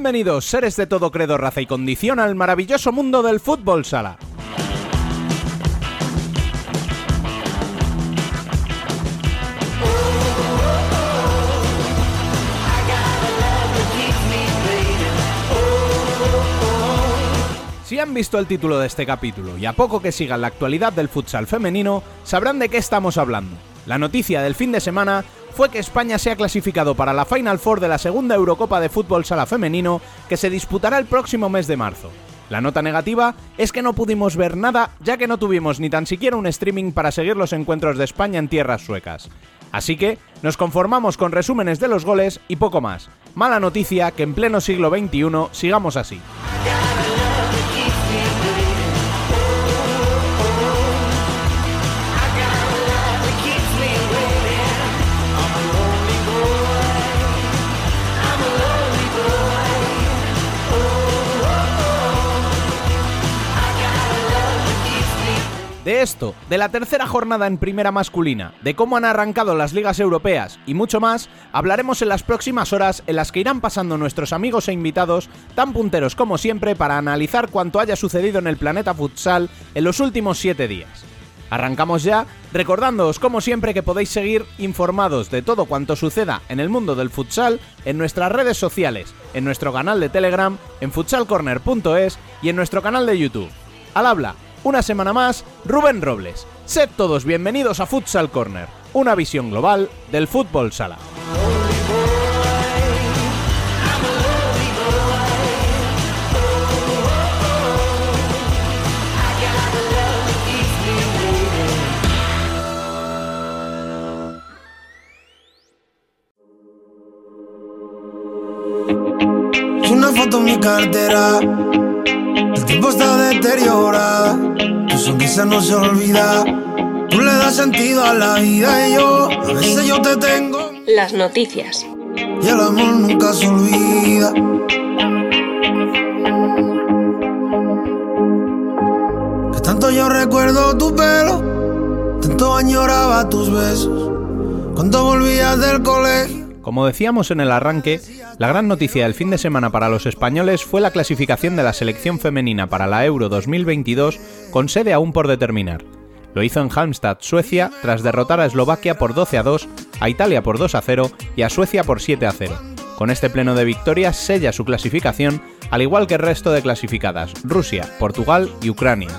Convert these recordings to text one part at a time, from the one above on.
Bienvenidos, seres de todo credo, raza y condición, al maravilloso mundo del fútbol sala. Si han visto el título de este capítulo y a poco que sigan la actualidad del futsal femenino, sabrán de qué estamos hablando. La noticia del fin de semana fue que España se ha clasificado para la Final Four de la segunda Eurocopa de fútbol sala femenino que se disputará el próximo mes de marzo. La nota negativa es que no pudimos ver nada ya que no tuvimos ni tan siquiera un streaming para seguir los encuentros de España en tierras suecas. Así que nos conformamos con resúmenes de los goles y poco más. Mala noticia que en pleno siglo XXI sigamos así. De esto, de la tercera jornada en primera masculina, de cómo han arrancado las ligas europeas y mucho más, hablaremos en las próximas horas en las que irán pasando nuestros amigos e invitados, tan punteros como siempre, para analizar cuanto haya sucedido en el planeta futsal en los últimos 7 días. Arrancamos ya, recordándoos como siempre que podéis seguir informados de todo cuanto suceda en el mundo del futsal en nuestras redes sociales, en nuestro canal de Telegram, en futsalcorner.es y en nuestro canal de YouTube. Al habla, una semana más, Rubén Robles. Sed todos bienvenidos a Futsal Corner, una visión global del fútbol sala. Una foto en mi cartera. El tiempo está deteriorada. Tu sonrisa no se olvida. Tú le das sentido a la vida y yo. A veces yo te tengo. Las noticias. Y el amor nunca se olvida. Que tanto yo recuerdo tu pelo. Tanto añoraba tus besos. Cuando volvías del colegio. Como decíamos en el arranque, la gran noticia del fin de semana para los españoles fue la clasificación de la selección femenina para la Euro 2022 con sede aún por determinar. Lo hizo en Halmstad, Suecia, tras derrotar a Eslovaquia por 12 a 2, a Italia por 2 a 0 y a Suecia por 7 a 0. Con este pleno de victorias sella su clasificación, al igual que el resto de clasificadas, Rusia, Portugal y Ucrania.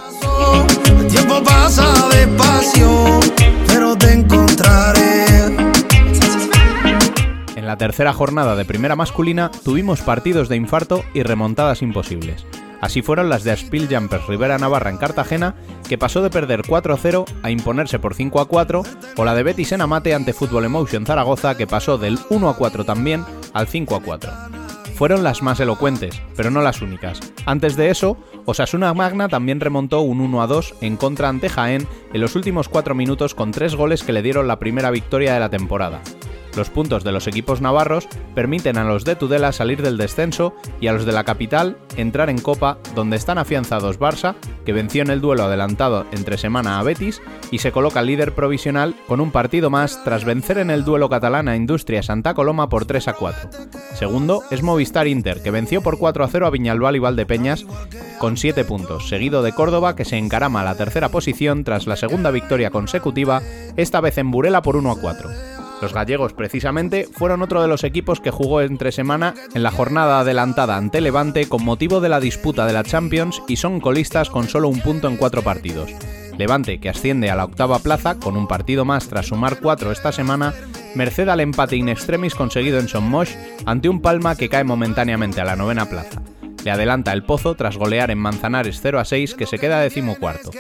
En la tercera jornada de primera masculina tuvimos partidos de infarto y remontadas imposibles. Así fueron las de Spiel Jumpers Rivera Navarra en Cartagena, que pasó de perder 4-0 a imponerse por 5-4, o la de Betis en Amate ante Fútbol Emotion Zaragoza, que pasó del 1-4 también al 5-4. Fueron las más elocuentes, pero no las únicas. Antes de eso, Osasuna Magna también remontó un 1-2 en contra ante Jaén en los últimos 4 minutos con 3 goles que le dieron la primera victoria de la temporada. Los puntos de los equipos navarros permiten a los de Tudela salir del descenso y a los de la capital entrar en Copa, donde están afianzados Barça, que venció en el duelo adelantado entre semana a Betis y se coloca líder provisional con un partido más tras vencer en el duelo catalán a Industria Santa Coloma por 3 a 4. Segundo es Movistar Inter, que venció por 4 a 0 a Viñalbal y Valdepeñas con 7 puntos, seguido de Córdoba, que se encarama a la tercera posición tras la segunda victoria consecutiva, esta vez en Burela por 1 a 4. Los gallegos, precisamente, fueron otro de los equipos que jugó entre semana en la jornada adelantada ante Levante con motivo de la disputa de la Champions y son colistas con solo un punto en cuatro partidos. Levante, que asciende a la octava plaza con un partido más tras sumar cuatro esta semana, merced al empate in extremis conseguido en Sommosh ante un Palma que cae momentáneamente a la novena plaza. Le adelanta el Pozo tras golear en Manzanares 0 a 6 que se queda decimocuarto.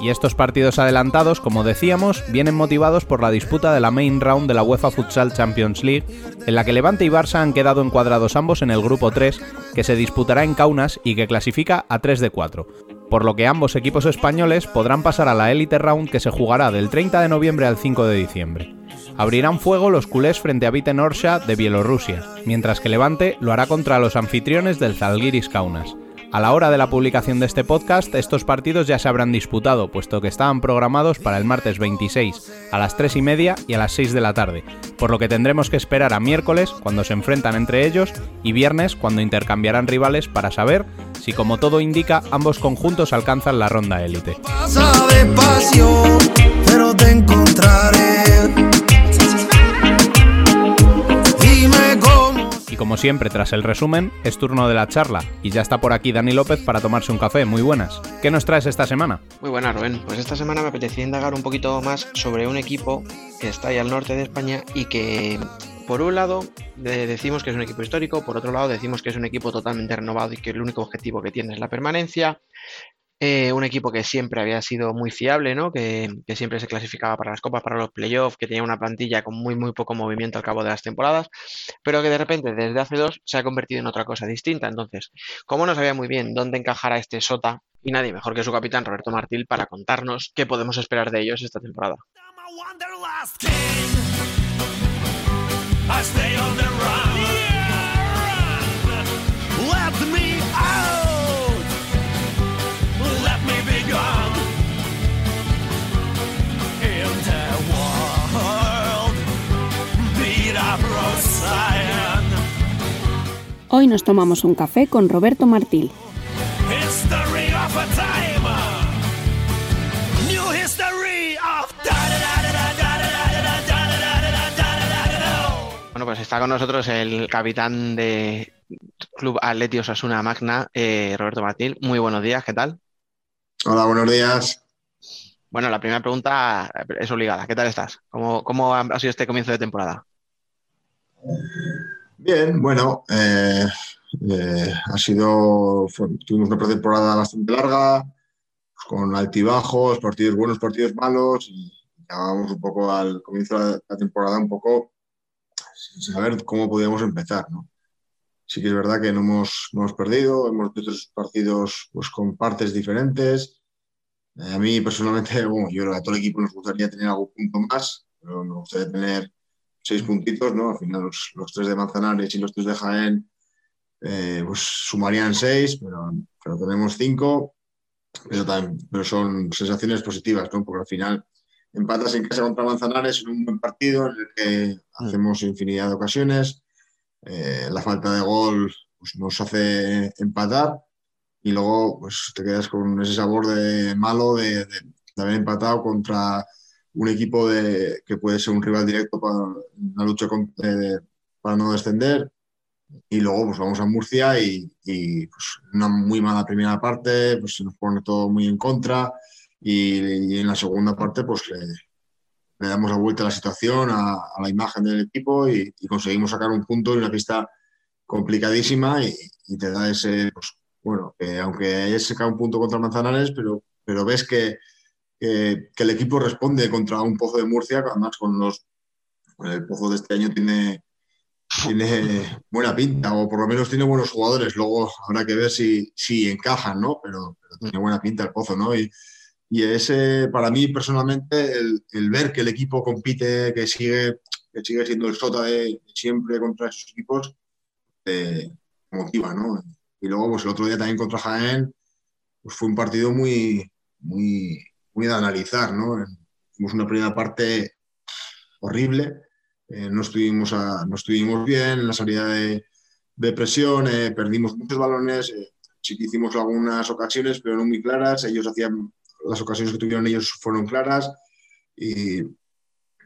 Y estos partidos adelantados, como decíamos, vienen motivados por la disputa de la main round de la UEFA Futsal Champions League, en la que Levante y Barça han quedado encuadrados ambos en el grupo 3, que se disputará en Kaunas y que clasifica a 3 de 4. Por lo que ambos equipos españoles podrán pasar a la Elite Round que se jugará del 30 de noviembre al 5 de diciembre. Abrirán fuego los culés frente a Viten Orsha de Bielorrusia, mientras que Levante lo hará contra los anfitriones del Zalgiris Kaunas. A la hora de la publicación de este podcast, estos partidos ya se habrán disputado, puesto que estaban programados para el martes 26, a las 3 y media y a las 6 de la tarde, por lo que tendremos que esperar a miércoles, cuando se enfrentan entre ellos, y viernes, cuando intercambiarán rivales para saber si, como todo indica, ambos conjuntos alcanzan la ronda élite. pero te encontraré. Siempre, tras el resumen, es turno de la charla. Y ya está por aquí Dani López para tomarse un café. Muy buenas. ¿Qué nos traes esta semana? Muy buenas, Rubén. Pues esta semana me apetecía indagar un poquito más sobre un equipo que está ahí al norte de España y que por un lado decimos que es un equipo histórico, por otro lado decimos que es un equipo totalmente renovado y que el único objetivo que tiene es la permanencia. Eh, un equipo que siempre había sido muy fiable, ¿no? Que, siempre se clasificaba para las copas, para los playoffs, que tenía una plantilla con muy, muy poco movimiento al cabo de las temporadas, pero que de repente desde hace dos se ha convertido en otra cosa distinta. Entonces, como no sabía muy bien dónde encajará este Sota, y nadie mejor que su capitán Roberto Martil para contarnos qué podemos esperar de ellos esta temporada. Hoy nos tomamos un café con Roberto Martil. Bueno, pues está con nosotros el capitán de Club Atleti Osasuna Magna, eh, Roberto Martil. Muy buenos días, ¿qué tal? Hola, buenos días. Bueno, la primera pregunta es obligada. ¿Qué tal estás? ¿Cómo, ha sido este comienzo de temporada? Bien, bueno, eh, eh, ha sido, tuvimos una pretemporada bastante larga, con altibajos, partidos buenos, partidos malos, y acabamos un poco al comienzo de la temporada un poco sin saber cómo podíamos empezar, ¿no? Sí que es verdad que no hemos, no hemos perdido, hemos hecho tres partidos pues, con partes diferentes. A mí personalmente, bueno, yo creo que a todo el equipo nos gustaría tener algún punto más, pero nos gustaría tener seis puntitos, ¿no? Al final los, tres de Manzanares y los tres de Jaén eh, pues sumarían seis, pero, pero tenemos cinco, pero, también, pero son sensaciones positivas, ¿no? Porque al final empatas en casa contra Manzanares en un buen partido en el que mm. hacemos infinidad de ocasiones, eh, la falta de gol pues, nos hace empatar y luego pues te quedas con ese sabor de malo de haber empatado contra un equipo de, que puede ser un rival directo para la lucha eh, para no descender. Y luego pues vamos a Murcia y, pues, una muy mala primera parte, pues se nos pone todo muy en contra y, en la segunda parte pues le, damos la vuelta a la situación, a, la imagen del equipo y, conseguimos sacar un punto en una pista complicadísima y, te da ese, pues, bueno, que aunque hayas sacado un punto contra Manzanares, pero, pero ves que, que, el equipo responde contra un Pozo de Murcia, además con los el Pozo de este año tiene, tiene buena pinta, o por lo menos tiene buenos jugadores. Luego habrá que ver si, si encajan, ¿no? Pero, tiene buena pinta el Pozo, ¿no? Y, y ese, para mí personalmente, el, ver que el equipo compite, que sigue, que sigue siendo el sota de, siempre contra esos equipos, eh, motiva, ¿no? Y luego, pues el otro día también contra Jaén, pues fue un partido muy, muy, muy de analizar, ¿no? Hicimos una primera parte horrible, eh, no, estuvimos no estuvimos bien en la salida de, presión, eh, perdimos muchos balones, eh, sí que hicimos algunas ocasiones, pero no muy claras, ellos hacían, las ocasiones que tuvieron ellos fueron claras y,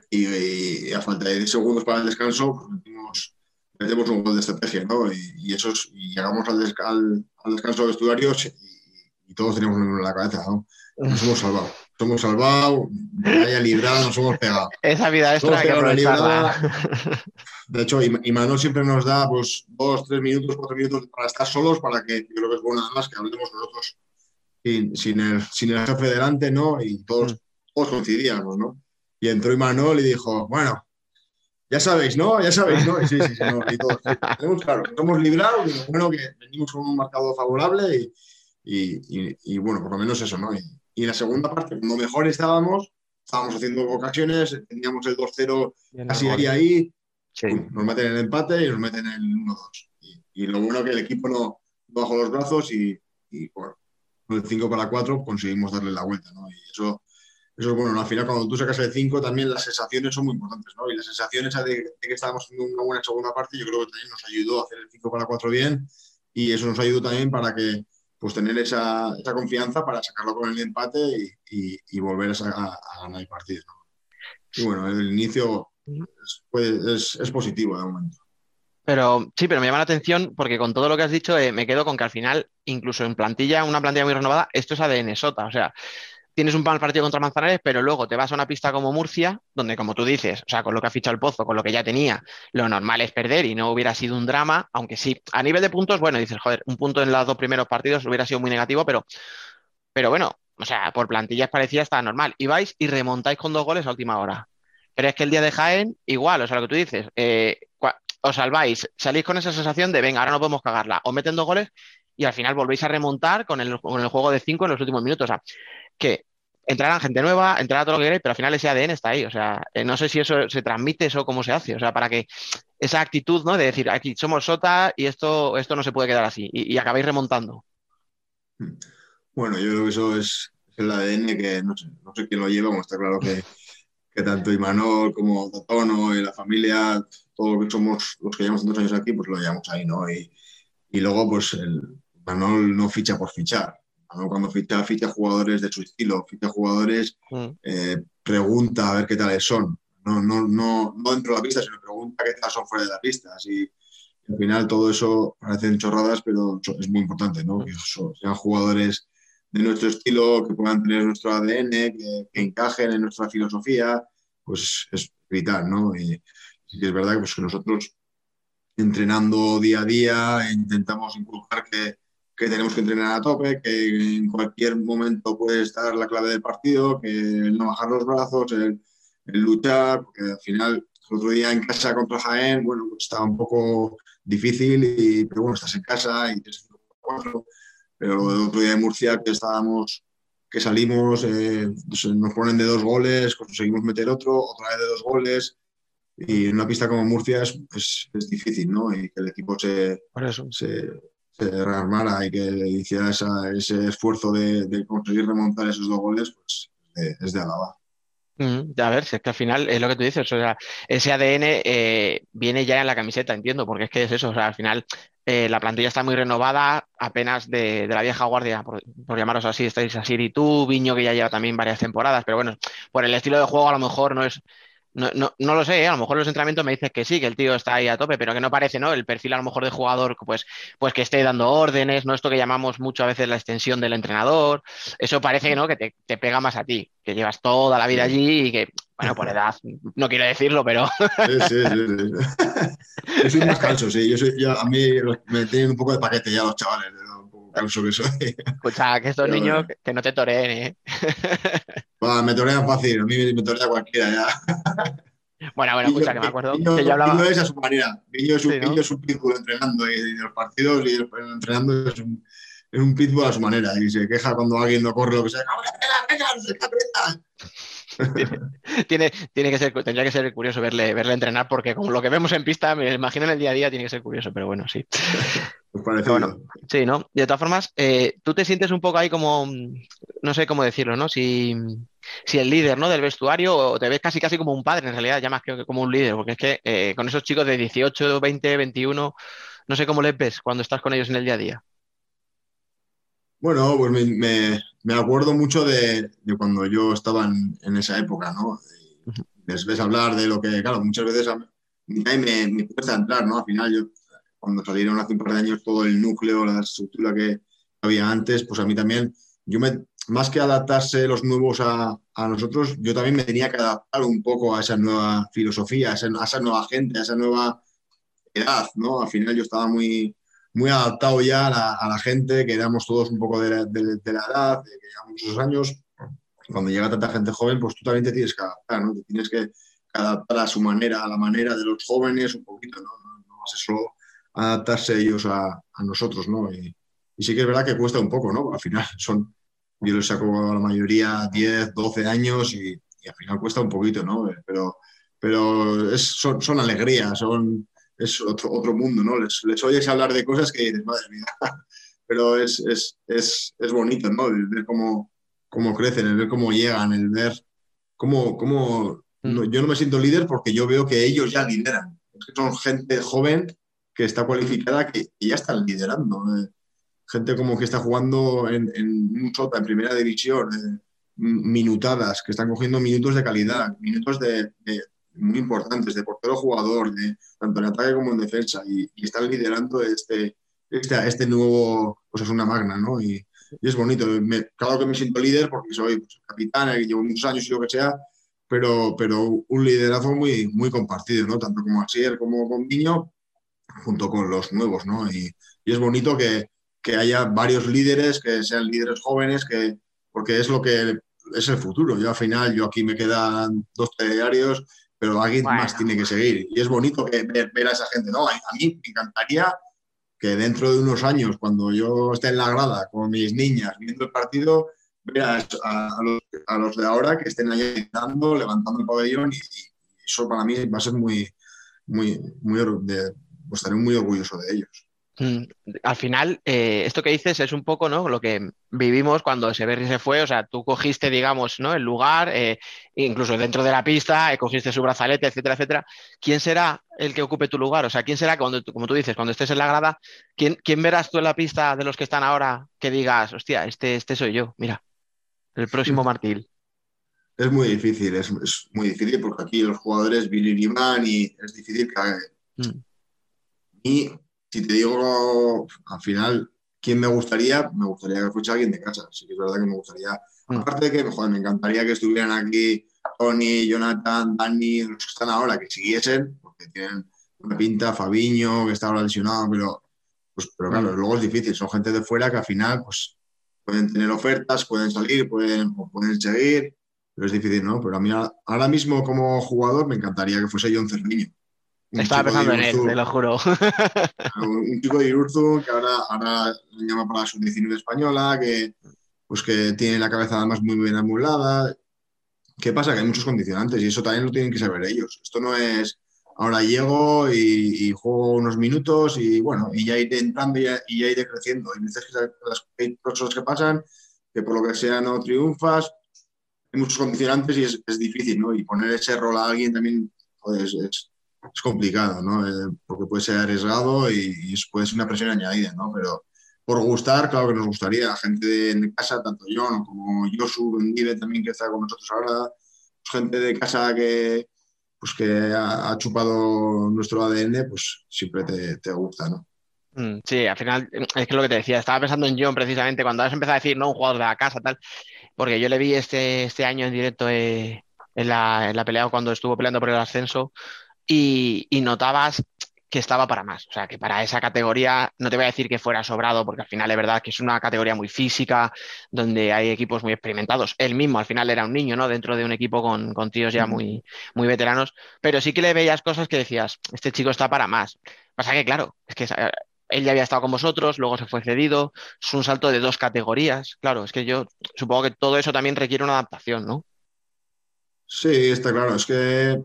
y, a falta de 10 segundos para el descanso, pues metimos, un gol de estrategia, ¿no? Y, eso y llegamos al, al, descanso de vestuarios y, todos teníamos en la cabeza, ¿no? nos hemos salvado. Somos salvado, haya librado, nos hemos pegado. Esa vida extra que aprovecharla. De hecho, y Manuel siempre nos da pues, dos, tres minutos, cuatro minutos para estar solos, para que yo creo que es bueno además que hablemos nosotros sin, el, sin el jefe delante, ¿no? Y todos, mm. todos coincidíamos, ¿no? Y entró Imanol y dijo, bueno, ya sabéis, ¿no? Ya sabéis, ¿no? sí, sí, sí, no, y todos. Tenemos claro, somos librados, bueno, que venimos con un marcado favorable y, y, y, bueno, por lo menos eso, ¿no? Y en la segunda parte, cuando mejor estábamos, estábamos haciendo ocasiones, teníamos el 2-0 casi ahí, ahí nos meten el empate y nos meten el 1-2. Y, lo bueno que el equipo no bajó los brazos y, y con el 5 para 4 conseguimos darle la vuelta, ¿no? Y eso, eso es bueno, Al final, cuando tú sacas el 5, también las sensaciones son muy importantes, ¿no? Y las sensaciones de, que estábamos haciendo una buena segunda parte, yo creo que también nos ayudó a hacer el 5 para 4 bien y eso nos ayudó también para que pues tener esa, esa confianza para sacarlo con el empate y, y, volver a, a, ganar el partido. ¿no? Y bueno, el inicio es, es, positivo de momento. Pero sí, pero me llama la atención porque con todo lo que has dicho eh, me quedo con que al final, incluso en plantilla, una plantilla muy renovada, esto es ADN Sota. O sea, tienes un mal partido contra Manzanares, pero luego te vas a una pista como Murcia, donde como tú dices, o sea, con lo que ha fichado el Pozo, con lo que ya tenía, lo normal es perder y no hubiera sido un drama, aunque sí, a nivel de puntos, bueno, dices, joder, un punto en los dos primeros partidos hubiera sido muy negativo, pero, pero bueno, o sea, por plantillas parecía estar normal. Y vais y remontáis con dos goles a última hora. Pero es que el día de Jaén, igual, o sea, lo que tú dices, eh, os salváis, salís con esa sensación de, venga, ahora no podemos cagarla, os meten dos goles y al final volvéis a remontar con el, con el juego de cinco en los últimos minutos. O sea, que entrarán gente nueva, entrará todo lo que queréis, pero al final ese ADN está ahí. O sea, eh, no sé si eso se transmite, eso cómo se hace. O sea, para que esa actitud, ¿no? De decir, aquí somos sota y esto, esto no se puede quedar así. Y, acabáis remontando. Bueno, yo creo que eso es, el ADN que no sé, quién lo lleva, como está claro que, que tanto Imanol como Totono y la familia, todos los que somos los que llevamos tantos años aquí, pues lo llevamos ahí, ¿no? Y, y luego, pues el Imanol no ficha por fichar cuando ficha, ficha jugadores de su estilo, ficha jugadores, mm. eh, pregunta a ver qué tales son. No, no, no, no dentro de la pista, sino pregunta qué tal son fuera de la pista. Y al final todo eso parecen chorradas, pero es muy importante, ¿no? Que sean jugadores de nuestro estilo, que puedan tener nuestro ADN, que, encajen en nuestra filosofía, pues es vital, ¿no? Y sí que es verdad que, pues, que nosotros entrenando día a día intentamos inculcar que, que tenemos que entrenar a tope, que en cualquier momento puede estar la clave del partido, que el no bajar los brazos, el, luchar, porque al final el otro día en casa contra Jaén, bueno, pues estaba un poco difícil, y, pero bueno, estás en casa y tienes cuatro, pero el otro día en Murcia que estábamos, que salimos, eh, pues nos ponen de dos goles, conseguimos meter otro, otra vez de dos goles, y en una pista como Murcia es, es, difícil, ¿no? Y que el equipo se, se, se y que hiciera ese esfuerzo de, conseguir remontar esos dos goles, pues es de alabar. Mm, a ver, si es que al final es lo que tú dices, o sea, ese ADN eh, viene ya en la camiseta, entiendo, porque es que es eso, o sea, al final eh, la plantilla está muy renovada, apenas de, la vieja guardia, por, llamaros así, estáis así y tú, Viño que ya lleva también varias temporadas, pero bueno, por el estilo de juego a lo mejor no es, no, no, no, lo sé, ¿eh? a lo mejor los entrenamientos me dices que sí, que el tío está ahí a tope, pero que no parece, ¿no? El perfil a lo mejor de jugador, pues, pues que esté dando órdenes, ¿no? Esto que llamamos mucho a veces la extensión del entrenador, eso parece, ¿no? Que te, te pega más a ti, que llevas toda la vida allí y que, bueno, por edad, no quiero decirlo, pero... Sí, sí, sí. sí. Yo soy más calzo, sí, yo, soy, yo a mí me tienen un poco de paquete ya los chavales, un que. Escucha, que estos niños, que no te toreen, ¿eh? me torean fácil, a mí me torea cualquiera ya. Bueno, bueno, escucha, que me acuerdo que yo hablaba... es a su manera. Guillo es un, sí, es un pitbull entrenando y, los partidos y entrenando es un, es un pitbull a su manera y se queja cuando alguien no corre lo que sea. Tiene, tiene que ser, tendría que ser curioso verle, verle entrenar porque como lo que vemos en pista, me imagino en el día a día tiene que ser curioso, pero bueno, sí. Pues bueno, sí, ¿no? de todas formas, eh, tú te sientes un poco ahí como, no sé cómo decirlo, ¿no? Si, si el líder, ¿no? Del vestuario o te ves casi casi como un padre en realidad, ya más que como un líder, porque es que eh, con esos chicos de 18, 20, 21, no sé cómo les ves cuando estás con ellos en el día a día. Bueno, pues me, me, acuerdo mucho de, de, cuando yo estaba en, en esa época, ¿no? Les ves hablar de lo que, claro, muchas veces a mí me, me cuesta entrar, ¿no? Al final yo cuando salieron hace un par de años todo el núcleo, la estructura que había antes, pues a mí también, yo me, más que adaptarse los nuevos a, a nosotros, yo también me tenía que adaptar un poco a esa nueva filosofía, a esa, a esa, nueva gente, a esa nueva edad, ¿no? Al final yo estaba muy, muy adaptado ya a la, a la gente, que éramos todos un poco de la, de, de la edad, de que llevamos esos años. Cuando llega tanta gente joven, pues tú también te tienes que adaptar, ¿no? Te tienes que adaptar a su manera, a la manera de los jóvenes un poquito, ¿no? No, no solo adaptarse ellos a, a nosotros, ¿no? Y, y, sí que es verdad que cuesta un poco, ¿no? Al final son, yo les saco a la mayoría 10, 12 años y, y al final cuesta un poquito, ¿no? Pero, pero es, son, son alegrías, son, es otro, otro mundo, ¿no? Les, les, oyes hablar de cosas que dices, madre mía, pero es, es, es, es bonito, ¿no? El ver cómo, cómo crecen, el ver cómo llegan, el ver cómo, cómo mm. yo no me siento líder porque yo veo que ellos ya lideran. Es que son gente joven que está cualificada que, ya están liderando. Eh. Gente como que está jugando en, en un sota, en primera división, eh, minutadas, que están cogiendo minutos de calidad, minutos de, muy importantes, de portero jugador, de, tanto en ataque como en defensa, y, están liderando este, este, este, nuevo, pues es una magna, ¿no? Y, es bonito. claro que me siento líder porque soy pues, capitán, que llevo muchos años y lo que sea, pero, pero un liderazgo muy, muy compartido, ¿no? Tanto como Asier como con Niño, junto con los nuevos, ¿no? Y, y es bonito que, que, haya varios líderes, que sean líderes jóvenes, que, porque es lo que es el futuro. Yo al final, yo aquí me quedan dos diarios pero alguien más tiene que seguir. Y es bonito ver, ver, a esa gente. No, a mí me encantaría que dentro de unos años, cuando yo esté en la grada con mis niñas viendo el partido, ver a, los, de ahora que estén ahí dando, levantando el pabellón y, eso para mí va a ser muy, muy, muy, de, pues estaré muy orgulloso de ellos. Mm, al final, eh, esto que dices es un poco ¿no? lo que vivimos cuando Severri se fue. O sea, tú cogiste, digamos, ¿no? el lugar, eh, incluso dentro de la pista, eh, cogiste su brazalete, etcétera, etcétera. ¿Quién será el que ocupe tu lugar? O sea, ¿quién será, cuando, como tú dices, cuando estés en la grada, ¿quién, quién verás tú en la pista de los que están ahora que digas, hostia, este, este soy yo, mira, el próximo Martín? Es muy difícil, es, muy difícil porque aquí los jugadores vienen y van y es difícil que. Mm. Y si te digo al final quién me gustaría, me gustaría que fuese alguien de casa. Sí que es verdad que me gustaría. Mm. Aparte de que joder, me encantaría que estuvieran aquí Tony, Jonathan, Dani, los que están ahora, que siguiesen, porque tienen una pinta, Fabiño, que está ahora lesionado, pero, pues, pero claro, mm. luego es difícil. Son gente de fuera que al final pues, pueden tener ofertas, pueden salir, pueden, pueden seguir, pero es difícil, ¿no? Pero a mí ahora mismo como jugador me encantaría que fuese John Cerviño. Estaba pensando en él, te lo juro. Un chico de Irurzun que ahora, ahora le llama para la sub-19 española, que, pues que tiene la cabeza además muy bien amulada. ¿Qué pasa? Que hay muchos condicionantes y eso también lo tienen que saber ellos. Esto no es ahora llego y, juego unos minutos y bueno, y ya iré entrando y ya, iré creciendo. Hay veces que las cosas que pasan, que por lo que sea no triunfas, hay muchos condicionantes y es, difícil, ¿no? Y poner ese rol a alguien también pues, es, es complicado, ¿no? Eh, porque puede ser arriesgado y, puede ser una presión añadida, ¿no? Pero por gustar, claro que nos gustaría. Gente de, casa, tanto yo como Josu Bendive también que está con nosotros ahora, pues gente de casa que, pues que ha, chupado nuestro ADN, pues siempre te, te gusta, ¿no? Mm, sí, al final es que lo que te decía, estaba pensando en John precisamente cuando has empezado a decir, no, un jugador de la casa, tal, porque yo le vi este, este año en directo eh, en, la, en la pelea cuando estuvo peleando por el ascenso y, notabas que estaba para más. O sea, que para esa categoría, no te voy a decir que fuera sobrado, porque al final es verdad que es una categoría muy física, donde hay equipos muy experimentados. Él mismo al final era un niño, ¿no? Dentro de un equipo con, con tíos ya muy, muy veteranos, pero sí que le veías cosas que decías, este chico está para más. Pasa que, claro, es que él ya había estado con vosotros, luego se fue cedido, es un salto de dos categorías. Claro, es que yo supongo que todo eso también requiere una adaptación, ¿no? Sí, está claro. Es que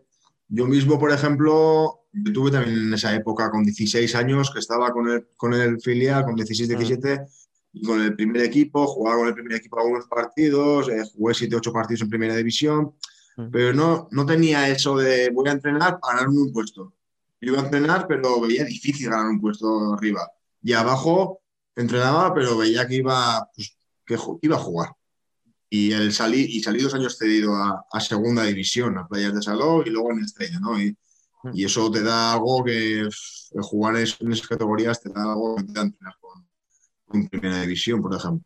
yo mismo, por ejemplo, yo tuve también en esa época con 16 años que estaba con el, con el filial, con 16, 17, y con el primer equipo, jugaba con el primer equipo algunos partidos, eh, jugué 7, 8 partidos en primera división, pero no, no tenía eso de voy a entrenar para ganarme un puesto. Yo iba a entrenar, pero veía difícil ganar un puesto arriba. Y abajo entrenaba, pero veía que iba, pues, que iba a jugar y el salí, y salí dos años cedido a, a, segunda división, a Playas de Saló y luego en Estrella, ¿no? Y, mm. y eso te da algo que jugar en, esas categorías te da algo que te da con, con, primera división, por ejemplo.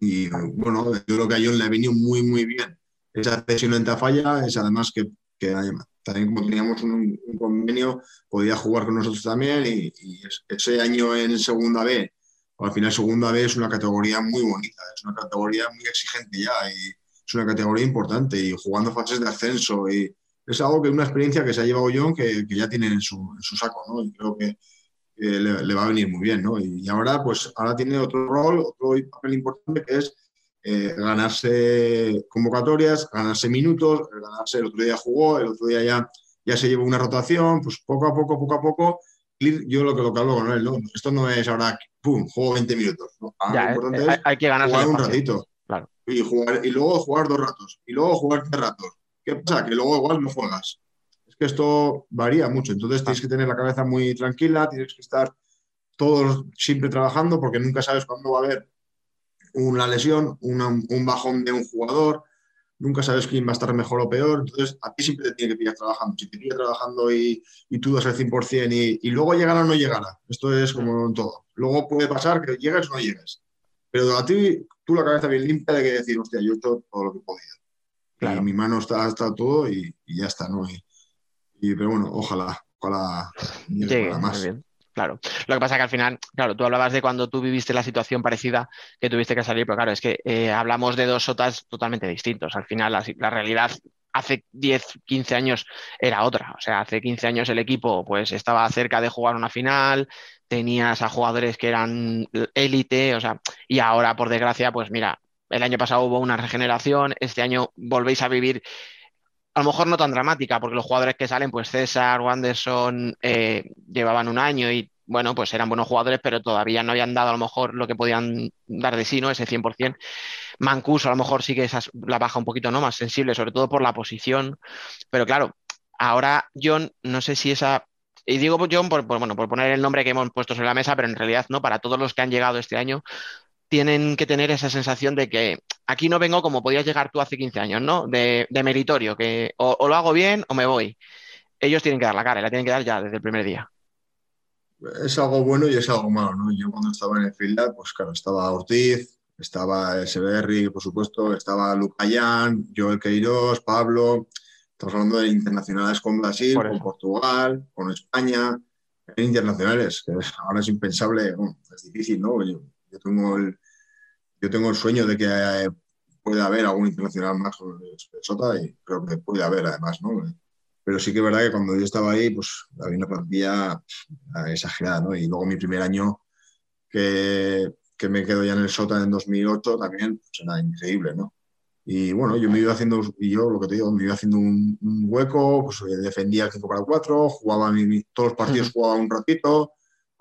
Y bueno, yo creo que a John le ha venido muy, muy bien. Esa cesión en Tafalla es además que, que también como teníamos un, un, convenio, podía jugar con nosotros también y, y ese año en segunda B al final segunda vez es una categoría muy bonita, es una categoría muy exigente ya y es una categoría importante y jugando fases de ascenso y es algo que una experiencia que se ha llevado John que, que ya tiene en su, en su, saco, ¿no? Y creo que le, va a venir muy bien, ¿no? Y, ahora, pues, ahora tiene otro rol, otro papel importante que es eh, ganarse convocatorias, ganarse minutos, ganarse, el otro día jugó, el otro día ya, ya se llevó una rotación, pues poco a poco, poco a poco yo lo que, lo que hablo con él, ¿no? Esto no es ahora, pum, juego 20 minutos. ¿no? Ya, importante eh, es hay, que ganar jugar un ratito. Claro. Y, jugar, y luego jugar dos ratos. Y luego jugar tres ratos. ¿Qué pasa? Que luego igual no juegas. Es que esto varía mucho. Entonces tienes que tener la cabeza muy tranquila, tienes que estar todos siempre trabajando porque nunca sabes cuándo va a haber una lesión, un bajón de un jugador, nunca sabes quién va a estar mejor o peor, entonces a ti siempre te tiene que pillar trabajando. Si te pillas trabajando y, y, tú das el 100% y, y luego llegará o no llegará, esto es como en todo. Luego puede pasar que llegues o no llegues, pero a ti, tú la cabeza bien limpia de que decir, hostia, yo he hecho todo lo que he podido. Claro. Y mi mano está, está todo y, y ya está, ¿no? Y, pero bueno, ojalá, ojalá llegue más. Bien. Claro. Lo que pasa es que al final, claro, tú hablabas de cuando tú viviste la situación parecida que tuviste que salir, pero claro, es que eh, hablamos de dos sotas totalmente distintos. Al final, la, la, realidad hace 10, 15 años era otra. O sea, hace 15 años el equipo pues estaba cerca de jugar una final, tenías a jugadores que eran élite, o sea, y ahora, por desgracia, pues mira, el año pasado hubo una regeneración, este año volvéis a vivir a lo mejor no tan dramática, porque los jugadores que salen, pues César, Wanderson, eh, llevaban un año y bueno, pues eran buenos jugadores, pero todavía no habían dado a lo mejor lo que podían dar de sí, ¿no? Ese 100%. Mancuso a lo mejor sí que esa la baja un poquito, ¿no? Más sensible, sobre todo por la posición. Pero claro, ahora John, no sé si esa... Y digo John por, por, bueno, por poner el nombre que hemos puesto sobre la mesa, pero en realidad no, para todos los que han llegado este año, tienen que tener esa sensación de que aquí no vengo como podías llegar tú hace 15 años, ¿no? De, meritorio, que o, lo hago bien o me voy. Ellos tienen que dar la cara, y la tienen que dar ya desde el primer día. Es algo bueno y es algo malo, ¿no? Yo cuando estaba en el Finland, pues claro, estaba Ortiz, estaba SBR, por supuesto, estaba Lucayán, Joel Queiroz, Pablo. Estamos hablando de internacionales con Brasil, con Portugal, con España, internacionales, que ahora es impensable, es difícil, ¿no? Yo tengo el, yo tengo el sueño de que eh, pueda haber algún internacional más con el Sota y creo que puede haber además, ¿no? Pero sí que es verdad que cuando yo estaba ahí, pues había una plantilla exagerada, ¿no? Y luego mi primer año que, que me quedo ya en el Sota en 2008 también pues era increíble, ¿no? Y bueno, yo me iba haciendo, y yo lo que te digo, me iba haciendo un, hueco, pues defendía el 5 para 4, jugaba todos los partidos, jugaba un ratito,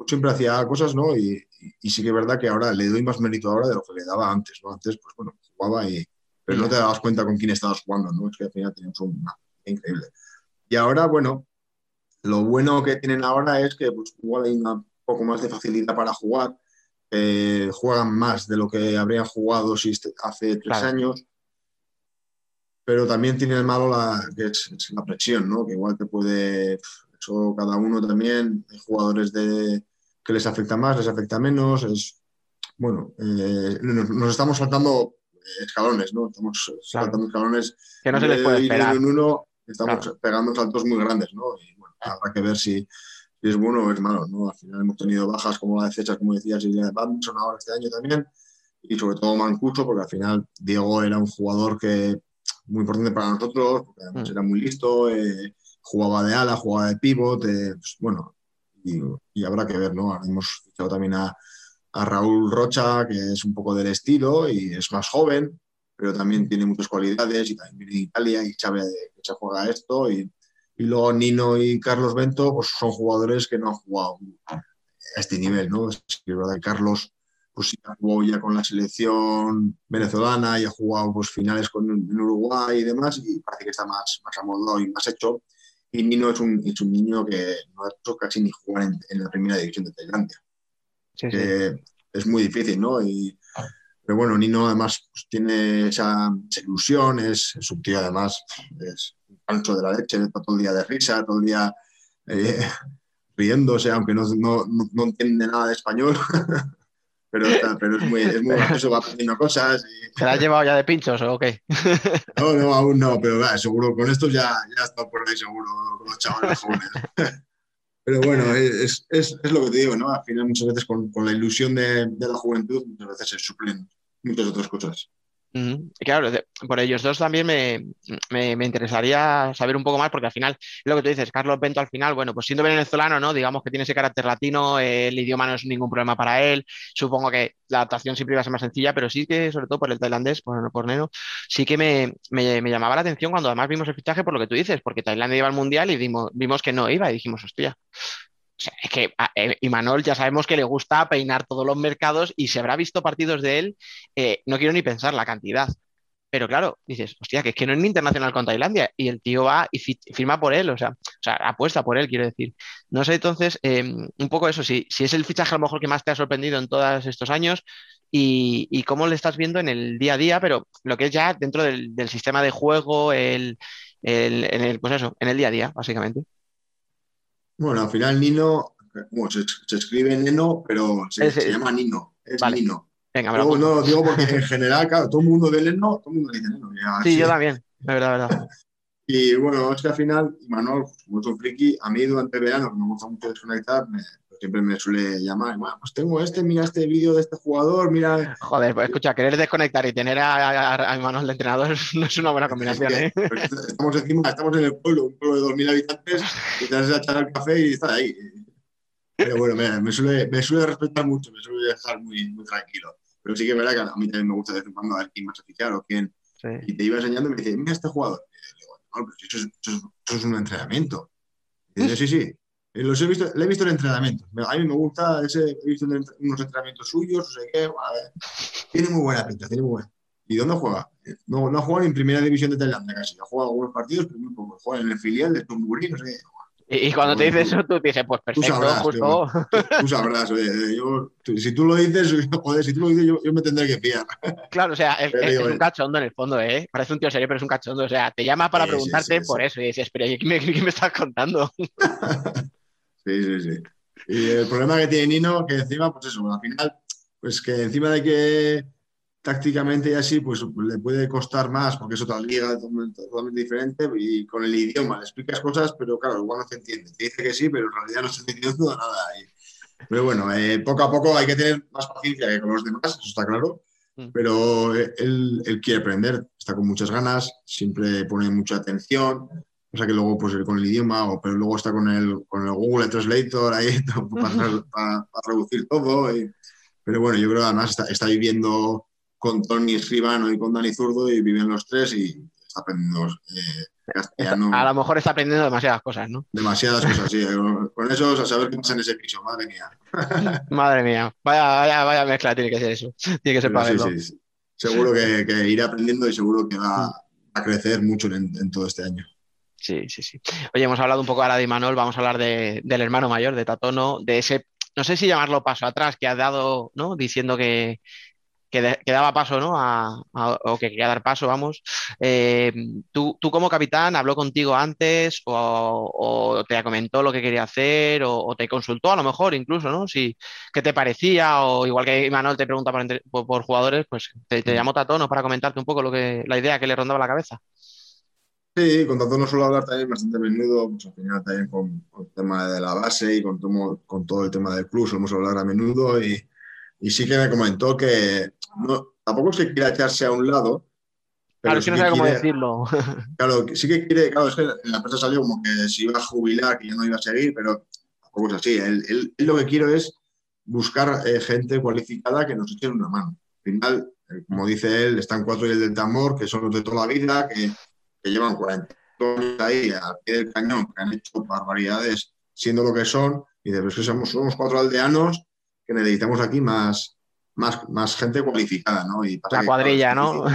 siempre hacía cosas, ¿no? Y, y, sí que es verdad que ahora le doy más mérito ahora de lo que le daba antes, ¿no? Antes, pues bueno, jugaba y... Pero no te dabas cuenta con quién estabas jugando, ¿no? Es que al final teníamos un... increíble. Y ahora, bueno, lo bueno que tienen ahora es que pues igual hay un poco más de facilidad para jugar, eh, juegan más de lo que habrían jugado si hace tres años, pero también tiene el malo la, que es, es, la presión, ¿no? Que igual te puede, eso cada uno también, hay jugadores de, que les afecta más, les afecta menos. Es, bueno, eh, nos, estamos saltando escalones, ¿no? Estamos saltando escalones. Que no se les puede esperar. En uno, estamos pegando saltos muy grandes, ¿no? Y bueno, habrá que ver si, si, es bueno o es malo, ¿no? Al final hemos tenido bajas como la de Fechas, como decías, y de Banson ahora este año también. Y sobre todo Mancuso, porque al final Diego era un jugador que muy importante para nosotros, porque además mm. era muy listo, eh, jugaba de ala, jugaba de pivot, eh, pues, bueno, y, habrá que ver, ¿no? hemos fichado también a, Raúl Rocha, que es un poco del estilo y es más joven, pero también tiene muchas cualidades y también viene de Italia y sabe que se juega esto. Y, y, luego Nino y Carlos Bento pues son jugadores que no han jugado a este nivel, ¿no? Es verdad que Carlos pues ha jugado ya con la selección venezolana y ha jugado pues finales con, en Uruguay y demás y parece que está más, más amodado y más hecho y Nino es un, es un niño que no ha hecho casi ni jugar en, la primera división de Tailandia. Sí, Es muy difícil, ¿no? Y, pero bueno, Nino además pues, tiene esa, ilusión, es, su tío además, es un pancho de la leche, todo el día de risa, todo el día eh, riéndose, aunque no, no, no, entiende nada de español. pero, pero es muy, es muy gracioso, va aprendiendo cosas. Y... ¿Se la has llevado ya de pinchos o qué? no, no, aún no, pero va, seguro, con esto ya, ya está por ahí seguro, con los chavales jóvenes. pero bueno, es, es, es, lo que te digo, ¿no? Al final muchas veces con, con la ilusión de, de, la juventud, muchas veces se suplen muchas otras cosas. Claro, por ellos dos también me, interesaría saber un poco más, porque al final, lo que tú dices, Carlos Bento al final, bueno, pues siendo venezolano, ¿no? Digamos que tiene ese carácter latino, el idioma no es ningún problema para él, supongo que la adaptación siempre iba a ser más sencilla, pero sí que, sobre todo por el tailandés, por, por Neno, sí que me, llamaba la atención cuando además vimos el fichaje por lo que tú dices, porque Tailandia iba al Mundial y vimos, vimos que no iba y dijimos, hostia, es que a eh, Imanol ya sabemos que le gusta peinar todos los mercados y se habrá visto partidos de él, eh, no quiero ni pensar la cantidad. Pero claro, dices, hostia, que es que no es ni internacional con Tailandia y el tío va y firma por él, o sea, o sea apuesta por él, quiero decir. No sé, entonces, em, un poco eso, si, si es el fichaje a lo mejor que más te ha sorprendido en todos estos años y, cómo le estás viendo en el día a día, pero lo que es ya dentro del, sistema de juego, el, en el, pues eso, en el día a día, básicamente. Bueno, al final Nino, bueno, se, escribe Neno, pero se, llama Nino, es Nino. Venga, no, lo digo porque en general, claro, todo el mundo de Neno, todo el mundo dice Neno. sí, yo también, la verdad, verdad. y bueno, es que al final, Manuel, como es un friki, a mí durante el verano, que me gusta mucho desconectar, me, siempre me suele llamar, pues tengo este, mira este vídeo de este jugador, mira... Joder, pues escucha, querer desconectar y tener a, a, Manuel de entrenador no es una buena combinación, ¿eh? Estamos encima, estamos en el pueblo, un pueblo de 2.000 habitantes, y te vas a echar el café y estás ahí. Pero bueno, me, me, suele, me suele respetar mucho, me suele dejar muy, muy tranquilo. Pero sí que es verdad que a mí también me gusta de vez en cuando a ver quién más oficial o quién. Y te iba enseñando y me dice, mira este jugador. Y digo, no, pero eso es, eso, es, un entrenamiento. Y dice, sí, sí, los he visto, le he visto en entrenamiento. A mí me gusta, ese, he visto unos entrenamientos suyos, no sé qué. Tiene muy buena pinta, tiene muy buena. ¿Y dónde juega? No, no juega en primera división de Tailandia casi. Ha jugado algunos partidos, pero muy poco. Juega en el filial de Tunguri, no sé qué. Y, cuando te dices eso, tú dices, pues perfecto, tú sabrás, justo. Tú, sabrás, oye, yo, si tú lo dices, joder, si tú lo dices, yo, yo me tendré que fiar. Claro, o sea, es, es, un cachondo en el fondo, ¿eh? Parece un tío serio, pero es un cachondo. O sea, te llama para preguntarte por eso y dices, pero ¿qué me, qué me estás contando? Sí, sí, sí. Y el problema que tiene Nino, que encima, pues eso, al final, pues que encima de que tácticamente y así, pues le puede costar más porque es otra liga totalmente diferente y con el idioma le explicas cosas, pero claro, igual no se entiende. Te dice que sí, pero en realidad no se entendiendo nada. Pero bueno, eh, poco a poco hay que tener más paciencia que con los demás, eso está claro. Mm. Pero él, él, quiere aprender, está con muchas ganas, siempre pone mucha atención, o sea que luego, pues con el idioma, o, pero luego está con el, con el Google Translator ahí para, para, reducir todo. pero bueno, yo creo que además está, está, viviendo con Tony Escribano y con Dani Zurdo y viven los tres y está aprendiendo eh, castellano. A lo mejor está aprendiendo demasiadas cosas, ¿no? Demasiadas cosas, sí. Con eso, a saber qué pasa en ese piso, madre mía. madre mía, vaya, vaya, vaya mezcla tiene que ser eso. Tiene que ser para verlo. Sí, Seguro que, que, irá aprendiendo y seguro que va a crecer mucho en todo este año. Sí, sí, sí. Oye, hemos hablado un poco ahora de Imanol, vamos a hablar del hermano mayor, de Tatono, de ese, no sé si llamarlo paso atrás, que ha dado, ¿no? Diciendo que, que, daba paso, ¿no? A, o que quería dar paso, vamos. Eh, ¿tú, ¿tú, como capitán habló contigo antes o, te comentó lo que quería hacer o, te consultó a lo mejor incluso, ¿no? Si, ¿Qué te parecía? O igual que Imanol te pregunta por, por, jugadores, pues te, te, mm. llamó Tatono para comentarte un poco lo que, la idea que le rondaba la cabeza. Sí, con tanto no suelo hablar también bastante a menudo, pues al final también con, el tema de la base y con, con todo el tema del club solemos hablar a menudo y, y sí que me comentó que no, tampoco es que quiera echarse a un lado. Pero claro, sí que no sabe cómo decirlo. Claro, sí que quiere, claro, es que en la empresa salió como que se iba a jubilar, que ya no iba a seguir, pero tampoco es así. Él, él, lo que quiere es buscar eh, gente cualificada que nos eche una mano. Al final, como dice él, están cuatro y el del tambor, que son los de toda la vida, que que llevan 40 años ahí al pie del cañón, que han hecho barbaridades siendo lo que son, y de que somos, somos cuatro aldeanos que necesitamos aquí más, más, más gente cualificada, ¿no? Y La cuadrilla, ¿no?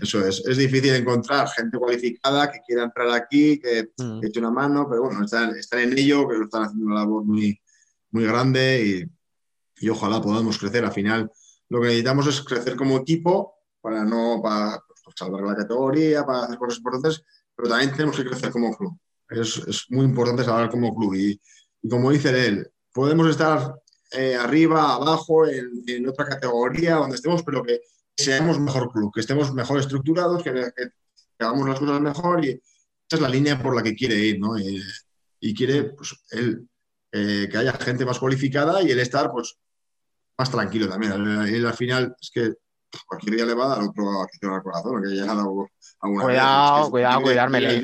Eso es, es difícil encontrar gente cualificada que quiera entrar aquí, que, mm. eche una mano, pero bueno, están, están, en ello, que están haciendo una labor muy, muy grande y, y, ojalá podamos crecer. Al final, lo que necesitamos es crecer como equipo para no para, salvar la categoría, para hacer cosas importantes, pero también tenemos que crecer como club. Es, es muy importante salvar como club. Y, y, como dice él, podemos estar eh, arriba, abajo, en, en, otra categoría, donde estemos, pero que seamos mejor club, que estemos mejor estructurados, que, que, hagamos las cosas mejor. Y esa es la línea por la que quiere ir, ¿no? Y, y quiere, pues, él, eh, que haya gente más cualificada y él estar, pues, más tranquilo también. Él, al final es que cualquier día le va a dar otro acción al corazón, que ya ha dado alguna Cuidado, vez. cuidado, cuidármele.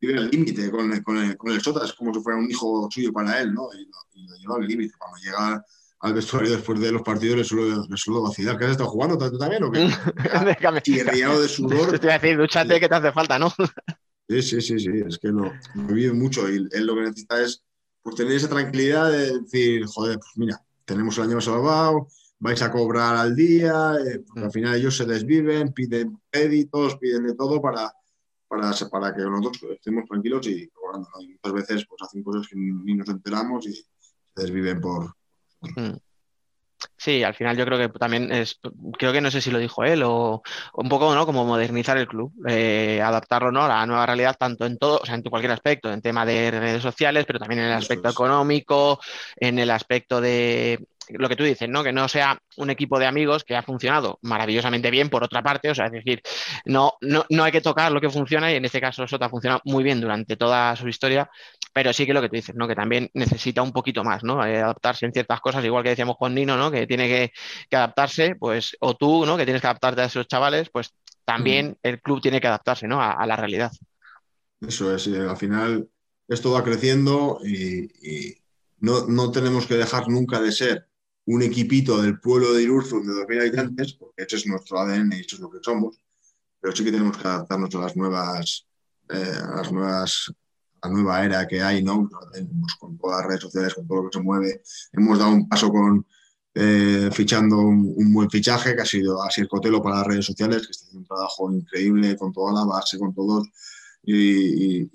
Vive al límite con, con, el, con el Sota, es como si fuera un hijo suyo para él, ¿no? Y, y lo lleva al límite. Cuando llega al vestuario después de los partidos le suelo, le suelo vacilar. ¿Qué has estado jugando tú también o qué? Y de sudor. Te voy a decir, dúchate que te hace falta, ¿no? Sí, sí, sí, sí, es que lo, lo vive mucho y él lo que necesita es pues tener esa tranquilidad de decir, joder, pues mira, tenemos el año salvado, vais a cobrar al día, eh, porque al mm. final ellos se desviven, piden créditos, piden de todo para, para, para que nosotros estemos tranquilos y cobrando. Y muchas veces pues hacen cosas que ni nos enteramos y se desviven por... Mm. Sí, al final yo creo que también es, creo que no sé si lo dijo él o, un poco, ¿no? Como modernizar el club, eh, adaptarlo, ¿no? A la nueva realidad, tanto en todo, o sea, en cualquier aspecto, en tema de redes sociales, pero también en el aspecto económico, en el aspecto de, lo que tú dices, ¿no? Que no sea un equipo de amigos que ha funcionado maravillosamente bien por otra parte, o sea, es decir, no, no, no hay que tocar lo que funciona y en este caso Sota ha funcionado muy bien durante toda su historia, pero sí que lo que tú dices, ¿no? Que también necesita un poquito más, ¿no? Eh, adaptarse en ciertas cosas, igual que decíamos con Nino, ¿no? Que tiene que, adaptarse, pues, o tú, ¿no? Que tienes que adaptarte a esos chavales, pues también mm. el club tiene que adaptarse, ¿no? A, la realidad. Eso es, al final esto va creciendo y, no, no tenemos que dejar nunca de ser un equipito del pueblo de Irurzun de 2.000 habitantes, porque ese es nuestro ADN y eso es lo que somos, pero sí que tenemos que adaptarnos a las nuevas, eh, a las nuevas, a la nueva era que hay, ¿no? con todas las redes sociales, con todo lo que se mueve. Hemos dado un paso con eh, fichando un, buen fichaje, que ha sido así el Cotelo para las redes sociales, que está haciendo un trabajo increíble con toda la base, con todos, y,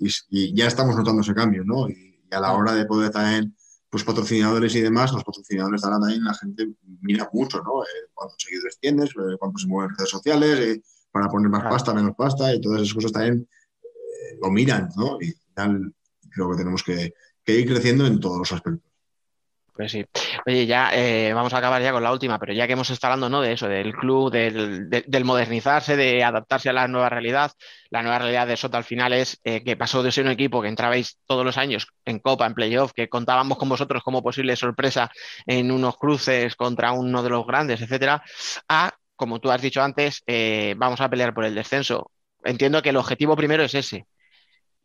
ya estamos notando ese cambio, ¿no? Y, a la hora de poder también pues patrocinadores y demás, los patrocinadores de también la gente mira mucho, ¿no? Eh, cuántos seguidores tienes, eh, cuántos se mueven en redes sociales, eh, para poner más pasta, menos pasta, y todas esas cosas también lo miran, ¿no? Y tal, creo que tenemos que ir creciendo en todos los aspectos. Pues sí. Oye, ya eh, vamos a acabar ya con la última, pero ya que hemos estado hablando ¿no? de eso, del club, del, modernizarse, de adaptarse a la nueva realidad, la nueva realidad de Sota al final es eh, que pasó de ser un equipo que entrabais todos los años en Copa, en Playoff, que contábamos con vosotros como posible sorpresa en unos cruces contra uno de los grandes, etcétera, a, como tú has dicho antes, eh, vamos a pelear por el descenso. Entiendo que el objetivo primero es ese,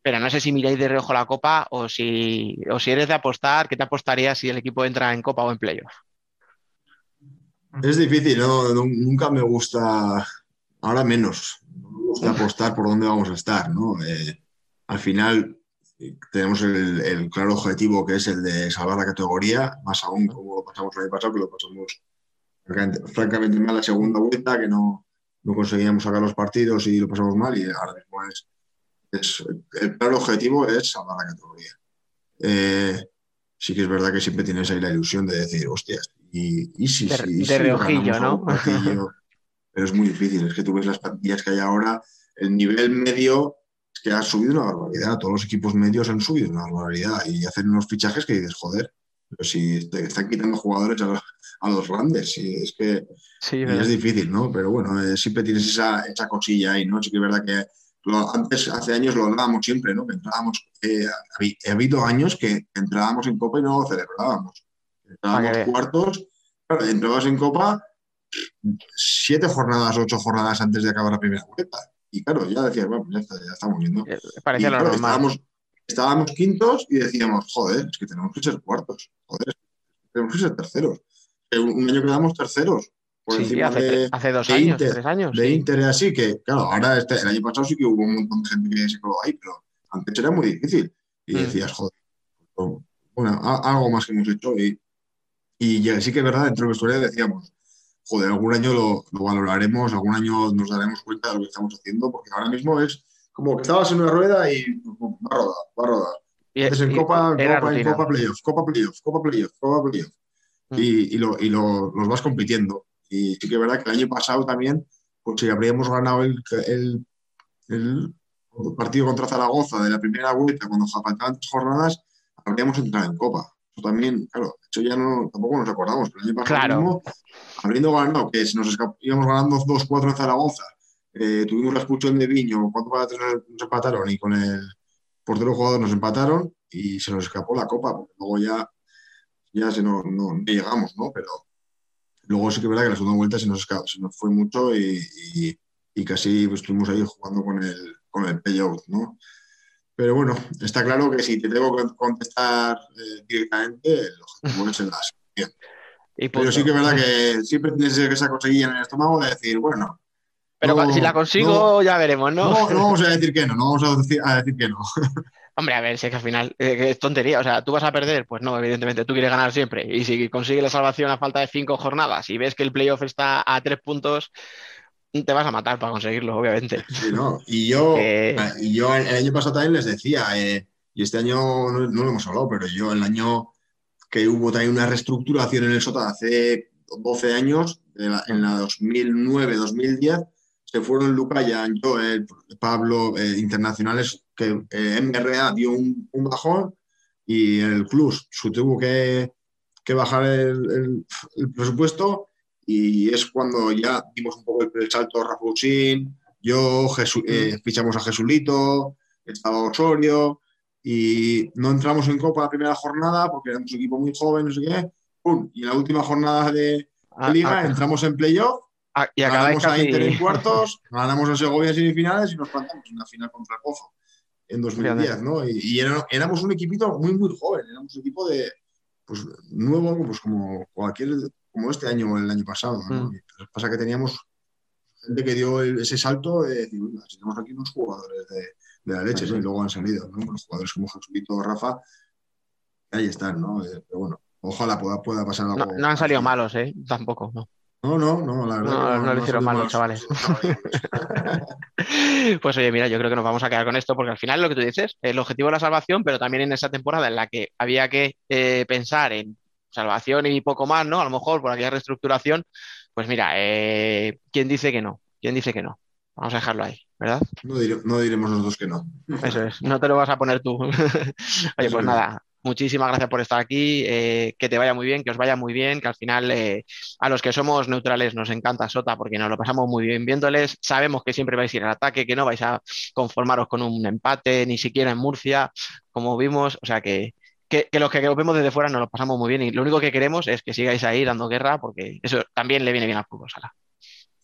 pero no sé si miráis de reojo la Copa o si, o si eres de apostar, ¿qué te apostarías si el equipo entra en Copa o en Playoff? Es difícil, ¿no? nunca me gusta, ahora menos, me gusta apostar por dónde vamos a estar, ¿no? Eh, al final eh, tenemos el, claro objetivo que es el de salvar la categoría, más aún como lo pasamos el año pasado, que lo pasamos francamente, mal la segunda vuelta, que no, no conseguíamos sacar los partidos y lo pasamos mal y ahora mismo es el claro objetivo es salvar la categoría. Eh, sí que es verdad que siempre tienes ahí la ilusión de decir, hostias, y, si, de, de reojillo, ¿no? pero es muy difícil, es que tú ves las plantillas que hay ahora, el nivel medio es que ha subido una barbaridad, todos los equipos medios han subido una barbaridad y hacen unos fichajes que dices, joder, pero si te están quitando jugadores a los, grandes, y es que es difícil, ¿no? Pero bueno, eh, siempre tienes esa, esa cosilla ahí, ¿no? Sí que es verdad que antes, hace años lo hablábamos siempre, ¿no? Que entrábamos, eh, ha habido años que entrábamos en Copa y no lo celebrábamos. Entrábamos cuartos, claro, entrabas en Copa siete jornadas, ocho jornadas antes de acabar la primera vuelta. Y claro, ya decías, bueno, ya, ya estamos viendo. Eh, parecía lo normal. Estábamos, estábamos, quintos y decíamos, joder, es que tenemos que ser cuartos, joder, tenemos que ser terceros. Un año quedamos terceros sí, hace, hace, dos años, tres años. De Inter y así, que claro, ahora este, el año pasado sí que hubo un montón de gente que se quedó ahí, pero antes era muy difícil. Y mm. decías, joder, bueno, algo más que hemos hecho. Y, y sí que es verdad, dentro de la historia decíamos, joder, algún año lo, lo, valoraremos, algún año nos daremos cuenta de lo que estamos haciendo, porque ahora mismo es como que estabas en una rueda y va a rodar, va a rodar. Y, Entonces en Copa, Copa, en Copa Playoff, Copa Playoff, Copa Playoff, Copa Playoff. Mm. Y, y, lo, y lo, los vas compitiendo. Y sí que es verdad que el año pasado también, pues si habríamos ganado el, el, partido contra Zaragoza de la primera vuelta, cuando faltaban tres jornadas, habríamos entrado en Copa. Eso también, claro, eso ya no, tampoco nos acordamos. Pero el año pasado, claro. habiendo ganado, que nos íbamos ganando 2-4 en Zaragoza, eh, tuvimos la expulsión de Viño, cuatro para tres nos empataron y con el portero jugador nos empataron y se nos escapó la copa, porque luego ya, ya se no, no, no llegamos, ¿no? Pero, Luego sí que es verdad que la segunda vuelta se nos, se nos fue mucho y, y, casi pues, estuvimos ahí jugando con el, con el payout, ¿no? Pero bueno, está claro que si te tengo que contestar eh, directamente, el objetivo es el las. Pero sí que es verdad que siempre tienes esa cosilla en el estómago de decir, bueno. Pero si la consigo, ya veremos, ¿no? ¿no? No vamos a decir que no, no vamos a decir, a decir que no. Hombre, a ver, si es que al final eh, es tontería. O sea, tú vas a perder, pues no, evidentemente tú quieres ganar siempre. Y si consigues la salvación a falta de cinco jornadas y ves que el playoff está a tres puntos, te vas a matar para conseguirlo, obviamente. Sí, no. Y yo, y yo el, año pasado también les decía, eh, y este año no, lo hemos hablado, pero yo el año que hubo también una reestructuración en el SOTA hace 12 años, en la, en la 2009-2010, se fueron Lucaya, yo, el Pablo, eh, internacionales, que eh, MRA dio un, bajón y el club su tuvo que, que bajar el, presupuesto y es cuando ya dimos un poco el, salto a yo eh, fichamos a Jesulito, estaba Osorio y no entramos en Copa la primera jornada porque éramos un equipo muy joven, no sé qué, y en la última jornada de, ah, Liga ah. entramos en playoff Ah, y ganamos a Inter en cuartos, ganamos a Segovia en semifinales y nos plantamos en la final contra el Pozo en 2010, ¿no? Y, éramos un equipito muy, muy joven, éramos un equipo de, pues, nuevo, pues como cualquier, como este año o el año pasado, ¿no? Mm. pasa que teníamos gente que dio ese salto de decir, tenemos aquí unos jugadores de, de la leche, y luego han salido, ¿no? Los jugadores como Jesuito o Rafa, ahí están, ¿no? Eh, pero bueno, ojalá pueda, pueda pasar algo. No, no han salido malos, ¿eh? Tampoco, ¿no? No, no, no, la verdad. No, no, no le hicieron mal los chavales. pues oye, mira, yo creo que nos vamos a quedar con esto porque al final lo que tú dices, el objetivo de la salvación, pero también en esa temporada en la que había que eh, pensar en salvación y poco más, ¿no? A lo mejor por aquella reestructuración, pues mira, eh, ¿quién dice que no? ¿Quién dice que no? Vamos a dejarlo ahí, ¿verdad? No, no diremos los dos que no. Eso es, no te lo vas a poner tú. oye, pues nada, muchísimas gracias por estar aquí, eh, que te vaya muy bien, que os vaya muy bien, que al final eh, a los que somos neutrales nos encanta Sota porque nos lo pasamos muy bien viéndoles, sabemos que siempre vais a ir al ataque, que no vais a conformaros con un empate, ni siquiera en Murcia, como vimos, o sea que, que, los que lo vemos desde fuera nos lo pasamos muy bien y lo único que queremos es que sigáis ahí dando guerra porque eso también le viene bien al fútbol sala.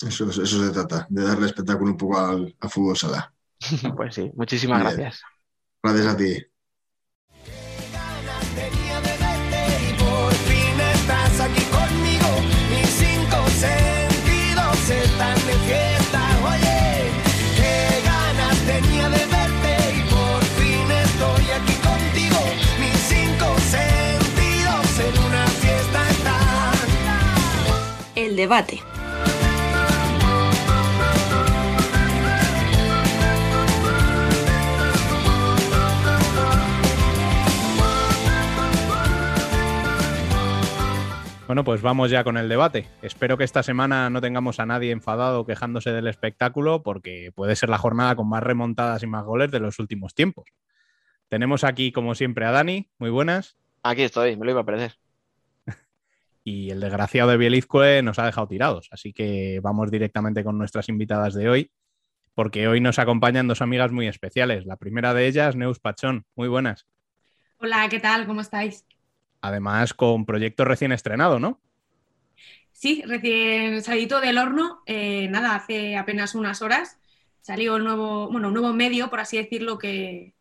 Eso, eso se trata, de darle espectáculo un poco al, fútbol sala. pues sí, muchísimas gracias. Gracias a ti. Debate. Bueno, pues vamos ya con el debate. Espero que esta semana no tengamos a nadie enfadado quejándose del espectáculo, porque puede ser la jornada con más remontadas y más goles de los últimos tiempos. Tenemos aquí, como siempre, a Dani. Muy buenas. Aquí estoy, me lo iba a perder. Y el desgraciado de Bielizque nos ha dejado tirados, así que vamos directamente con nuestras invitadas de hoy, porque hoy nos acompañan dos amigas muy especiales. La primera de ellas, Neus Pachón. Muy buenas. Hola, ¿qué tal? ¿Cómo estáis? Además, con proyecto recién estrenado, ¿no? Sí, recién salido del horno, eh, nada, hace apenas unas horas salió el nuevo, bueno, un nuevo medio, por así decirlo, que,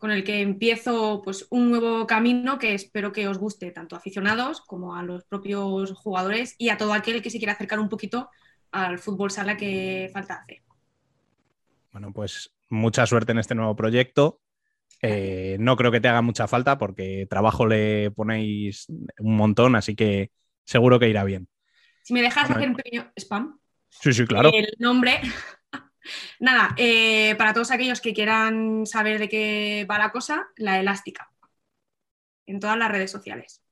con el que empiezo pues, un nuevo camino que espero que os guste, tanto a aficionados como a los propios jugadores y a todo aquel que se quiera acercar un poquito al fútbol sala que falta hacer. Bueno, pues mucha suerte en este nuevo proyecto. Eh, no creo que te haga mucha falta porque trabajo le ponéis un montón, así que seguro que irá bien. Si me dejas hacer un pequeño spam. Sí, sí, claro. El nombre. Nada, eh, para todos aquellos que quieran saber de qué va la cosa, la elástica. En todas las redes sociales.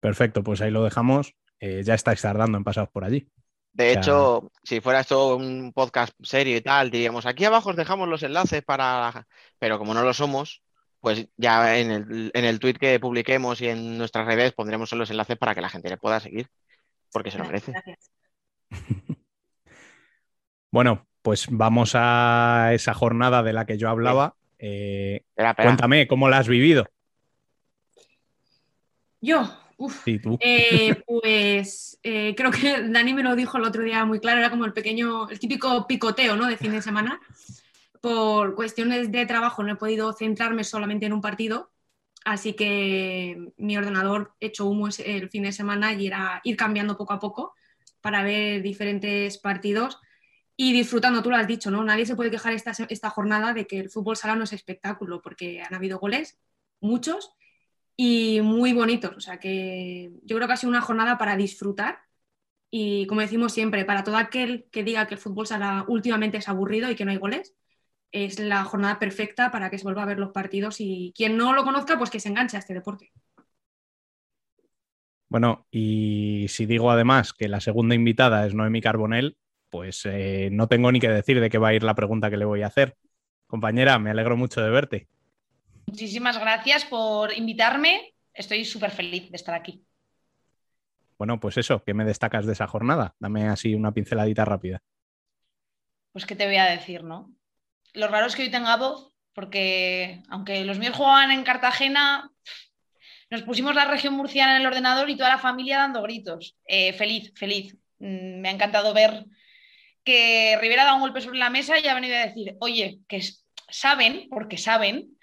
Perfecto, pues ahí lo dejamos. Eh, ya estáis tardando en pasar por allí. De hecho, si fuera esto un podcast serio y tal, diríamos, aquí abajo os dejamos los enlaces para... Pero como no lo somos, pues ya en el, en el tweet que publiquemos y en nuestras redes pondremos los enlaces para que la gente le pueda seguir, porque se lo merece. bueno, pues vamos a esa jornada de la que yo hablaba. Eh, cuéntame, ¿cómo la has vivido? Yo, eh, pues eh, creo que Dani me lo dijo el otro día muy claro, era como el pequeño, el típico picoteo ¿no? de fin de semana. Por cuestiones de trabajo no he podido centrarme solamente en un partido, así que mi ordenador hecho humo el fin de semana y era ir cambiando poco a poco para ver diferentes partidos. Y disfrutando, tú lo has dicho, ¿no? Nadie se puede quejar esta, esta jornada de que el fútbol sala no es espectáculo, porque han habido goles, muchos, y muy bonitos. O sea que yo creo que ha sido una jornada para disfrutar y, como decimos siempre, para todo aquel que diga que el fútbol sala últimamente es aburrido y que no hay goles, es la jornada perfecta para que se vuelva a ver los partidos y quien no lo conozca, pues que se enganche a este deporte. Bueno, y si digo además que la segunda invitada es Noemi Carbonell, pues eh, no tengo ni que decir de qué va a ir la pregunta que le voy a hacer. Compañera, me alegro mucho de verte. Muchísimas gracias por invitarme. Estoy súper feliz de estar aquí. Bueno, pues eso, ¿qué me destacas de esa jornada? Dame así una pinceladita rápida. Pues qué te voy a decir, ¿no? Lo raro es que hoy tenga voz, porque aunque los míos jugaban en Cartagena, nos pusimos la región murciana en el ordenador y toda la familia dando gritos. Eh, feliz, feliz. Mm, me ha encantado ver que Rivera da un golpe sobre la mesa y ha venido a decir, oye, que saben, porque saben,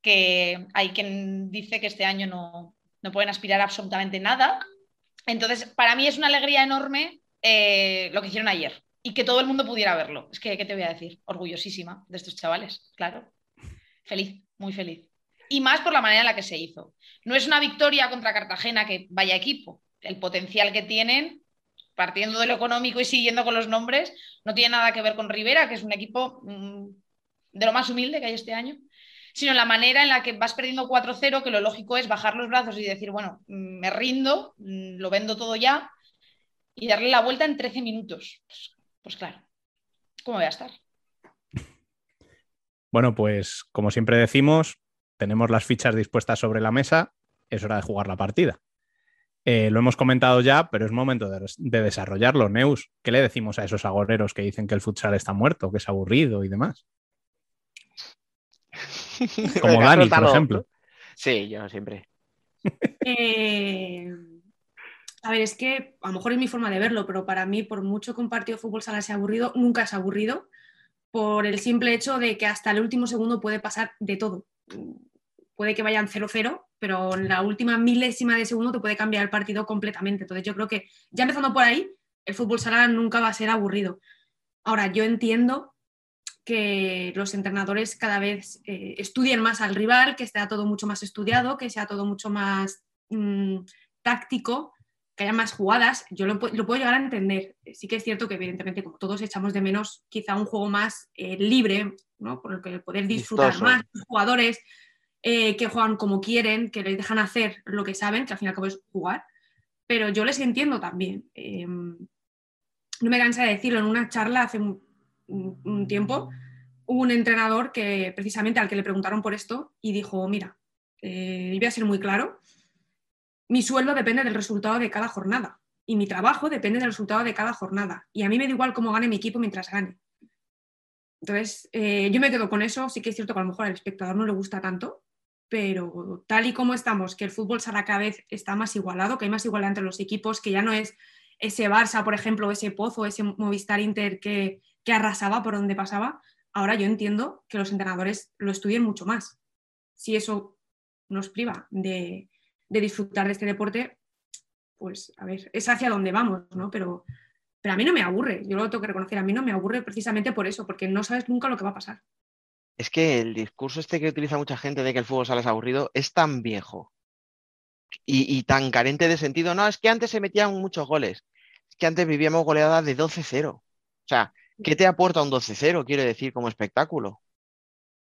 que hay quien dice que este año no, no pueden aspirar absolutamente nada. Entonces, para mí es una alegría enorme eh, lo que hicieron ayer y que todo el mundo pudiera verlo. Es que, ¿qué te voy a decir? Orgullosísima de estos chavales, claro. Feliz, muy feliz. Y más por la manera en la que se hizo. No es una victoria contra Cartagena que vaya equipo. El potencial que tienen partiendo de lo económico y siguiendo con los nombres, no tiene nada que ver con Rivera, que es un equipo mm, de lo más humilde que hay este año, sino la manera en la que vas perdiendo 4-0, que lo lógico es bajar los brazos y decir, bueno, mm, me rindo, mm, lo vendo todo ya, y darle la vuelta en 13 minutos. Pues, pues claro, ¿cómo voy a estar? Bueno, pues como siempre decimos, tenemos las fichas dispuestas sobre la mesa, es hora de jugar la partida. Eh, lo hemos comentado ya, pero es momento de, desarrollarlo. Neus, ¿qué le decimos a esos agoreros que dicen que el futsal está muerto, que es aburrido y demás? Como Dani, por ejemplo. Sí, yo siempre. Eh, a ver, es que a lo mejor es mi forma de verlo, pero para mí, por mucho que un partido de fútbol sala sea aburrido, nunca es aburrido por el simple hecho de que hasta el último segundo puede pasar de todo. Puede que vayan 0-0 pero en la última milésima de segundo te puede cambiar el partido completamente. Entonces yo creo que ya empezando por ahí, el fútbol sala nunca va a ser aburrido. Ahora, yo entiendo que los entrenadores cada vez eh, estudien más al rival, que esté todo mucho más estudiado, que sea todo mucho más mm, táctico, que haya más jugadas. Yo lo, puedo llegar a entender. Sí que es cierto que evidentemente como todos echamos de menos quizá un juego más eh, libre, ¿no? por el que poder disfrutar más los jugadores, eh, que juegan como quieren, que les dejan hacer lo que saben, que al fin y al cabo es jugar, pero yo les entiendo también. Eh, no me cansa de decirlo, en una charla hace un, tiempo hubo un entrenador que precisamente al que le preguntaron por esto y dijo, mira, eh, voy a ser muy claro, mi sueldo depende del resultado de cada jornada y mi trabajo depende del resultado de cada jornada y a mí me da igual cómo gane mi equipo mientras gane. Entonces, yo me quedo con eso, sí que es cierto que a lo mejor al espectador no le gusta tanto, pero tal y como estamos, que el fútbol sala cada vez está más igualado, que hay más igualdad entre los equipos, que ya no es ese Barça, por ejemplo, ese Pozo, ese Movistar Inter que, arrasaba por donde pasaba, ahora yo entiendo que los entrenadores lo estudien mucho más. Si eso nos priva de, disfrutar de este deporte, pues a ver, es hacia donde vamos, ¿no? Pero, pero a mí no me aburre, yo lo tengo que reconocer, a mí no me aburre precisamente por eso, porque no sabes nunca lo que va a pasar es que el discurso este que utiliza mucha gente de que el fútbol sale es aburrido es tan viejo y, tan carente de sentido. No, es que antes se metían muchos goles. Es que antes vivíamos goleadas de 12-0. O sea, ¿qué te aporta un 12-0? Quiero decir, como espectáculo.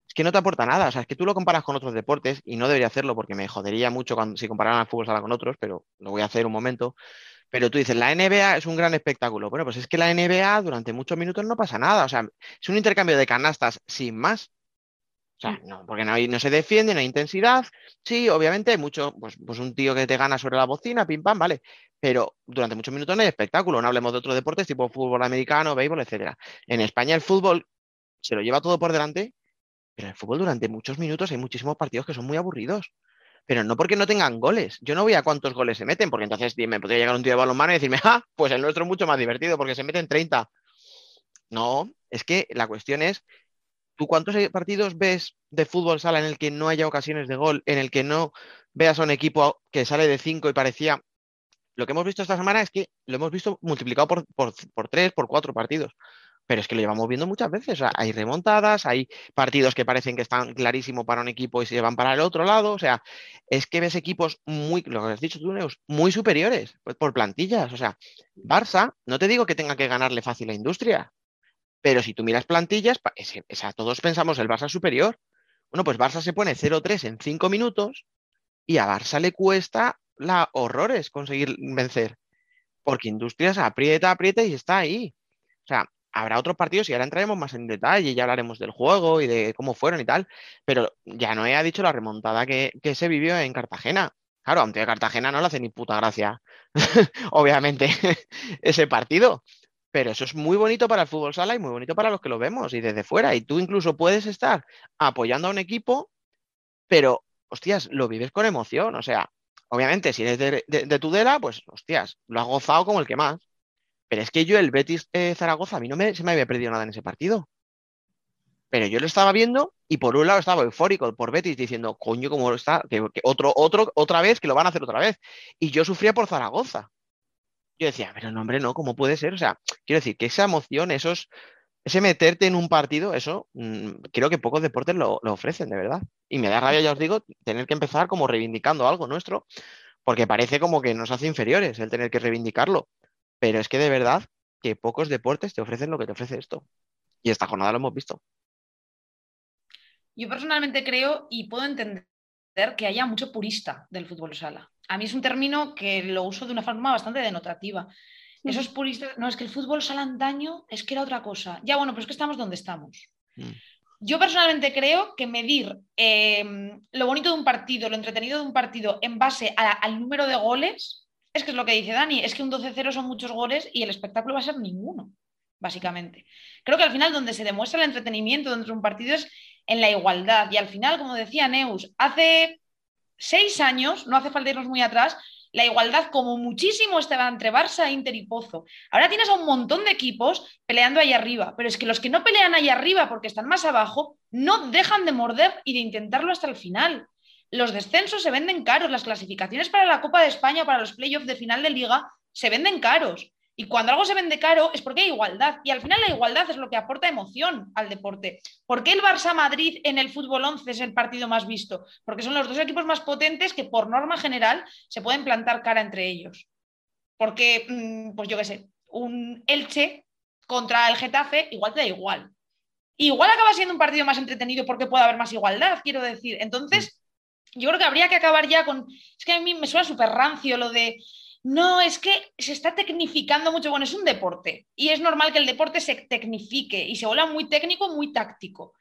Es que no te aporta nada. O sea, es que tú lo comparas con otros deportes y no debería hacerlo porque me jodería mucho cuando, si compararan al fútbol sala con otros, pero lo voy a hacer un momento. Pero tú dices, la NBA es un gran espectáculo. Bueno, pues es que la NBA durante muchos minutos no pasa nada. O sea, es un intercambio de canastas sin más. O sea, mm. no, porque no, no se defiende, no hay intensidad. Sí, obviamente hay mucho, pues, pues un tío que te gana sobre la bocina, pim pam, vale. Pero durante muchos minutos no hay espectáculo. No hablemos de otros deportes tipo fútbol americano, béisbol, etcétera. En España el fútbol se lo lleva todo por delante, pero en el fútbol durante muchos minutos hay muchísimos partidos que son muy aburridos. Pero no porque no tengan goles. Yo no voy a cuántos goles se meten, porque entonces me podría llegar un tío de balonmano y decirme, ah, pues el nuestro es mucho más divertido porque se meten 30. No, es que la cuestión es ¿Tú cuántos partidos ves de fútbol sala en el que no haya ocasiones de gol, en el que no veas a un equipo que sale de 5 y parecía... Lo que hemos visto esta semana es que lo hemos visto multiplicado por, tres, por cuatro partidos. pero es que lo llevamos viendo muchas veces. Hay remontadas, hay partidos que parecen que están clarísimos para un equipo y se van para el otro lado. O sea, es que ves equipos muy, lo que has dicho tú, Neus, muy superiores pues, por plantillas. O sea, Barça, no te digo que tenga que ganarle fácil a Industria, pero si tú miras plantillas, todos pensamos el Barça superior. Bueno, pues Barça se pone 0-3 en 5 minutos y a Barça le cuesta la horrores conseguir vencer. Porque Industrias aprieta, aprieta y está ahí. O sea, habrá otros partidos y ahora entraremos más en detalle y ya hablaremos del juego y de cómo fueron y tal, pero ya no he dicho la remontada que, se vivió en Cartagena. Claro, aunque Cartagena no le hace ni puta gracia, obviamente, ese partido. Pero eso es muy bonito para el fútbol sala y muy bonito para los que lo vemos y desde fuera. Y tú incluso puedes estar apoyando a un equipo, pero, hostias, lo vives con emoción. O sea, obviamente, si eres de, de Tudela, pues, hostias, lo has gozado como el que más. Pero es que yo, el Betis eh, Zaragoza, a mí no me, se me había perdido nada en ese partido. Pero yo lo estaba viendo y por un lado estaba eufórico por Betis diciendo, coño, cómo está, que, otro, otro, otra vez, que lo van a hacer otra vez. Y yo sufría por Zaragoza. Yo decía, pero no, hombre, no, ¿cómo puede ser? O sea, quiero decir que esa emoción, esos, ese meterte en un partido, eso mm, creo que pocos deportes lo, lo, ofrecen, de verdad. Y me da rabia, ya os digo, tener que empezar como reivindicando algo nuestro, porque parece como que nos hace inferiores el tener que reivindicarlo. Pero es que de verdad que pocos deportes te ofrecen lo que te ofrece esto. Y esta jornada lo hemos visto. Yo personalmente creo y puedo entender que haya mucho purista del fútbol sala. A mí es un término que lo uso de una forma bastante denotativa. Mm. Esos puristas, no, es que el fútbol sala antaño es que era otra cosa. Ya bueno, pero es que estamos donde estamos. Mm. Yo personalmente creo que medir em, lo bonito de un partido, lo entretenido de un partido en base al número de goles es que es lo que dice Dani, es que un 12-0 son muchos goles y el espectáculo va a ser ninguno, básicamente. Creo que al final donde se demuestra el entretenimiento dentro de un partido es en la igualdad. Y al final, como decía Neus, hace seis años, no hace falta irnos muy atrás, la igualdad como muchísimo estaba entre Barça, Inter y Pozo. Ahora tienes a un montón de equipos peleando ahí arriba, pero es que los que no pelean ahí arriba porque están más abajo, no dejan de morder y de intentarlo hasta el final los descensos se venden caros, las clasificaciones para la Copa de España, para los playoffs de final de liga, se venden caros. Y cuando algo se vende caro es porque hay igualdad. Y al final la igualdad es lo que aporta emoción al deporte. ¿Por qué el Barça-Madrid en el fútbol 11 es el partido más visto? Porque son los dos equipos más potentes que por norma general se pueden plantar cara entre ellos. Porque, mm, pues yo qué sé, un Elche contra el Getafe igual te da igual. Igual acaba siendo un partido más entretenido porque puede haber más igualdad, quiero decir. Entonces, yo creo que habría que acabar ya con. Es que a mí me suena súper rancio lo de. No, es que se está tecnificando mucho. Bueno, es un deporte y es normal que el deporte se tecnifique y se vuelva muy técnico, muy táctico.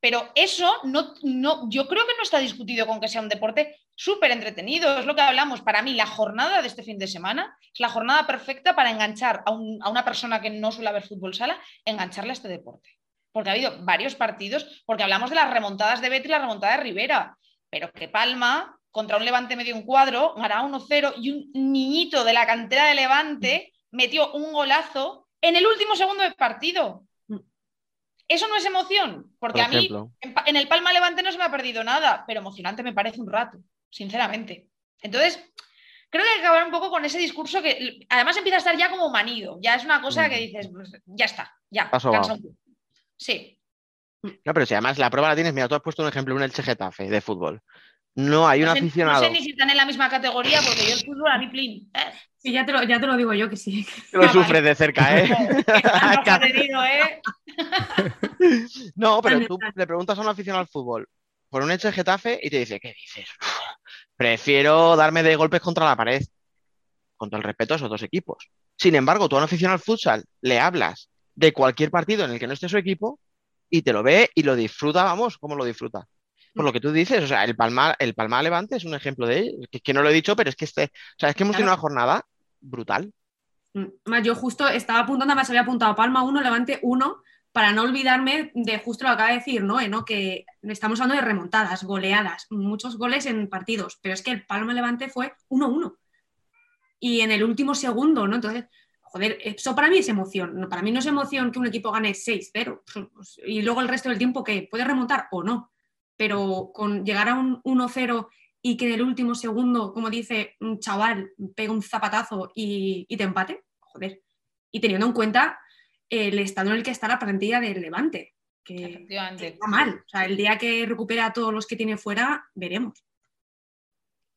Pero eso no, no, yo creo que no está discutido con que sea un deporte súper entretenido. Es lo que hablamos. Para mí, la jornada de este fin de semana es la jornada perfecta para enganchar a, una persona que no suele ver fútbol sala, engancharle a este deporte. Porque ha habido varios partidos, porque hablamos de las remontadas de Betty y la remontada de Rivera pero que Palma, contra un Levante medio un cuadro, ganaba 1-0 y un niñito de la cantera de Levante metió un golazo en el último segundo del partido. Eso no es emoción, porque a mí en, el Palma Levante no se me ha perdido nada, pero emocionante me parece un rato, sinceramente. Entonces, creo que hay que acabar un poco con ese discurso que además empieza a estar ya como manido, ya es una cosa que mm. dices, pues, ya está, ya. Sí. No, pero si además la prueba la tienes, mira, tú has puesto un ejemplo, un Elche Getafe de fútbol. No hay un aficionado. No sé ni si están en la misma categoría porque yo el fútbol a mí plin. ¿eh? Sí, ya te, lo, ya te lo digo yo que sí. Lo sufres de cerca, ¿eh? ¿eh? no, pero tú le preguntas a un aficionado al fútbol por un Elche Getafe y te dice, ¿qué dices? Prefiero darme de golpes contra la pared. Con todo el respeto a esos dos equipos. Sin embargo, tú a un aficionado al futsal le hablas de cualquier partido en el que no esté su equipo y te lo ve y lo disfruta, vamos, como lo disfruta. Por lo que tú dices, o sea, el Palma, el Palma Levante es un ejemplo de ello. Que, que no lo he dicho, pero es que este, o sea, es que hemos tenido una jornada brutal. Mm, más yo justo estaba apuntando, más había apuntado Palma 1, Levante 1, para no olvidarme de justo lo que acaba de decir ¿no? ¿no? que estamos hablando de remontadas, goleadas, muchos goles en partidos, pero es que el Palma Levante fue 1-1. Y en el último segundo, ¿no? Entonces, joder, eso para mí es emoción. Para mí no es emoción que un equipo gane 6-0 pues, y luego el resto del tiempo que puede remontar o no. Pero con llegar a un 1-0 y que en el último segundo, como dice un chaval, pega un zapatazo y, te empate, joder. Y teniendo en cuenta el estado en el que está la plantilla del Levante. Que, está mal. O sea, el día que recupera a todos los que tiene fuera, veremos.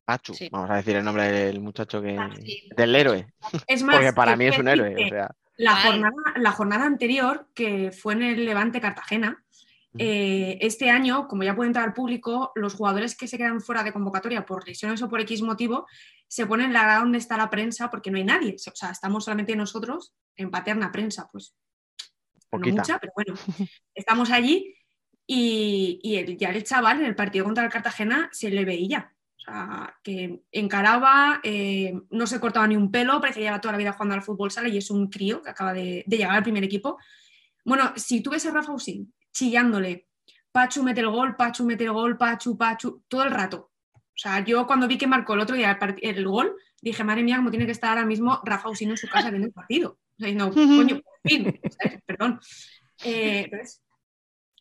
Pachu, Sí. vamos a decir el nombre del muchacho que. Ah, sí. del héroe. Es más, Porque para mí es un héroe. O sea, la, jornada, la jornada anterior, que fue en el Levante Cartagena. Eh, este año, como ya puede entrar al público, los jugadores que se quedan fuera de convocatoria por lesiones o por X motivo, se ponen en la grada donde está la prensa porque no hay nadie. O sea, estamos solamente nosotros en paterna prensa, pues no Poquita. mucha, pero bueno, estamos allí y, y el- ya el chaval en el partido contra el Cartagena se le veía. O sea, que encaraba, eh, no se cortaba ni un pelo, parecía que lleva toda la vida jugando al fútbol sala y es un crío que acaba de, de llegar al primer equipo. Bueno, si tú ves a Rafa Usín chillándole, Pachu mete el gol, Pachu mete el gol, Pachu, Pachu, todo el rato. O sea, yo cuando vi que marcó el otro día el, part- el gol, dije, madre mía, cómo tiene que estar ahora mismo Rafa Usín en su casa viendo el partido. O sea, no, coño, por fin, ¿sabes? perdón. Eh,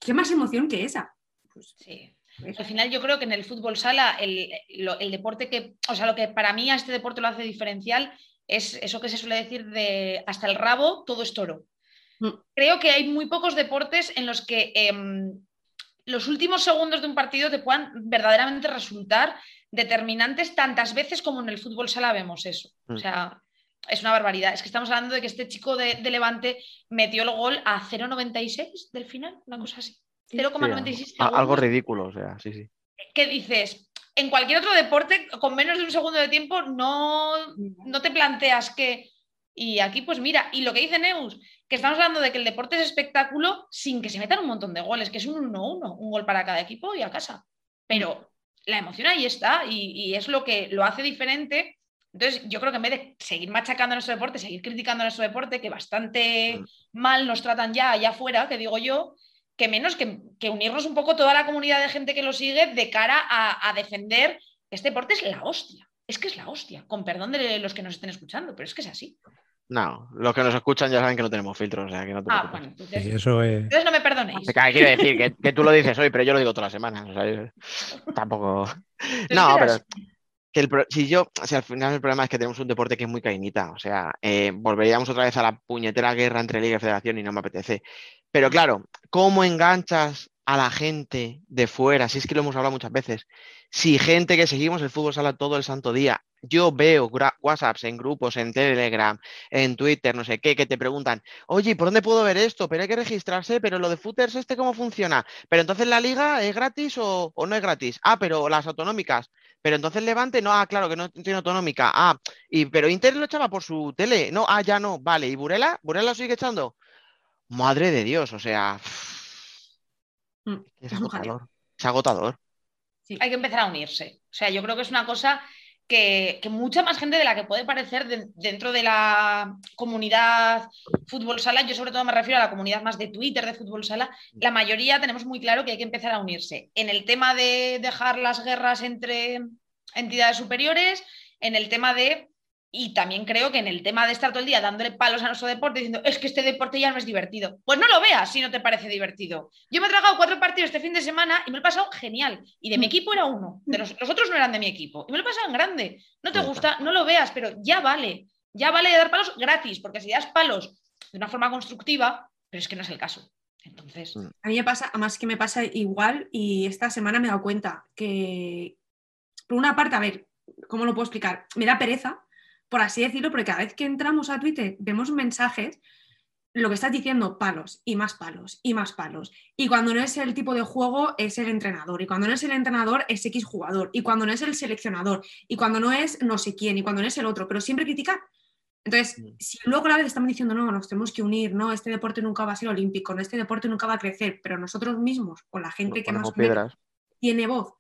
¿qué más emoción que esa? Pues, Sí. Al final yo creo que en el fútbol sala el, lo- el deporte que, o sea, lo que para mí a este deporte lo hace diferencial es eso que se suele decir de hasta el rabo todo es toro. Mm. Creo que hay muy pocos deportes en los que em, los últimos segundos de un partido te puedan verdaderamente resultar determinantes tantas veces como en el fútbol sala vemos eso. O Mm. sea, es una barbaridad. Es que estamos hablando de que este chico de, de Levante metió el gol a 0,96 del final, una cosa así. Sí. 0,96 Sí, a- algo ridículo, o sea, sí, sí. que dices, en cualquier otro deporte, con menos de un segundo de tiempo, no, no te planteas que. Y aquí, pues mira, y lo que dice Neus, que estamos hablando de que el deporte es espectáculo sin que se metan un montón de goles, que es un 1-1, un gol para cada equipo y a casa. Pero la emoción ahí está y, y es lo que lo hace diferente. Entonces, yo creo que en vez de seguir machacando nuestro deporte, seguir criticando nuestro deporte, que bastante mal nos tratan ya allá afuera, que digo yo, que menos que, que unirnos un poco toda la comunidad de gente que lo sigue de cara a, a defender que este deporte es la hostia. Es que es la hostia, con perdón de los que nos estén escuchando, pero es que es así. No, los que nos escuchan ya saben que no tenemos filtros, o sea, que no te Ah, preocupes. bueno, entonces, Sí, eso es. entonces no me perdonéis. O sea, quiero decir que, que tú lo dices hoy, pero yo lo digo todas las semanas. O sea, yo- tampoco. No, pero que el pro- si yo, si al final el problema es que tenemos un deporte que es muy cañita, o sea, eh, volveríamos otra vez a la puñetera guerra entre Liga y Federación y no me apetece. Pero claro, ¿cómo enganchas a la gente de fuera? Si es que lo hemos hablado muchas veces. Si gente que seguimos el fútbol sala todo el santo día, yo veo WhatsApps en grupos, en Telegram, en Twitter, no sé qué, que te preguntan, oye, ¿por dónde puedo ver esto? Pero hay que registrarse, pero lo de footers, ¿este cómo funciona? Pero entonces la liga es gratis o, o no es gratis. Ah, pero las autonómicas. Pero entonces Levante, no, ah, claro que no tiene autonómica. Ah, y, pero Inter lo echaba por su tele. No, ah, ya no, vale. ¿Y Burela? ¿Burela lo sigue echando? Madre de Dios, o sea. Mm, Es agotador. Es agotador. sí. hay que empezar a unirse. O sea, yo creo que es una cosa que, que mucha más gente de la que puede parecer de- dentro de la comunidad fútbol sala, yo sobre todo me refiero a la comunidad más de Twitter de fútbol sala, la mayoría tenemos muy claro que hay que empezar a unirse. En el tema de dejar las guerras entre entidades superiores, en el tema de... Y también creo que en el tema de estar todo el día dándole palos a nuestro deporte diciendo es que este deporte ya no es divertido. Pues no lo veas si no te parece divertido. Yo me he tragado cuatro partidos este fin de semana y me lo he pasado genial. Y de mi equipo era uno. De los, los otros no eran de mi equipo. Y me lo he pasado en grande. No te gusta, no lo veas, pero ya vale. Ya vale de dar palos gratis, porque si das palos de una forma constructiva, pero es que no es el caso. Entonces, Mm. A mí me pasa, además que me pasa igual y esta semana me he dado cuenta que, por una parte, a ver, ¿cómo lo puedo explicar? Me da pereza, por así decirlo, porque cada vez que entramos a Twitter vemos mensajes, lo que estás diciendo, palos y más palos y más palos. Y cuando no es el tipo de juego, es el entrenador. Y cuando no es el entrenador, es X jugador. Y cuando no es el seleccionador. Y cuando no es no sé quién. Y cuando no es el otro. Pero siempre criticar. Entonces, Mm. si luego a la vez estamos diciendo, no, nos tenemos que unir, no, este deporte nunca va a ser olímpico, no, este deporte nunca va a crecer, pero nosotros mismos o la gente Nos que más piedras. tiene voz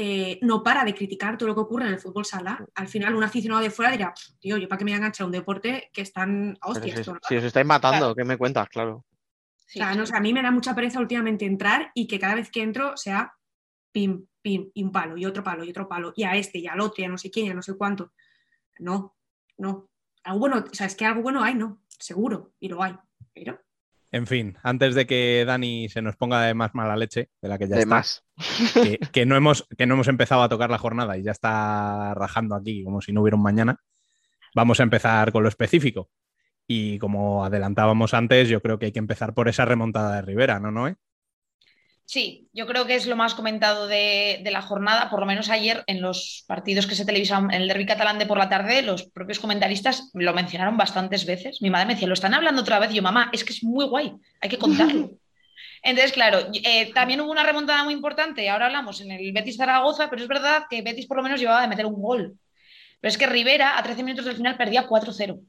eh, no para de criticar todo lo que ocurre en el fútbol sala, al final un aficionado de fuera dirá, "Pff, tío, yo para qué me voy a enganchar a un deporte que están a hostias. si, os estáis matando, ¿qué me cuentas? Claro. sí, no a mí me da mucha pereza últimamente entrar y que cada vez que entro sea pim, pim, y un palo, y otro palo, y otro palo, y a este, y al otro, y a no sé quién, y a no sé cuánto. No, no. Algo bueno, o sea, es que algo bueno hay, no, seguro, y lo hay. Pero En fin, antes de que Dani se nos ponga de más mala leche, de la que ya de está, más. que, que no hemos, que no hemos empezado a tocar la jornada y ya está rajando aquí como si no hubiera un mañana, vamos a empezar con lo específico. Y como adelantábamos antes, yo creo que hay que empezar por esa remontada de Rivera, ¿no, Noé? Sí, yo creo que es lo más comentado de, la jornada, por lo menos ayer en los partidos que se televisaron en el derby catalán de por la tarde, los propios comentaristas lo mencionaron bastantes veces. Mi madre me decía, lo están hablando otra vez. yo, mamá, es que es muy guay, hay que contarlo. Entonces, claro, eh, también hubo una remontada muy importante, ahora hablamos en el Betis Zaragoza, pero es verdad que Betis por lo menos llevaba de meter un gol. Pero es que Rivera a 13 minutos del final perdía 4-0.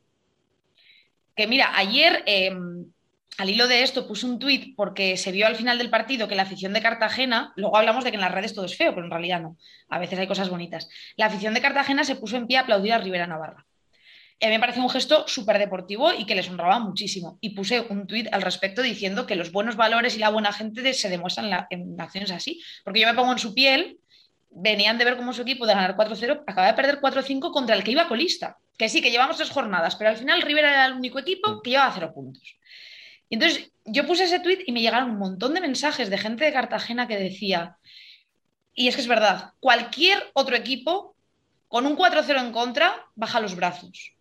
Que mira, ayer... Em, al hilo de esto puse un tuit porque se vio al final del partido que la afición de Cartagena, luego hablamos de que en las redes todo es feo, pero en realidad no, a veces hay cosas bonitas. La afición de Cartagena se puso en pie a aplaudir a Rivera Navarra. Y a mí me pareció un gesto súper deportivo y que les honraba muchísimo. Y puse un tuit al respecto diciendo que los buenos valores y la buena gente se demuestran en, acciones así. Porque yo me pongo en su piel, venían de ver cómo su equipo de ganar 4-0 acaba de perder 4-5 contra el que iba colista. Que sí, que llevamos tres jornadas, pero al final Rivera era el único equipo que llevaba cero puntos. Y entonces yo puse ese tweet y me llegaron un montón de mensajes de gente de Cartagena que decía, y es que es verdad, cualquier otro equipo con un 4-0 en contra baja los brazos.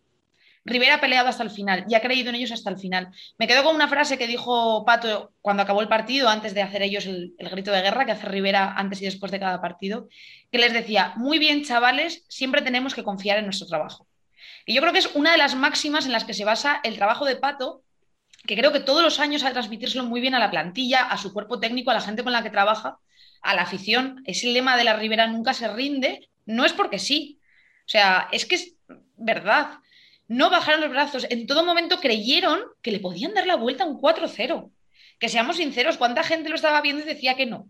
Rivera ha peleado hasta el final y ha creído en ellos hasta el final. Me quedo con una frase que dijo Pato cuando acabó el partido, antes de hacer ellos el, el, grito de guerra que hace Rivera antes y después de cada partido, que les decía, muy bien chavales, siempre tenemos que confiar en nuestro trabajo. Y yo creo que es una de las máximas en las que se basa el trabajo de Pato que creo que todos los años ha de transmitírselo muy bien a la plantilla, a su cuerpo técnico, a la gente con la que trabaja, a la afición. Ese lema de la Ribera nunca se rinde, no es porque sí. O sea, es que es verdad. No bajaron los brazos. En todo momento creyeron que le podían dar la vuelta a un 4-0. Que seamos sinceros, ¿cuánta gente lo estaba viendo y decía que no?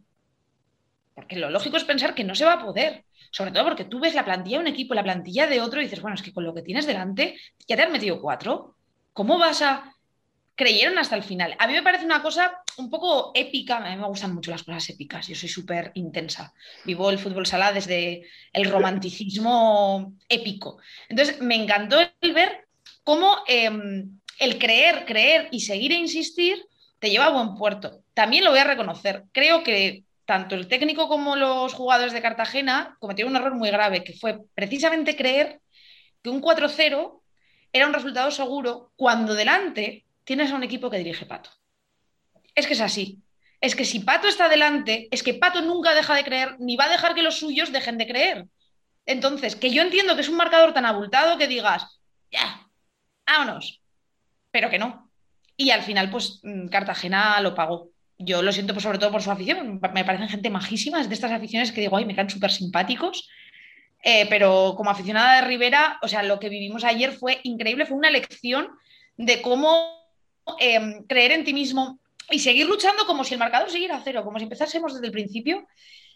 Porque lo lógico es pensar que no se va a poder. Sobre todo porque tú ves la plantilla de un equipo, la plantilla de otro y dices, bueno, es que con lo que tienes delante ya te han metido cuatro. ¿Cómo vas a creyeron hasta el final. A mí me parece una cosa un poco épica, a mí me gustan mucho las cosas épicas, yo soy súper intensa, vivo el fútbol sala desde el romanticismo épico. Entonces, me encantó el ver cómo em, el creer, creer y seguir e insistir te lleva a buen puerto. También lo voy a reconocer, creo que tanto el técnico como los jugadores de Cartagena cometieron un error muy grave, que fue precisamente creer que un 4-0 era un resultado seguro cuando delante tienes a un equipo que dirige Pato. Es que es así. Es que si Pato está delante, es que Pato nunca deja de creer, ni va a dejar que los suyos dejen de creer. Entonces, que yo entiendo que es un marcador tan abultado que digas, ya, vámonos, pero que no. Y al final, pues mm, Cartagena lo pagó. Yo lo siento pues, sobre todo por su afición, me parecen gente majísima, de estas aficiones que digo, ay, me caen súper simpáticos. Eh, pero como aficionada de Rivera, o sea, lo que vivimos ayer fue increíble, fue una lección de cómo Em, creer en ti mismo y seguir luchando como si el marcador siguiera a cero, como si empezásemos desde el principio,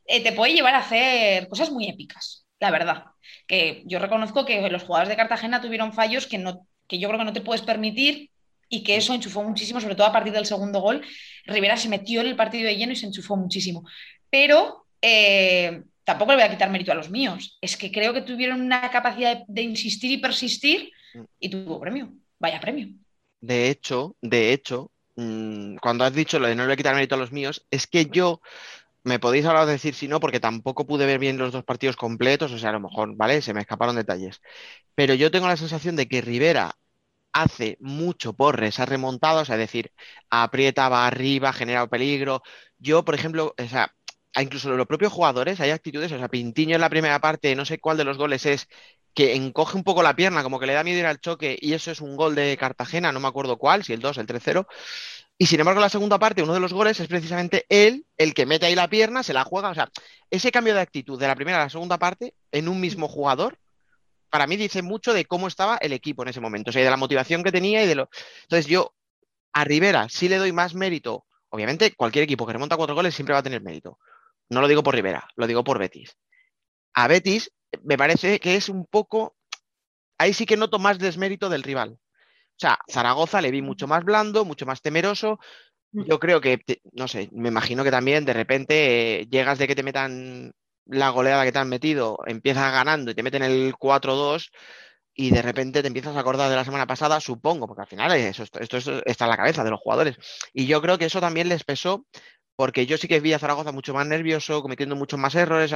eh, te puede llevar a hacer cosas muy épicas, la verdad. Que yo reconozco que los jugadores de Cartagena tuvieron fallos que, no, que yo creo que no te puedes permitir y que eso enchufó muchísimo, sobre todo a partir del segundo gol. Rivera se metió en el partido de lleno y se enchufó muchísimo. Pero eh, tampoco le voy a quitar mérito a los míos. Es que creo que tuvieron una capacidad de insistir y persistir y tuvo premio. Vaya premio. De hecho, de hecho, mm, cuando has dicho lo de no le a quitar mérito a los míos, es que yo me podéis ahora decir si no, porque tampoco pude ver bien los dos partidos completos, o sea, a lo mejor, ¿vale? Se me escaparon detalles. Pero yo tengo la sensación de que Rivera hace mucho por esas remontadas, o sea, es decir, aprieta, va arriba, genera peligro. Yo, por ejemplo, o sea, incluso los propios jugadores, hay actitudes, o sea, Pintiño en la primera parte, no sé cuál de los goles es, que encoge un poco la pierna, como que le da miedo ir al choque, y eso es un gol de Cartagena, no me acuerdo cuál, si el 2, el 3-0. Y sin embargo, la segunda parte, uno de los goles es precisamente él el que mete ahí la pierna, se la juega. O sea, ese cambio de actitud de la primera a la segunda parte en un mismo jugador, para mí dice mucho de cómo estaba el equipo en ese momento, o sea, de la motivación que tenía y de lo. Entonces, yo a Rivera sí le doy más mérito. Obviamente, cualquier equipo que remonta cuatro goles siempre va a tener mérito. No lo digo por Rivera, lo digo por Betis. A Betis me parece que es un poco, ahí sí que noto más desmérito del rival. O sea, Zaragoza le vi mucho más blando, mucho más temeroso. Yo creo que, no sé, me imagino que también de repente eh, llegas de que te metan la goleada que te han metido, empiezas ganando y te meten el 4-2 y de repente te empiezas a acordar de la semana pasada, supongo, porque al final eso, esto, está en la cabeza de los jugadores. Y yo creo que eso también les pesó porque yo sí que vi a Zaragoza mucho más nervioso, cometiendo muchos más errores.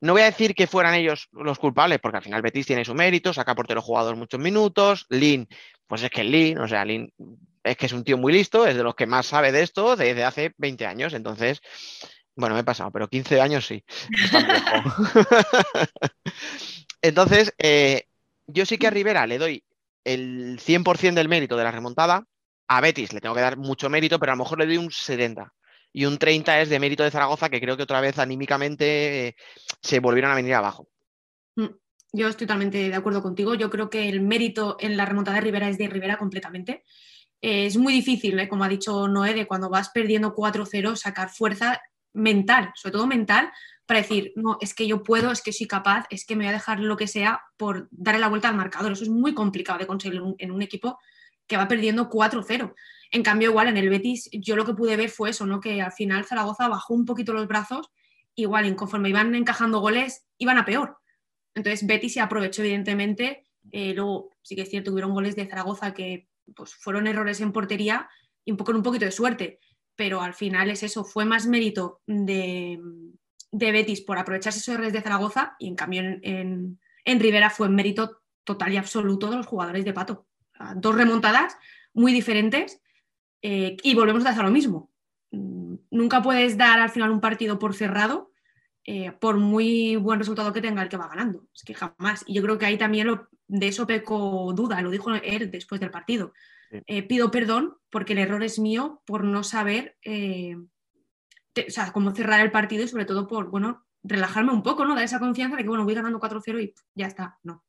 No voy a decir que fueran ellos los culpables, porque al final Betis tiene su mérito, saca portero jugador muchos minutos. Lin, pues es que Lin, o sea, Lin es que es un tío muy listo, es de los que más sabe de esto desde hace 20 años. Entonces, bueno, me he pasado, pero 15 años sí. Entonces, eh, yo sí que a Rivera le doy el 100% del mérito de la remontada. A Betis le tengo que dar mucho mérito, pero a lo mejor le doy un 70 y un 30 es de mérito de Zaragoza, que creo que otra vez anímicamente eh, se volvieron a venir abajo. Mm, yo estoy totalmente de acuerdo contigo. Yo creo que el mérito en la remontada de Rivera es de Rivera completamente. Eh, es muy difícil, eh, como ha dicho Noé, de cuando vas perdiendo 4-0, sacar fuerza mental, sobre todo mental, para decir, no, es que yo puedo, es que soy capaz, es que me voy a dejar lo que sea por darle la vuelta al marcador. Eso es muy complicado de conseguir en un equipo que va perdiendo 4-0. En cambio, igual en el Betis, yo lo que pude ver fue eso, ¿no? Que al final Zaragoza bajó un poquito los brazos, igual, y conforme iban encajando goles, iban a peor. Entonces, Betis se aprovechó, evidentemente. Eh, luego, sí que es cierto, hubieron goles de Zaragoza que pues, fueron errores en portería y un poco, un poquito de suerte. Pero al final es eso, fue más mérito de, Betis por aprovecharse esos errores de Zaragoza y en cambio en, en Rivera fue mérito total y absoluto de los jugadores de Pato. Dos remontadas muy diferentes eh, y volvemos a hacer lo mismo. Mm, nunca puedes dar al final un partido por cerrado, eh, por muy buen resultado que tenga el que va ganando. Es que jamás. Y yo creo que ahí también lo, de eso peco duda, lo dijo él después del partido. Eh, pido perdón porque el error es mío por no saber cómo cerrar el partido y sobre todo por, bueno, relajarme un poco, ¿no? Dar esa confianza de que, bueno, voy ganando 4-0 y ya está. No.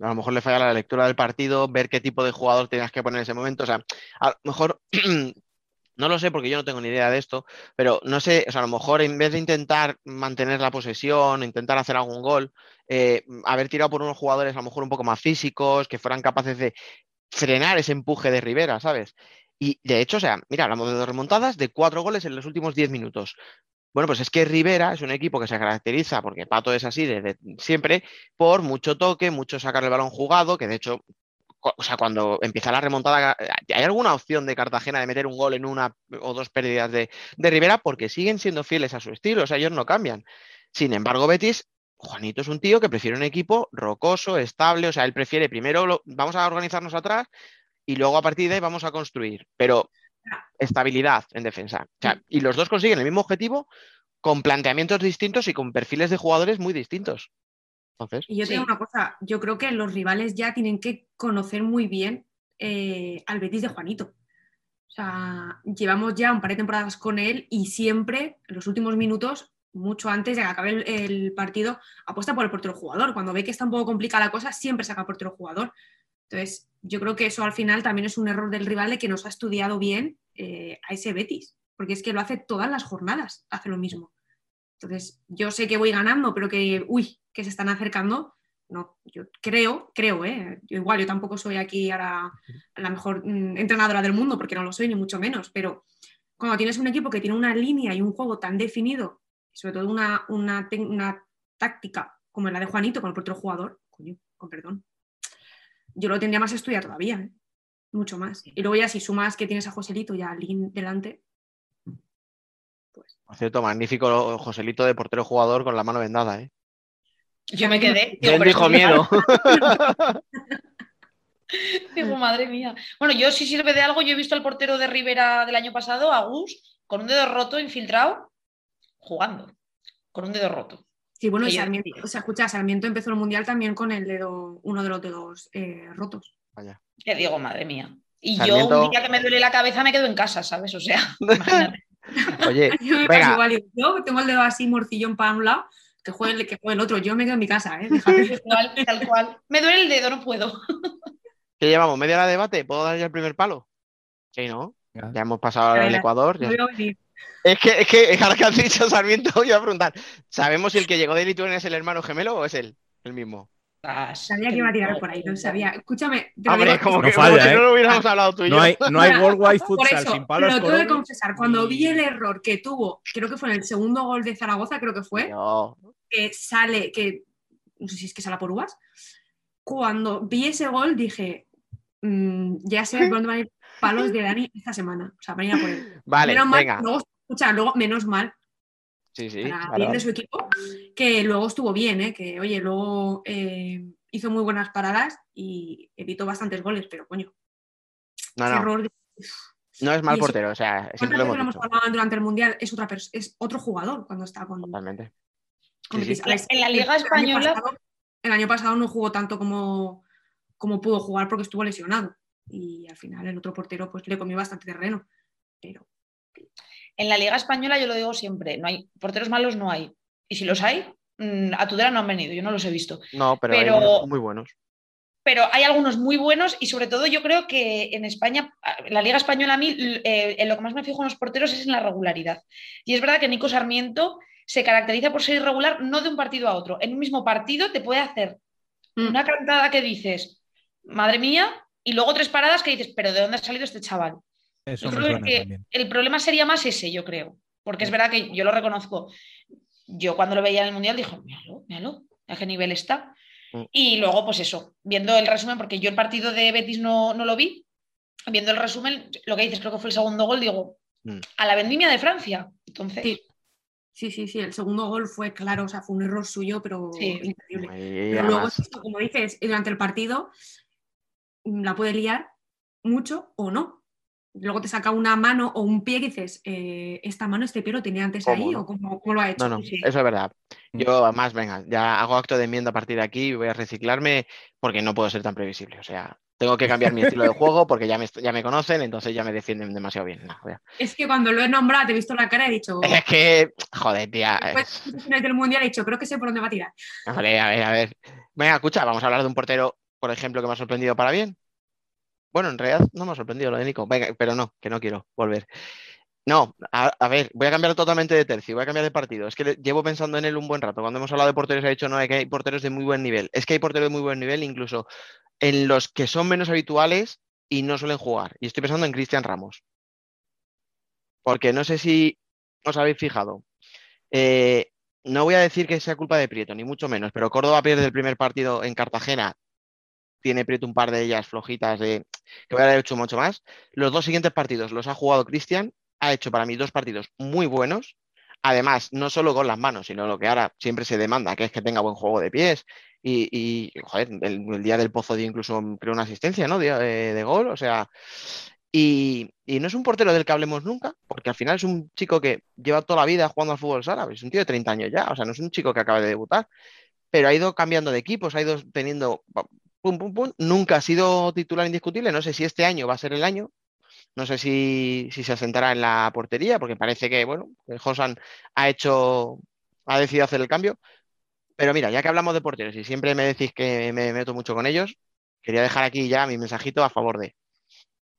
A lo mejor le falla la lectura del partido, ver qué tipo de jugador tenías que poner en ese momento. O sea, a lo mejor no lo sé porque yo no tengo ni idea de esto, pero no sé, o sea, a lo mejor en vez de intentar mantener la posesión, intentar hacer algún gol, eh, haber tirado por unos jugadores a lo mejor un poco más físicos, que fueran capaces de frenar ese empuje de Rivera, ¿sabes? Y de hecho, o sea, mira, hablamos de dos remontadas de cuatro goles en los últimos diez minutos. Bueno, pues es que Rivera es un equipo que se caracteriza, porque Pato es así desde siempre, por mucho toque, mucho sacar el balón jugado, que de hecho, o sea, cuando empieza la remontada, ¿hay alguna opción de Cartagena de meter un gol en una o dos pérdidas de, Rivera? Porque siguen siendo fieles a su estilo, o sea, ellos no cambian. Sin embargo, Betis, Juanito es un tío que prefiere un equipo rocoso, estable, o sea, él prefiere primero, vamos a organizarnos atrás y luego a partir de ahí vamos a construir. Pero estabilidad en defensa. y los dos consiguen el mismo objetivo con planteamientos distintos y con perfiles de jugadores muy distintos. Entonces, y yo tengo una cosa, yo creo que los rivales ya tienen que conocer muy bien eh, al Betis de Juanito. O sea, llevamos ya un par de temporadas con él y siempre, en los últimos minutos, mucho antes de que acabe el, el, partido, apuesta por el portero jugador. Cuando ve que está un poco complicada la cosa, siempre saca portero jugador. Entonces, yo creo que eso al final también es un error del rival de que nos ha estudiado bien eh, a ese Betis, porque es que lo hace todas las jornadas, hace lo mismo. Entonces, yo sé que voy ganando, pero que, uy, que se están acercando. No, yo creo, creo, ¿eh? igual yo tampoco soy aquí ahora la mejor mm, entrenadora del mundo, porque no lo soy, ni mucho menos, pero cuando tienes un equipo que tiene una línea y un juego tan definido, sobre todo una, una, una táctica como la de Juanito con el otro jugador, coño, con perdón, yo lo tendría más estudiado todavía, ¿eh? mucho más. Y luego ya si sumas que tienes a Joselito y a Lin delante. Pues. Por cierto, magnífico Joselito de portero jugador con la mano vendada, ¿eh? Yo me quedé. Digo, dijo miedo. Digo, madre mía. Bueno, yo si sirve de algo, yo he visto al portero de Rivera del año pasado, Agus, con un dedo roto, infiltrado, jugando. Con un dedo roto. Sí, bueno, y Sarmiento, o sea, escucha, Sarmiento empezó el mundial también con el dedo, uno de los dedos eh, rotos. Vaya. Que digo, madre mía. Y yo un día que me duele la cabeza me quedo en casa, ¿sabes? O sea. Oye, yo, venga. Igual, yo tengo el dedo así morcillón para un lado, que juegue, el, que juegue el otro. Yo me quedo en mi casa, ¿eh? Tal, tal cual. Me duele el dedo, no puedo. ¿Qué llevamos? ¿Media hora de debate? ¿Puedo dar ya el primer palo? Sí, ¿no? Ya, hemos pasado al Ecuador. Ya. Es que, es que ahora que has dicho Sarmiento, yo iba a preguntar, ¿sabemos si el que llegó de Lituania es el hermano gemelo o es él, el mismo? Ah, sabía que iba a tirar por ahí, no sabía. Escúchame, Hombre, como, que, no si no lo hubiéramos hablado tú y no yo. Hay, no hay Worldwide Futsal sin palos. Pero tengo que confesar, cuando vi el error que tuvo, creo que fue en el segundo gol de Zaragoza, creo que fue, que sale, que no sé si es que sale por uvas, cuando vi ese gol dije, mmm, ya sé por dónde van a ir palos de Dani esta semana. O sea, van a ir a por él. Vale, venga. Escucha, luego, menos mal, Sí, sí. para bien de su equipo, que luego estuvo bien, ¿eh? que oye, luego eh, hizo muy buenas paradas y evitó bastantes goles, pero coño, No, ese no, error. no es mal y eso- portero, o sea, siempre ¿Cuántas lo hemos hablado durante el Mundial? Es, otra es otro jugador cuando está con, Totalmente. con Sí, sí. En la Liga el año Española- pasado- El año pasado no jugó tanto como, como pudo jugar porque estuvo lesionado. Y al final el otro portero pues le comió bastante terreno. Pero En la Liga Española yo lo digo siempre, no hay porteros malos no hay. Y si los hay, mm, a Tudela no han venido, yo no los he visto. No, pero, hay Pero- muy buenos. Pero hay algunos muy buenos y sobre todo yo creo que en España, en la Liga Española a mí, eh, en lo que más me fijo en los porteros es en la regularidad. Y es verdad que Nico Sarmiento se caracteriza por ser irregular no de un partido a otro. En un mismo partido te puede hacer Mm. una cantada que dices, madre mía, y luego tres paradas que dices, pero ¿de dónde ha salido este chaval? Eso Yo creo que también. el problema sería más ese, yo creo. Porque es verdad que yo lo reconozco. Yo cuando lo veía en el Mundial dije, míralo, míralo, a qué nivel está. Mm. Y luego, pues eso, viendo el resumen, porque yo el partido de Betis no, no lo vi, viendo el resumen, lo que dices, creo que fue el segundo gol, digo, Mm. a la vendimia de Francia. Entonces, Sí. sí, sí, sí, el segundo gol fue claro, o sea, fue un error suyo, pero Sí. increíble. Y Pero luego, como dices, durante el partido mm, la puede liar mucho o no. Luego te saca una mano o un pie y dices, eh, ¿esta mano, este pie lo tenía antes ¿Cómo, ahí no? o cómo, cómo lo ha hecho? No, no, Sí. eso es verdad. Mm. Yo, además, venga, ya hago acto de enmienda a partir de aquí, voy a reciclarme porque no puedo ser tan previsible. O sea, tengo que cambiar mi estilo de juego porque ya me, ya me conocen, entonces ya me defienden demasiado bien. No, Es que cuando lo he nombrado, te he visto la cara y he dicho, Es que, joder, tía. después es- del mundial he dicho, creo que sé por dónde va a tirar. Hombre, a ver, a ver. Venga, escucha, vamos a hablar de un portero, por ejemplo, que me ha sorprendido para bien. Bueno, en realidad no me ha sorprendido lo de Nico. Venga, pero no, que no quiero volver. No, a, ver, voy a cambiar totalmente de tercio, voy a cambiar de partido. Es que le- llevo pensando en él un buen rato. Cuando hemos hablado de porteros, he dicho, no, que hay porteros de muy buen nivel. Es que hay porteros de muy buen nivel, incluso en los que son menos habituales y no suelen jugar. Y estoy pensando en Cristian Ramos. Porque no sé si os habéis fijado. Eh, no voy a decir que sea culpa de Prieto, ni mucho menos, pero Córdoba pierde el primer partido en Cartagena. Tiene Prieto un par de ellas flojitas de que voy a haber hecho mucho más. Los dos siguientes partidos los ha jugado Cristian, ha hecho para mí dos partidos muy buenos. Además, no solo con las manos, sino lo que ahora siempre se demanda, que es que tenga buen juego de pies. Y, joder, el, día del Pozo dio incluso, creo, una asistencia, ¿no? De, de- gol, o sea. Y, no es un portero del que hablemos nunca, porque al final es un chico que lleva toda la vida jugando al fútbol árabe, es un tío de 30 años ya, o sea, no es un chico que acaba de debutar, pero ha ido cambiando de equipos, ha ido teniendo pum, pum, pum, nunca ha sido titular indiscutible, no sé si este año va a ser el año, no sé si, si se asentará en la portería, porque parece que, bueno, Josan ha hecho, ha decidido hacer el cambio, pero mira, ya que hablamos de porteros y siempre me decís que me meto mucho con ellos, quería dejar aquí ya mi mensajito a favor de...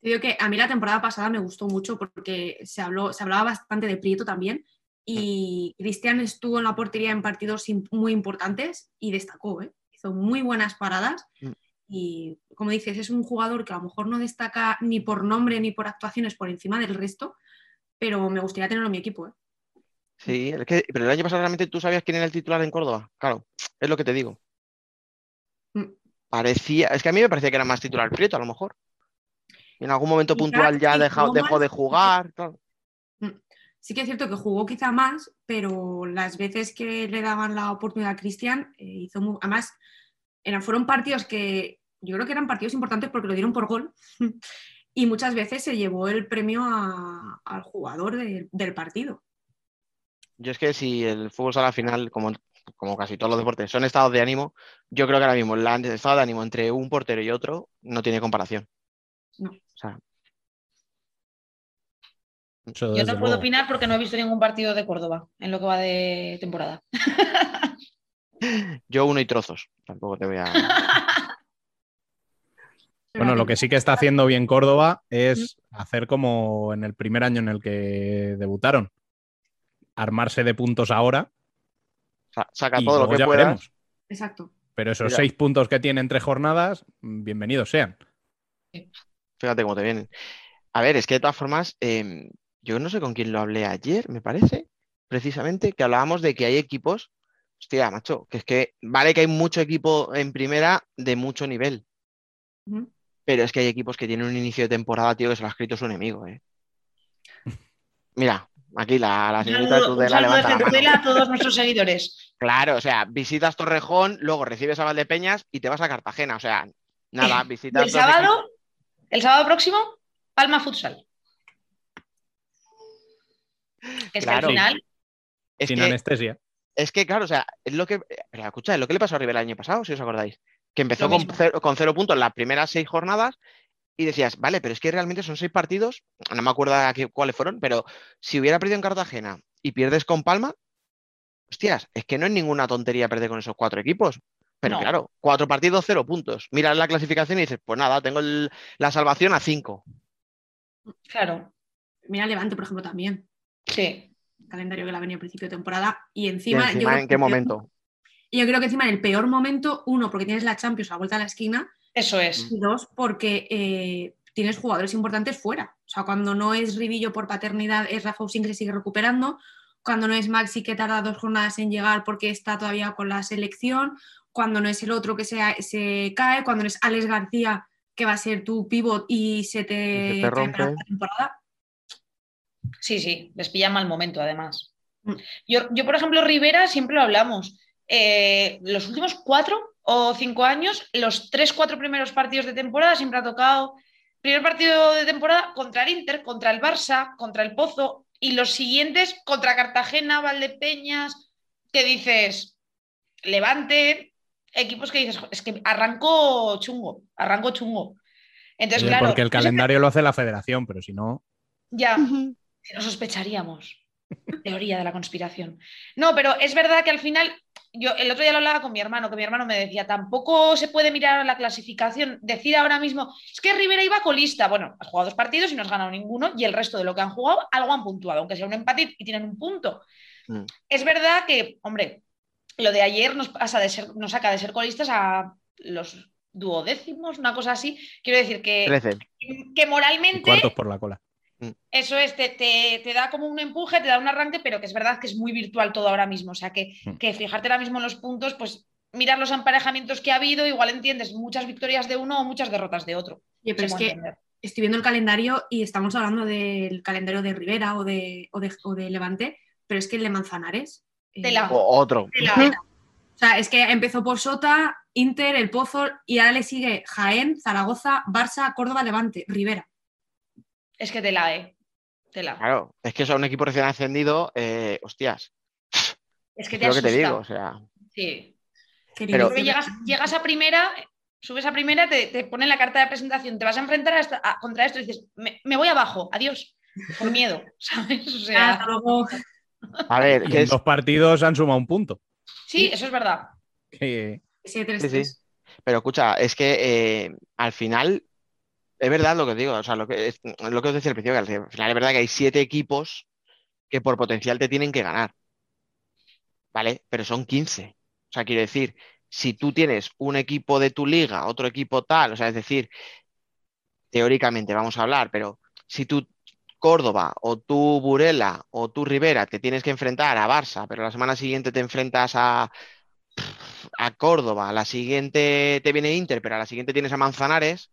Te digo que a mí la temporada pasada me gustó mucho porque se, habló, se hablaba bastante de Prieto también y Cristian estuvo en la portería en partidos muy importantes y destacó, ¿eh? Hizo muy buenas paradas Mm. y como dices, es un jugador que a lo mejor no destaca ni por nombre ni por actuaciones por encima del resto, pero me gustaría tenerlo en mi equipo. ¿eh? Sí, es que, pero el año pasado realmente tú sabías quién era el titular en Córdoba. Claro, es lo que te digo. Mm. Parecía, es que a mí me parecía que era más titular Prieto, a lo mejor. Y en algún momento Quizás puntual ya deja- dejó de jugar. claro. Sí que es cierto que jugó quizá más, pero las veces que le daban la oportunidad a Cristian, eh, hizo muy... Además, eran, fueron partidos que yo creo que eran partidos importantes porque lo dieron por gol y muchas veces se llevó el premio a- al jugador de- del partido. Yo es que si el fútbol sala final, como, como casi todos los deportes, son estados de ánimo, yo creo que ahora mismo el estado de ánimo entre un portero y otro no tiene comparación. No. O sea, Eso yo no puedo luego. opinar porque no he visto ningún partido de Córdoba en lo que va de temporada. yo uno y trozos. Tampoco te voy a. Bueno, lo que sí que está haciendo bien Córdoba es hacer como en el primer año en el que debutaron. Armarse de puntos ahora Sa- Saca y todo lo que ya puedas. veremos. Exacto. Pero esos Mira. seis puntos que tiene entre jornadas, bienvenidos sean. Fíjate cómo te vienen. A ver, es que de todas formas, em, yo no sé con quién lo hablé ayer, me parece, precisamente, que hablábamos de que hay equipos, hostia, macho, que es que vale que hay mucho equipo en primera de mucho nivel, pero es que hay equipos que tienen un inicio de temporada, tío, que se lo ha escrito su enemigo, ¿eh? Mira, Aquí la, la señorita de saludo, Tudela levanta la mano. Tudela a todos nuestros seguidores. Claro, o sea, visitas Torrejón, luego recibes a Valdepeñas y te vas a Cartagena. O sea, nada, Y visitas. el sábado, el sábado próximo, Palma Futsal. Es Claro. que al final, Es Sin que, anestesia. Es que, claro, o sea, es lo que. Pero escucha, es lo que le pasó a Rivera el año pasado, si os acordáis. Que empezó con cero, con cero puntos las primeras seis jornadas y decías, vale, pero es que realmente son seis partidos, no me acuerdo cuáles fueron, pero si hubiera perdido en Cartagena y pierdes con Palma, hostias, es que no es ninguna tontería perder con esos cuatro equipos. Pero No. claro, cuatro partidos, cero puntos. Miras la clasificación y dices, pues nada, tengo el- la salvación a cinco. claro, Mira Levante, por ejemplo, también. sí. Calendario que la venía a principio de temporada. Y Y encima. yo ¿en qué momento? Y yo creo que encima en el peor momento, uno, porque tienes la Champions a la vuelta a la esquina, Eso es. y dos, porque eh, tienes jugadores importantes fuera. O sea, cuando no es Ribillo por paternidad, es Rafa Usín que se sigue recuperando. Cuando no es Maxi que tarda dos jornadas en llegar porque está todavía con la selección. Cuando no es el otro que se, se cae. Cuando no es Alex García que va a ser tu pivot y se te, Y se te cae rompe. para la temporada. Sí, sí, les pilla mal momento además. Mm. Yo, yo, por ejemplo, Rivera, siempre lo hablamos. eh, los últimos cuatro o cinco años, los tres, cuatro primeros partidos de temporada siempre ha tocado. Primer partido de temporada contra el Inter, contra el Barça, contra el Pozo, y los siguientes contra Cartagena, Valdepeñas, que dices, Levante, equipos que dices, "Jo, es que arranco chungo, arranco chungo. Entonces, claro, porque el calendario lo hace la federación, pero si no. ya, no sospecharíamos. Teoría de la conspiración. No, pero es verdad que al final, yo el otro día lo hablaba con mi hermano, que mi hermano me decía, tampoco se puede mirar la clasificación, decir ahora mismo, es que Rivera iba colista. Bueno, has jugado dos partidos y no has ganado ninguno, y el resto de lo que han jugado, algo han puntuado, aunque sea un empate y tienen un punto. Mm. Es verdad que, hombre, lo de ayer nos, pasa de ser, nos saca de ser colistas a los duodécimos, una cosa así. Quiero decir que, que y moralmente cuartos por la cola. Eso es, te, te- te da como un empuje, te da un arranque, pero que es verdad que es muy virtual todo ahora mismo. O sea, que, Mm. que fijarte ahora mismo en los puntos, pues mirar los emparejamientos que ha habido, igual entiendes muchas victorias de uno o muchas derrotas de otro. Oye, pero es que entender. estoy viendo el calendario y estamos hablando del calendario de Rivera o de, o de, o de Levante, pero es que el de Manzanares. eh, Tela. O otro. O sea, es que empezó por Sota, Inter, El Pozo y ahora le sigue Jaén, Zaragoza, Barça, Córdoba, Levante, Rivera. Es que te la he. Tela. Claro, es que eso a un equipo recién ascendido, eh, hostias, Es que te es lo que te digo, o sea. Sí. Pero- llegas, llegas a primera, subes a primera, te, te ponen la carta de presentación, te vas a enfrentar a contra esto y dices, me, me voy abajo, adiós, por miedo, ¿sabes? O sea, hasta luego. A ver, que dos partidos han sumado un punto. sí, eso es verdad. Sí, tres, Sí, sí. pero escucha, es que eh, al final es verdad lo que digo, o sea, lo que, es, lo que os decía al principio, que al final es verdad que hay siete equipos que por potencial te tienen que ganar, ¿vale? Pero son 15. O sea, quiero decir, si tú tienes un equipo de tu liga, otro equipo tal, o sea, es decir, teóricamente vamos a hablar, pero si tú Córdoba o tú Burela o tú Rivera te tienes que enfrentar a Barça, pero la semana siguiente te enfrentas a, a Córdoba, la siguiente te viene Inter, pero a la siguiente tienes a Manzanares,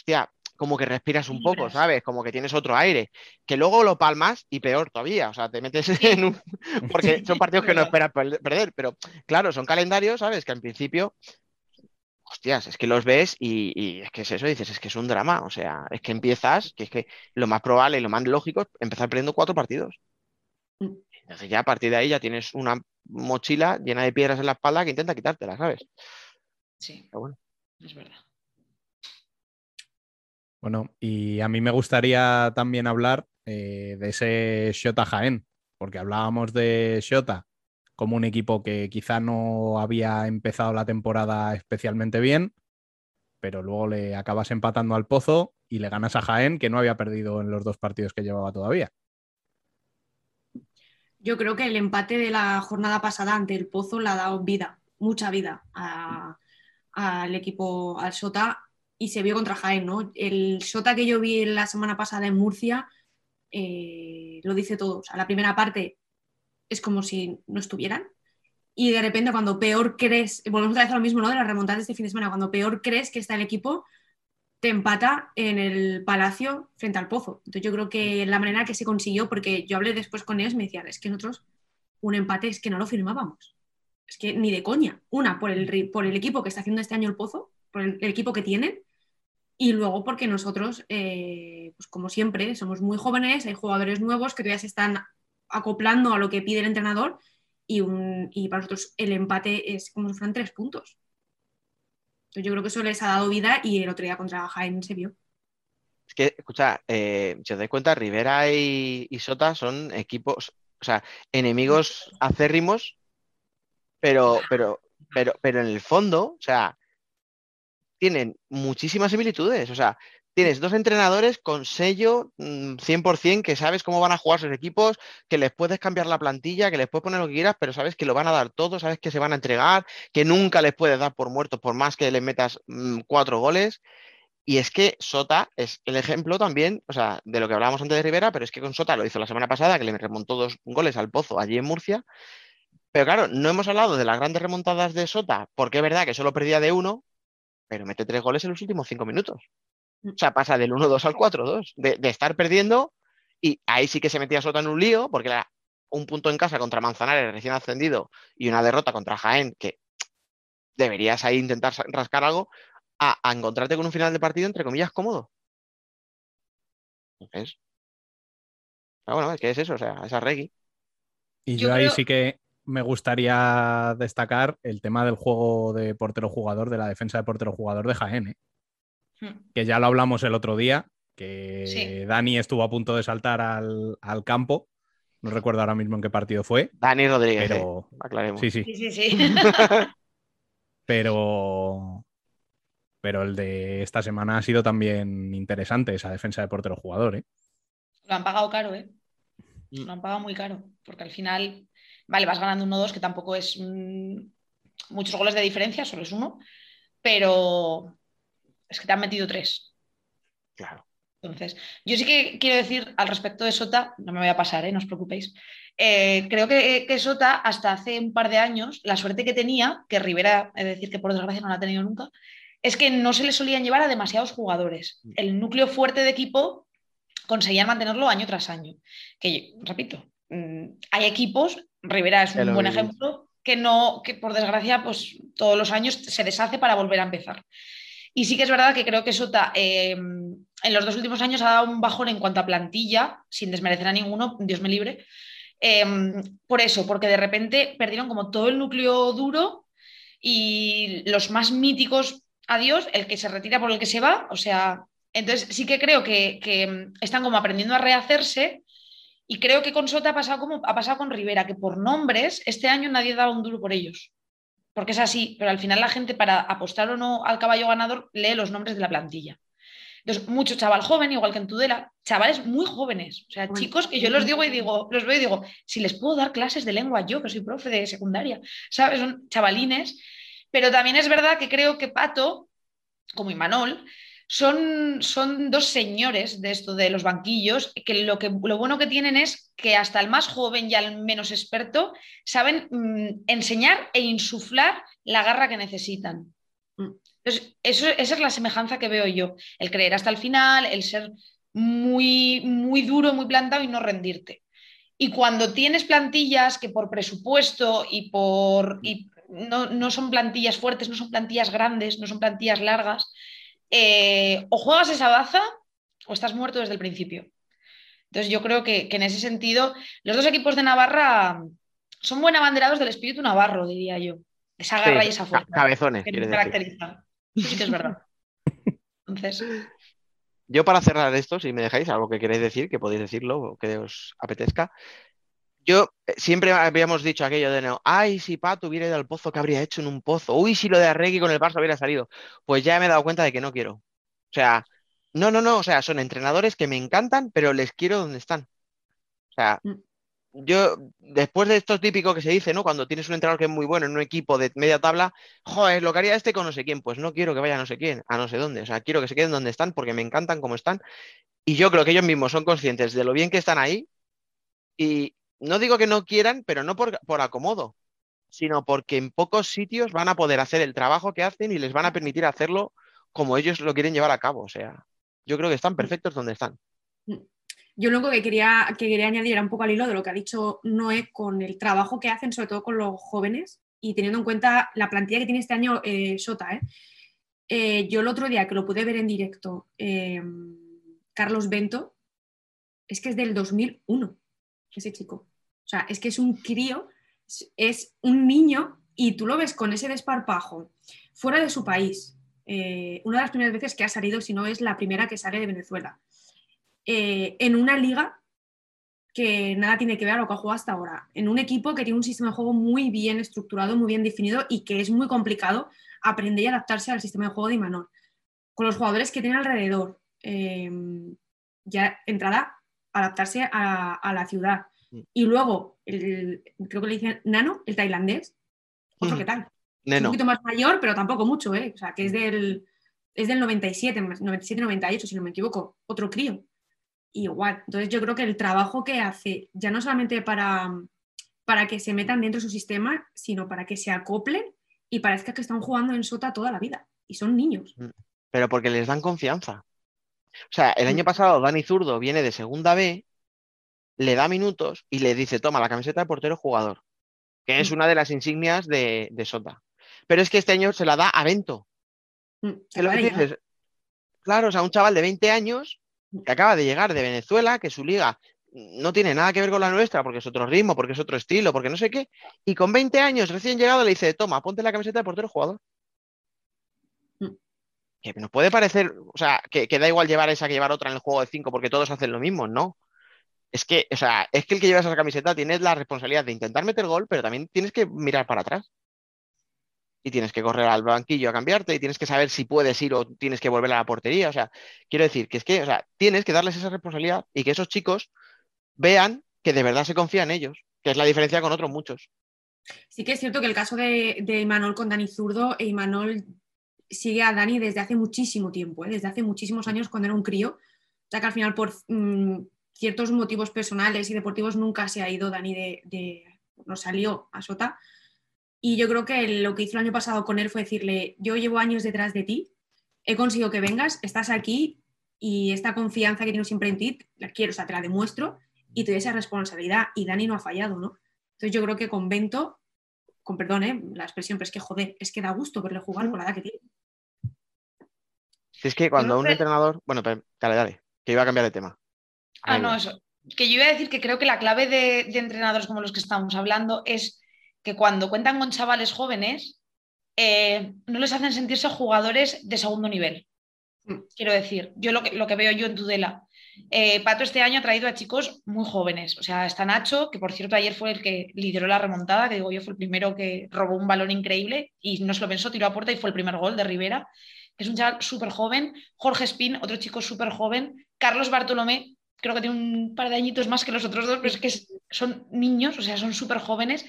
hostia, como que respiras un poco. ¿sabes? Como que tienes otro aire, que luego lo palmas y peor todavía, o sea, te metes en un... porque son partidos que no esperas per- perder, pero claro, son calendarios, ¿sabes? Que al principio, hostias, es que los ves y, y es que es eso, dices, es que es un drama, o sea, es que empiezas, que es que lo más probable y lo más lógico es empezar perdiendo cuatro partidos. Mm. Entonces ya a partir de ahí ya tienes una mochila llena de piedras en la espalda que intenta quitártela, ¿sabes? Sí, Pero bueno. es verdad. Bueno, y a mí me gustaría también hablar eh, de ese Shota Jaén, porque hablábamos de Shota como un equipo que quizá no había empezado la temporada especialmente bien, pero luego le acabas empatando al Pozo y le ganas a Jaén, que no había perdido en los dos partidos que llevaba todavía. Yo creo que el empate de la jornada pasada ante el Pozo le ha dado vida, mucha vida al equipo, al Sota, y se vio contra Jaén, ¿no? El Sota que yo vi la semana pasada en Murcia eh, lo dice todo. O sea, la primera parte es como si no estuvieran. Y de repente, cuando peor crees, volvemos otra vez a lo mismo, ¿no? De las remontadas de este fin de semana, cuando peor crees que está el equipo, te empata en el Palacio frente al Pozo. Entonces yo creo que la manera que se consiguió, porque yo hablé después con ellos, me decían, es que nosotros un empate es que no lo firmábamos. Es que ni de coña. Una, por el, por el equipo que está haciendo este año el Pozo, por el, equipo que tienen, y luego porque nosotros, eh, pues como siempre, somos muy jóvenes, hay jugadores nuevos que todavía se están acoplando a lo que pide el entrenador y, un, y para nosotros el empate es como si fueran tres puntos. Entonces yo creo que eso les ha dado vida y el otro día contra Jaén se vio. Es que, escucha, eh, si os dais cuenta, Rivera y, Sota son equipos, o sea, enemigos acérrimos, pero, pero, pero, pero en el fondo, o sea, tienen muchísimas similitudes. O sea, tienes dos entrenadores con sello 100% mm, que sabes cómo van a jugar sus equipos, que les puedes cambiar la plantilla, que les puedes poner lo que quieras, pero sabes que lo van a dar todo, sabes que se van a entregar, que nunca les puedes dar por muertos por más que les metas mm, cuatro goles. Y es que Sota es el ejemplo también, o sea, de lo que hablábamos antes de Rivera, pero es que con Sota lo hizo la semana pasada, que le remontó dos goles al Pozo allí en Murcia. Pero claro, no hemos hablado de las grandes remontadas de Sota, porque es verdad que solo perdía de uno, pero mete tres goles en los últimos cinco minutos. O sea, pasa del 1-2 al 4-2, de, estar perdiendo y ahí sí que se metía Sota en un lío, porque era un punto en casa contra Manzanares recién ascendido y una derrota contra Jaén, que deberías ahí intentar rascar algo, a, encontrarte con un final de partido, entre comillas, cómodo. Entonces, pero bueno, ¿qué es eso? O sea, esa reggae. Y yo, ahí sí que me gustaría destacar el tema del juego de portero-jugador, de la defensa de portero-jugador de Jaén. ¿eh? Hmm. que ya lo hablamos el otro día, que Dani estuvo a punto de saltar al, campo. No recuerdo ahora mismo en qué partido fue. Dani Rodríguez, pero... aclaremos. Sí, sí. sí, sí, pero... pero el de esta semana ha sido también interesante, esa defensa de portero jugador. ¿eh? Lo han pagado caro, ¿eh? Mm. Lo han pagado muy caro, porque al final, vale, vas ganando 1-2, que tampoco es muchos goles de diferencia, solo es uno, pero, es que te han metido tres. Claro. Entonces, yo sí que quiero decir al respecto de Sota, no me voy a pasar, ¿eh? no os preocupéis. Eh, creo que, que, Sota, hasta hace un par de años, la suerte que tenía, que Rivera, es decir, que por desgracia no la ha tenido nunca, es que no se le solían llevar a demasiados jugadores. Mm. El núcleo fuerte de equipo conseguían mantenerlo año tras año. Que, repito, mm, hay equipos, Rivera es un buen ejemplo, que no, que por desgracia, pues todos los años se deshace para volver a empezar. Y sí que es verdad que creo que Sota eh, en los dos últimos años ha dado un bajón en cuanto a plantilla, sin desmerecer a ninguno, Dios me libre. Eh, por eso, porque de repente perdieron como todo el núcleo duro y los más míticos, adiós, el que se retira por el que se va. O sea, entonces sí que creo que, que están como aprendiendo a rehacerse. Y creo que con Sota ha pasado como ha pasado con Rivera, que por nombres este año nadie daba un duro por ellos porque es así, pero al final la gente para apostar o no al caballo ganador lee los nombres de la plantilla. Entonces, mucho chaval joven, igual que en Tudela, chavales muy jóvenes, o sea, chicos que yo los digo y digo, los veo y digo, si les puedo dar clases de lengua yo, que soy profe de secundaria, ¿sabes? Son chavalines, pero también es verdad que creo que Pato, como Imanol, son, son dos señores de esto de los banquillos que lo, que lo bueno que tienen es que hasta el más joven y al menos experto saben mm, enseñar e insuflar la garra que necesitan. Mm. Entonces, eso, esa es la semejanza que veo yo, el creer hasta el final, el ser muy, muy duro, muy plantado y no rendirte. Y cuando tienes plantillas que por presupuesto y por... Y no, no son plantillas fuertes, no son plantillas grandes, no son plantillas largas, eh, o juegas esa baza o estás muerto desde el principio. Entonces yo creo que, en ese sentido los dos equipos de Navarra son buen abanderados del espíritu navarro, diría yo. Esa garra y esa fuerza. Cabezones. Que caracteriza. sí que es verdad. Entonces... Yo para cerrar esto, si me dejáis algo que queréis decir, que podéis decirlo o que os apetezca, yo eh, siempre habíamos dicho aquello de no, ay, si Pato hubiera ido al pozo, ¿qué habría hecho en un pozo? Uy, si lo de Arregui con el Barça hubiera salido. Pues ya me he dado cuenta de que no quiero. O sea, no, no, no, o sea, son entrenadores que me encantan, pero les quiero donde están. O sea, mm. yo, después de esto típico que se dice, ¿no? Cuando tienes un entrenador que es muy bueno en un equipo de media tabla, joder, lo que haría este con no sé quién, pues no quiero que vaya a no sé quién, a no sé dónde. O sea, quiero que se queden donde están porque me encantan como están. Y yo creo que ellos mismos son conscientes de lo bien que están ahí y, no digo que no quieran, pero no por, acomodo, sino porque en pocos sitios van a poder hacer el trabajo que hacen y les van a permitir hacerlo como ellos lo quieren llevar a cabo. O sea, yo creo que están perfectos donde están. Yo lo único que quería, que quería añadir era un poco al hilo de lo que ha dicho Noé con el trabajo que hacen, sobre todo con los jóvenes, y teniendo en cuenta la plantilla que tiene este año eh, Sota. ¿eh? Eh, yo el otro día que lo pude ver en directo, eh, Carlos Bento, es que es del 2001, ese chico. Sea, es que es un crío, es, un niño y tú lo ves con ese desparpajo fuera de su país. Eh, una de las primeras veces que ha salido, si no es la primera que sale de Venezuela, eh, en una liga que nada tiene que ver a lo que ha jugado hasta ahora, en un equipo que tiene un sistema de juego muy bien estructurado, muy bien definido y que es muy complicado aprender y adaptarse al sistema de juego de Imanol. Con los jugadores que tiene alrededor, eh, ya entrada, adaptarse a la ciudad. Mm. Y luego, el- creo que le dicen Nano, el tailandés, otro Mm. que tal. Un poquito más mayor, pero tampoco mucho, ¿eh? O sea, que es del, es del 97, 97-98, si no me equivoco, otro crío. Igual. Entonces yo creo que el trabajo que hace, ya no solamente para, para que se metan dentro de su sistema, sino para que se acoplen y parezca que están jugando en sota toda la vida. Y son niños. pero porque les dan confianza. O sea, el Mm. año pasado Dani Zurdo viene de segunda B, le da minutos y le dice, toma la camiseta de portero jugador, que es Mm. una de las insignias de, de Sota. Pero es que este año se la da a Bento. Mm. Claro, o sea, un chaval de 20 años que acaba de llegar de Venezuela, que su liga no tiene nada que ver con la nuestra, porque es otro ritmo, porque es otro estilo, porque no sé qué, y con 20 años recién llegado le dice, toma, ponte la camiseta de portero jugador. Mm. Que nos puede parecer, o sea, que, que da igual llevar esa que llevar otra en el juego de 5 porque todos hacen lo mismo, no. Es que, o sea, es que el que lleva esa camiseta tienes la responsabilidad de intentar meter gol, pero también tienes que mirar para atrás. Y tienes que correr al banquillo a cambiarte, y tienes que saber si puedes ir o tienes que volver a la portería. O sea, quiero decir que es que, o sea, tienes que darles esa responsabilidad y que esos chicos vean que de verdad se confía en ellos, que es la diferencia con otros muchos. Sí que es cierto que el caso de, de Imanol con Dani Zurdo, e Imanol sigue a Dani desde hace muchísimo tiempo, ¿eh? desde hace muchísimos años cuando era un crío, ya que al final por mm, ciertos motivos personales y deportivos nunca se ha ido Dani de, de- no salió a Sota. Y yo creo que lo que hizo el año pasado con él fue decirle, yo llevo años detrás de ti, he conseguido que vengas, estás aquí y esta confianza que tengo siempre en ti, la quiero, o sea, te la demuestro y te doy esa responsabilidad. Y Dani no ha fallado, ¿no? Entonces yo creo que con Bento, con perdón, ¿eh? la expresión, pero es que joder, es que da gusto verle jugar con la edad que tiene. Si es que cuando no un entrenador, bueno, dale, dale, que iba a cambiar de tema. Ah, no, eso. Que yo iba a decir que creo que la clave de, de entrenadores como los que estamos hablando es que cuando cuentan con chavales jóvenes, eh, no les hacen sentirse jugadores de segundo nivel. Mm. Quiero decir, yo lo que, lo que veo yo en Tudela. eh, Pato este año ha traído a chicos muy jóvenes. O sea, está Nacho, que por cierto ayer fue el que lideró la remontada, que digo yo fue el primero que robó un balón increíble y no se lo pensó, tiró a puerta y fue el primer gol de Rivera, que es un chaval súper joven. Jorge Spin, otro chico súper joven. Carlos Bartolomé, creo que tiene un par de añitos más que los otros dos, pero es que son niños, o sea, son súper jóvenes.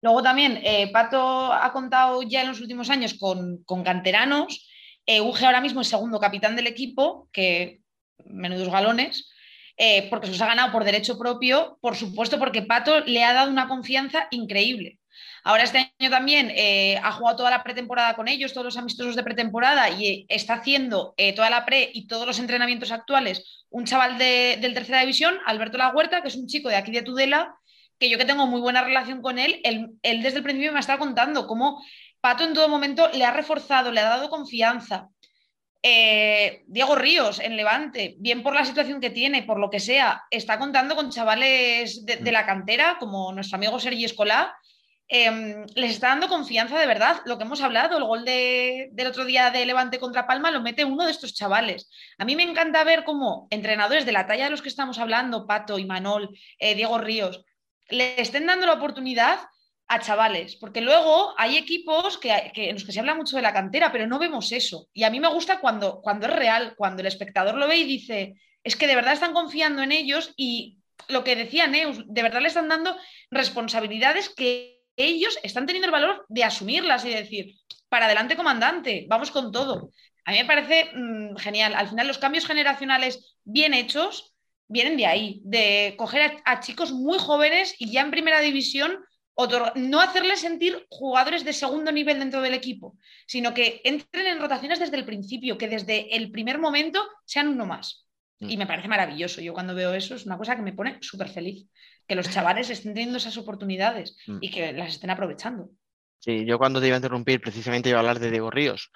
Luego también, eh, Pato ha contado ya en los últimos años con, con canteranos. Eh, Uge ahora mismo es segundo capitán del equipo, que menudos galones, eh, porque se los ha ganado por derecho propio, por supuesto, porque Pato le ha dado una confianza increíble. Ahora este año también eh, ha jugado toda la pretemporada con ellos, todos los amistosos de pretemporada y eh, está haciendo eh, toda la pre y todos los entrenamientos actuales un chaval de, del tercera división, Alberto La Huerta, que es un chico de aquí de Tudela, que yo que tengo muy buena relación con él, él, él desde el principio me ha estado contando cómo Pato en todo momento le ha reforzado, le ha dado confianza. Eh, Diego Ríos en Levante, bien por la situación que tiene, por lo que sea, está contando con chavales de, de la cantera, como nuestro amigo Sergi Escolá, eh, les está dando confianza de verdad. Lo que hemos hablado, el gol de, del otro día de Levante contra Palma lo mete uno de estos chavales. A mí me encanta ver cómo entrenadores de la talla de los que estamos hablando, Pato, Imanol, eh, Diego Ríos, le estén dando la oportunidad a chavales, porque luego hay equipos que, en los que se habla mucho de la cantera, pero no vemos eso. Y a mí me gusta cuando, cuando es real, cuando el espectador lo ve y dice, es que de verdad están confiando en ellos y lo que decía Neus, de verdad le están dando responsabilidades que ellos están teniendo el valor de asumirlas y de decir, para adelante comandante, vamos con todo. A mí me parece mmm, genial. Al final los cambios generacionales bien hechos vienen de ahí, de coger a, a chicos muy jóvenes y ya en primera división no hacerles sentir jugadores de segundo nivel dentro del equipo, sino que entren en rotaciones desde el principio, que desde el primer momento sean uno más. Mm. Y me parece maravilloso. Yo cuando veo eso es una cosa que me pone súper feliz. Que los chavales estén teniendo esas oportunidades mm. y que las estén aprovechando. Sí, yo cuando te iba a interrumpir precisamente iba a hablar de Diego Ríos.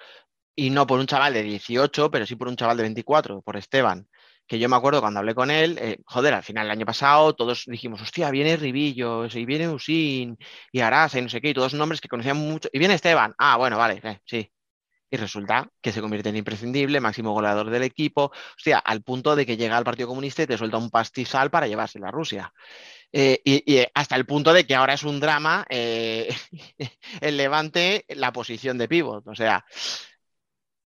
Y no por un chaval de 18, pero sí por un chaval de 24, por Esteban que yo me acuerdo cuando hablé con él, eh, joder, al final del año pasado todos dijimos, hostia, viene Ribillo, y viene Usin, y Arasa, y no sé qué, y todos nombres que conocían mucho, y viene Esteban, ah, bueno, vale, eh, sí. Y resulta que se convierte en imprescindible, máximo goleador del equipo, hostia, al punto de que llega al Partido Comunista y te suelta un pastizal para llevarse a Rusia. Eh, y, hasta el punto de que ahora es un drama el levante la posición de pivot, o sea,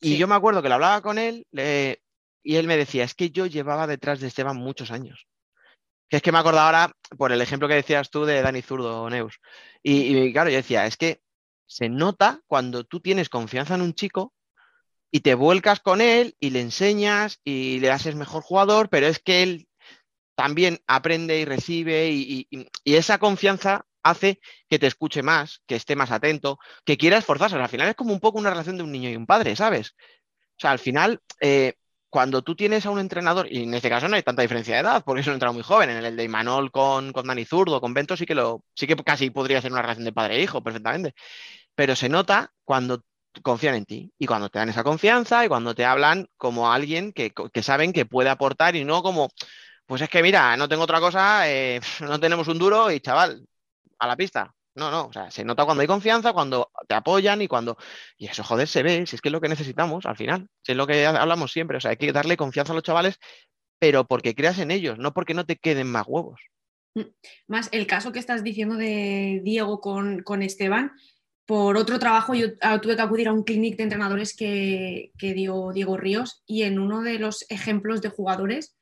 y yo me acuerdo que lo hablaba con él, le, y él me decía, es que yo llevaba detrás de Esteban muchos años. Que es que me acuerdo ahora por el ejemplo que decías tú de Dani Zurdo, Neus. Y, y claro, yo decía, es que se nota cuando tú tienes confianza en un chico y te vuelcas con él y le enseñas y le haces mejor jugador, pero es que él también aprende y recibe y, esa confianza hace que te escuche más, que esté más atento, que quiera esforzarse. al final es como un poco una relación de un niño y un padre, ¿sabes? O sea, al final eh, cuando tú tienes a un entrenador, y en este caso no hay tanta diferencia de edad, porque es un entrenador muy joven, en el de Imanol con, con Dani Zurdo, con Bento, sí que, lo, sí que casi podría ser una relación de padre e hijo perfectamente. Pero se nota cuando confían en ti y cuando te dan esa confianza y cuando te hablan como alguien que, saben que puede aportar y no como, pues es que mira, no tengo otra cosa, eh, no tenemos un duro y chaval, a la pista. No, no, o sea, se nota cuando hay confianza, cuando te apoyan y cuando... Y eso, joder, se ve, si es que es lo que necesitamos al final, si es lo que hablamos siempre, o sea, hay que darle confianza a los chavales, pero porque creas en ellos, no porque no te queden más huevos. Mm, más el caso que estás diciendo de Diego con, Esteban, por otro trabajo yo ah, tuve que acudir a un clinic de entrenadores que, que dio Diego Ríos y en uno de los ejemplos de jugadores.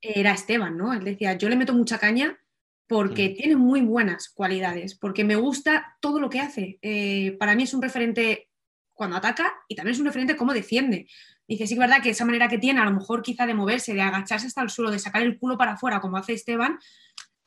Era Esteban, ¿no? Él decía, yo le meto mucha caña, porque tiene muy buenas cualidades, porque me gusta todo lo que hace. Eh, para mí es un referente cuando ataca y también es un referente cómo defiende. Dice, sí es verdad que esa manera que tiene, a lo mejor quizá de moverse, de agacharse hasta el suelo, de sacar el culo para afuera, como hace Esteban,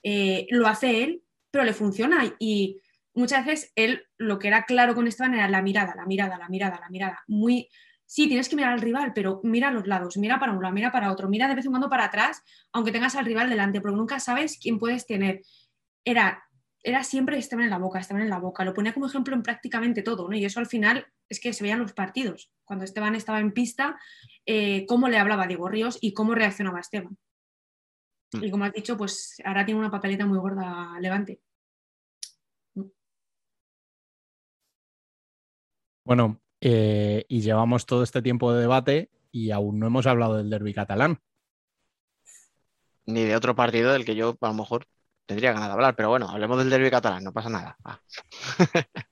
eh, lo hace él, pero le funciona. Y muchas veces él, lo que era claro con Esteban era la mirada, la mirada, la mirada, la mirada. Muy, sí, tienes que mirar al rival, pero mira a los lados, mira para un lado, mira para otro, mira de vez en cuando para atrás, aunque tengas al rival delante, porque nunca sabes quién puedes tener. Era, era siempre Esteban en la boca, Esteban en la boca. Lo ponía como ejemplo en prácticamente todo, ¿no? Y eso al final es que se veían los partidos. Cuando Esteban estaba en pista, eh, cómo le hablaba Diego Ríos y cómo reaccionaba Esteban. Mm. Y como has dicho, pues ahora tiene una papeleta muy gorda Levante. Bueno, eh, y llevamos todo este tiempo de debate y aún no hemos hablado del derby catalán. Ni de otro partido del que yo a lo mejor tendría ganas de hablar, pero bueno, hablemos del derby catalán, no pasa nada.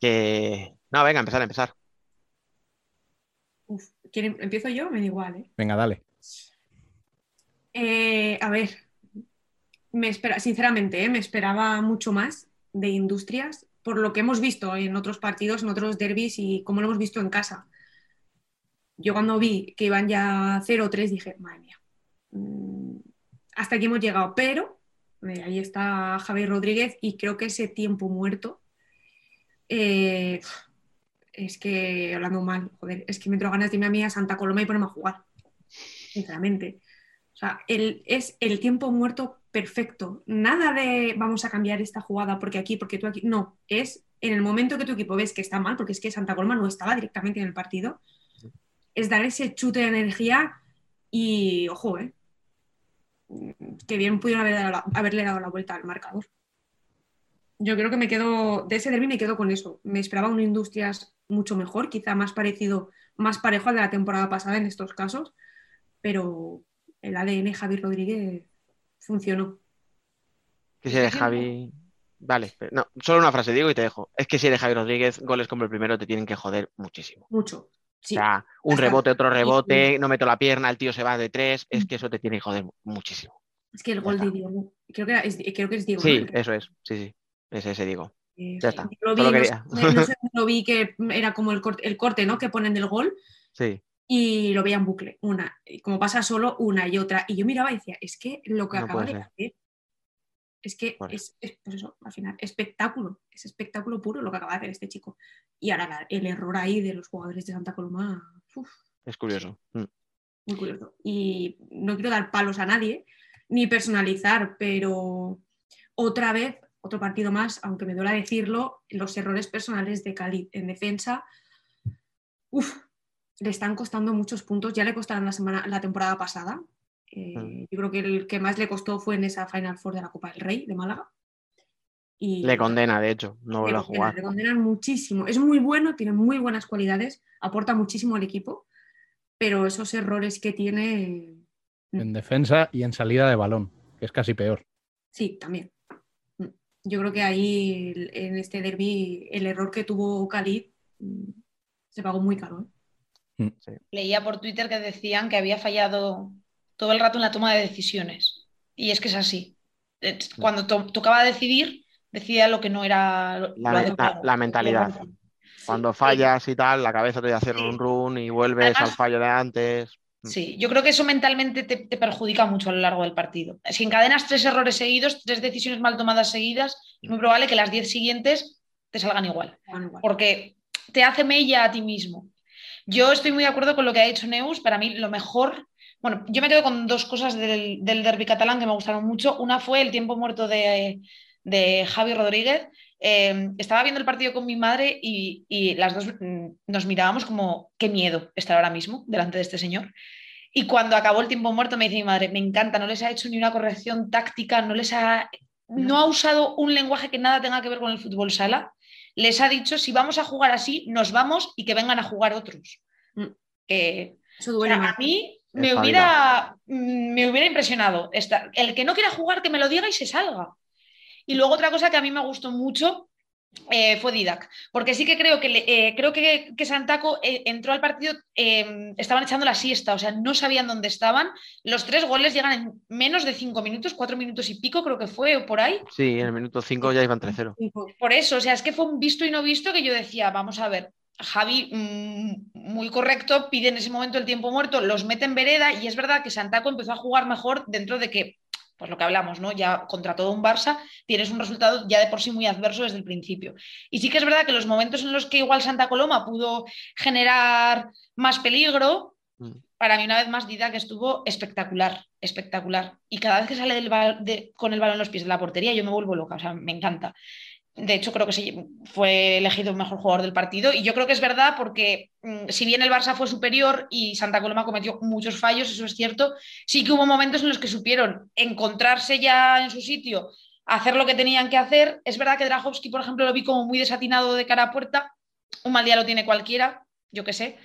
que... No, venga, empezar, empezar. ¿Empiezo yo? Me da igual, ¿eh? Venga, dale. Eh, a ver, me espera, sinceramente, me esperaba mucho más de Industrias por lo que hemos visto en otros partidos, en otros derbis y como lo hemos visto en casa. Yo cuando vi que iban ya 0-3 dije, madre mía, mm, hasta aquí hemos llegado, pero eh, ahí está Javier Rodríguez y creo que ese tiempo muerto eh, es que, hablando mal, joder, es que me entro ganas de irme a mí a Santa Coloma y ponerme a jugar, sinceramente. O sea, es el tiempo muerto perfecto. Nada de vamos a cambiar esta jugada porque aquí, porque tú aquí. No, es en el momento que tu equipo ves que está mal, porque es que Santa Coloma no estaba directamente en el partido, es dar ese chute de energía y, ojo, eh, que bien pudieron haberle dado la vuelta al marcador. Yo creo que me quedo, de ese derby me quedo con eso. Me esperaba un Industrias mucho mejor, quizá más parecido, más parejo al de la temporada pasada en estos casos, pero el ADN Javi Rodríguez funcionó. Que si eres Javi. Vale, no, solo una frase digo y te dejo. Es que si eres Javi Rodríguez, goles como el primero te tienen que joder muchísimo. Mucho. O sea, un rebote, otro rebote, no meto la pierna, el tío se va de tres, es que eso te tiene que joder muchísimo. Es que el gol de Diego, creo que, es, creo que es Diego. Sí, eso es, sí, sí, es ese Diego. Eh, ya está. Lo vi, no, sé, lo vi que era como el corte, el corte, ¿no? Que ponen del gol. Sí y lo veía en bucle, una, como pasa solo una y otra. Y yo miraba y decía, es que lo que acaba de hacer, Es que es, pues eso, al final, espectáculo, es espectáculo puro lo que acaba de hacer este chico. Y ahora el error ahí de los jugadores de Santa Coloma. es curioso. Mm. Muy curioso. Y no quiero dar palos a nadie, ni personalizar, pero otra vez, otro partido más, aunque me duela decirlo, los errores personales de Cali en defensa, uff, le están costando muchos puntos. Ya le costaron la, semana, la temporada pasada. Eh, mm. Yo creo que el que más le costó fue en esa Final Four de la Copa del Rey de Málaga. Y le condena, de hecho, no vuelve a jugar. Le condenan muchísimo. Es muy bueno, tiene muy buenas cualidades, aporta muchísimo al equipo, pero esos errores que tiene. Mm. En defensa y en salida de balón, que es casi peor. Sí, también. Mm. Yo creo que ahí en este derby el error que tuvo Khalid se pagó muy caro. ¿eh? Mm. Leía por Twitter que decían que había fallado todo el rato en la toma de decisiones. Y es que es así. Cuando tocaba decidir, decía lo que no era. La, mentalidad. Cuando fallas y tal, la cabeza te va a hacer un run y vuelves al fallo de antes. Mm. Sí, yo creo que eso mentalmente te, perjudica mucho a lo largo del partido. Si encadenas tres errores seguidos, tres decisiones mal tomadas seguidas, es muy probable que las diez siguientes te salgan igual. Porque te hace mella a ti mismo. Yo estoy muy de acuerdo con lo que ha dicho Neus. Para mí, lo mejor. Bueno, yo me quedo con dos cosas del, del derby catalán que me gustaron mucho. Una fue el tiempo muerto de, de Javi Rodríguez. Eh, estaba viendo el partido con mi madre y, las dos mm, nos mirábamos como, qué miedo estar ahora mismo delante de este señor. Y cuando acabó el tiempo muerto me dice mi madre, me encanta, no les ha hecho ni una corrección táctica, no les ha, no ha usado un lenguaje que nada tenga que ver con el fútbol sala les ha dicho, si vamos a jugar así, nos vamos y que vengan a jugar otros. Mm. Eso a mí me hubiera, me hubiera impresionado. el que no quiera jugar, que me lo diga y se salga. Y luego otra cosa que a mí me gustó mucho eh, fue Didac, porque sí que creo que, eh, creo que, Santaco eh, entró al partido, em, estaban echando la siesta, o sea, no sabían dónde estaban. Los tres goles llegan en menos de cinco minutos, cuatro minutos y pico, creo que fue, o por ahí. Sí, en el minuto cinco ya iban 3-0. Por eso, o sea, es que fue un visto y no visto que yo decía, vamos a ver, Javi, mm, muy correcto, pide en ese momento el tiempo muerto, los mete en vereda y es verdad que Santaco empezó a jugar mejor dentro de que pues lo que hablamos, ¿no? Ya contra todo un Barça tienes un resultado ya de por sí muy adverso desde el principio. Y sí que es verdad que los momentos en los que igual Santa Coloma pudo generar más peligro, mm. para mí una vez más Dida que estuvo espectacular, espectacular. Y cada vez que sale del con el balón en los pies de la portería yo me vuelvo loca, o sea, me encanta. De hecho, creo que sí, fue elegido el mejor jugador del partido. Y yo creo que es verdad porque, mm, si bien el Barça fue superior y Santa Coloma cometió muchos fallos, eso es cierto, sí que hubo momentos en los que supieron encontrarse ya en su sitio, hacer lo que tenían que hacer. Es verdad que Drahovski, por ejemplo, lo vi como muy desatinado de cara a puerta. Un mal día lo tiene cualquiera, yo qué sé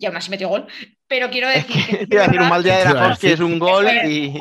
y aún así metió gol. Pero quiero decir que. decir, un mal día de Dragowski es un gol y.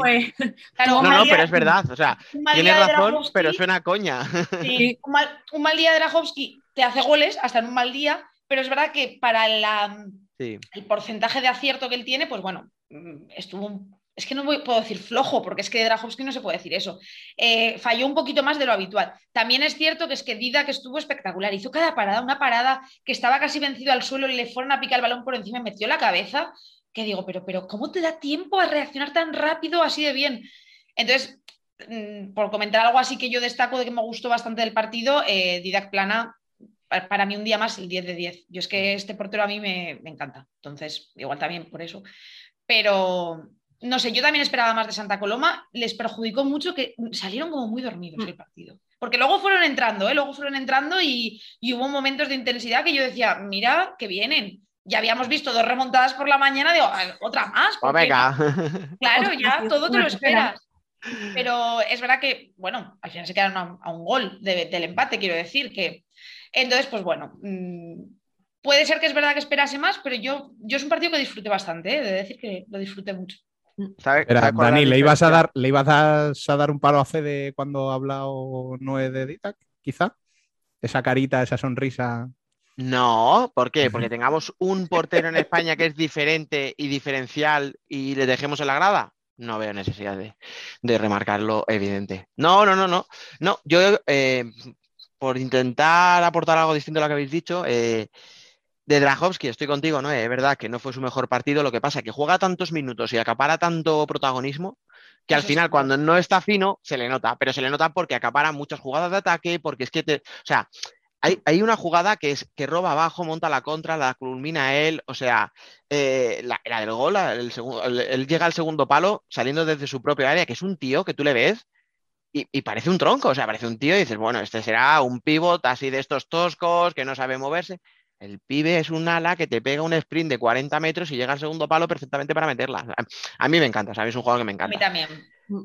no, no, pero es verdad. O sea, tiene razón, pero suena coña. Sí, un mal, un mal día de Dragowski te hace goles hasta en un mal día, pero es verdad que para la, el porcentaje de acierto que él tiene, pues bueno, mm, estuvo es que no puedo decir flojo, porque es que de Drahovski no se puede decir eso. Eh, falló un poquito más de lo habitual. También es cierto que es que Dida, que estuvo espectacular, hizo cada parada, una parada que estaba casi vencido al suelo y le fueron a picar el balón por encima y metió la cabeza. Que digo, pero, pero ¿cómo te da tiempo a reaccionar tan rápido, así de bien? Entonces, mm, por comentar algo así que yo destaco de que me gustó bastante del partido, eh, Didac Plana, para mí un día más el 10 de 10. Yo es que este portero a mí me, me encanta. Entonces, igual también por eso. Pero, no sé, yo también esperaba más de Santa Coloma, les perjudicó mucho que salieron como muy dormidos el partido. Porque luego fueron entrando, ¿eh? luego fueron entrando y, hubo momentos de intensidad que yo decía, mira, que vienen. Ya habíamos visto dos remontadas por la mañana, digo, otra más. Pues venga. Claro, ya todo te lo esperas. Pero es verdad que, bueno, al final se quedaron a, un gol del empate, quiero decir que. Entonces, pues bueno, mm, puede ser que es verdad que esperase más, pero yo, yo es un partido que disfruté bastante, ¿eh? de decir que lo disfruté mucho. Dani, ¿le ibas, a dar, ¿le ibas a dar un palo a Fede cuando ha hablado Noé de Ditac, quizá? Esa carita, esa sonrisa. No, ¿por qué? Porque tengamos un portero en España que es diferente y diferencial y le dejemos en la grada. No veo necesidad de, remarcarlo, evidente. No, no, no, no. No, yo, eh, por intentar aportar algo distinto a lo que habéis dicho, eh, de Drahovski, estoy contigo, ¿no? Es verdad que no fue su mejor partido. Lo que pasa es que juega tantos minutos y acapara tanto protagonismo que al Eso final sí. cuando no está fino se le nota, pero se le nota porque acapara muchas jugadas de ataque, porque es que te, o sea, hay, hay una jugada que es que roba abajo, monta la contra, la culmina él, o sea, eh, la, la del gol, la- el segundo, el- él llega al segundo palo saliendo desde su propia área, que es un tío que tú le ves y, y parece un tronco, o sea, parece un tío y dices, bueno, este será un pivot así de estos toscos que no sabe moverse. El pibe es un ala que te pega un sprint de 40 metros y llega al segundo palo perfectamente para meterla. A, mí me encanta, ¿sabes? Es un juego que me A mí encanta. también.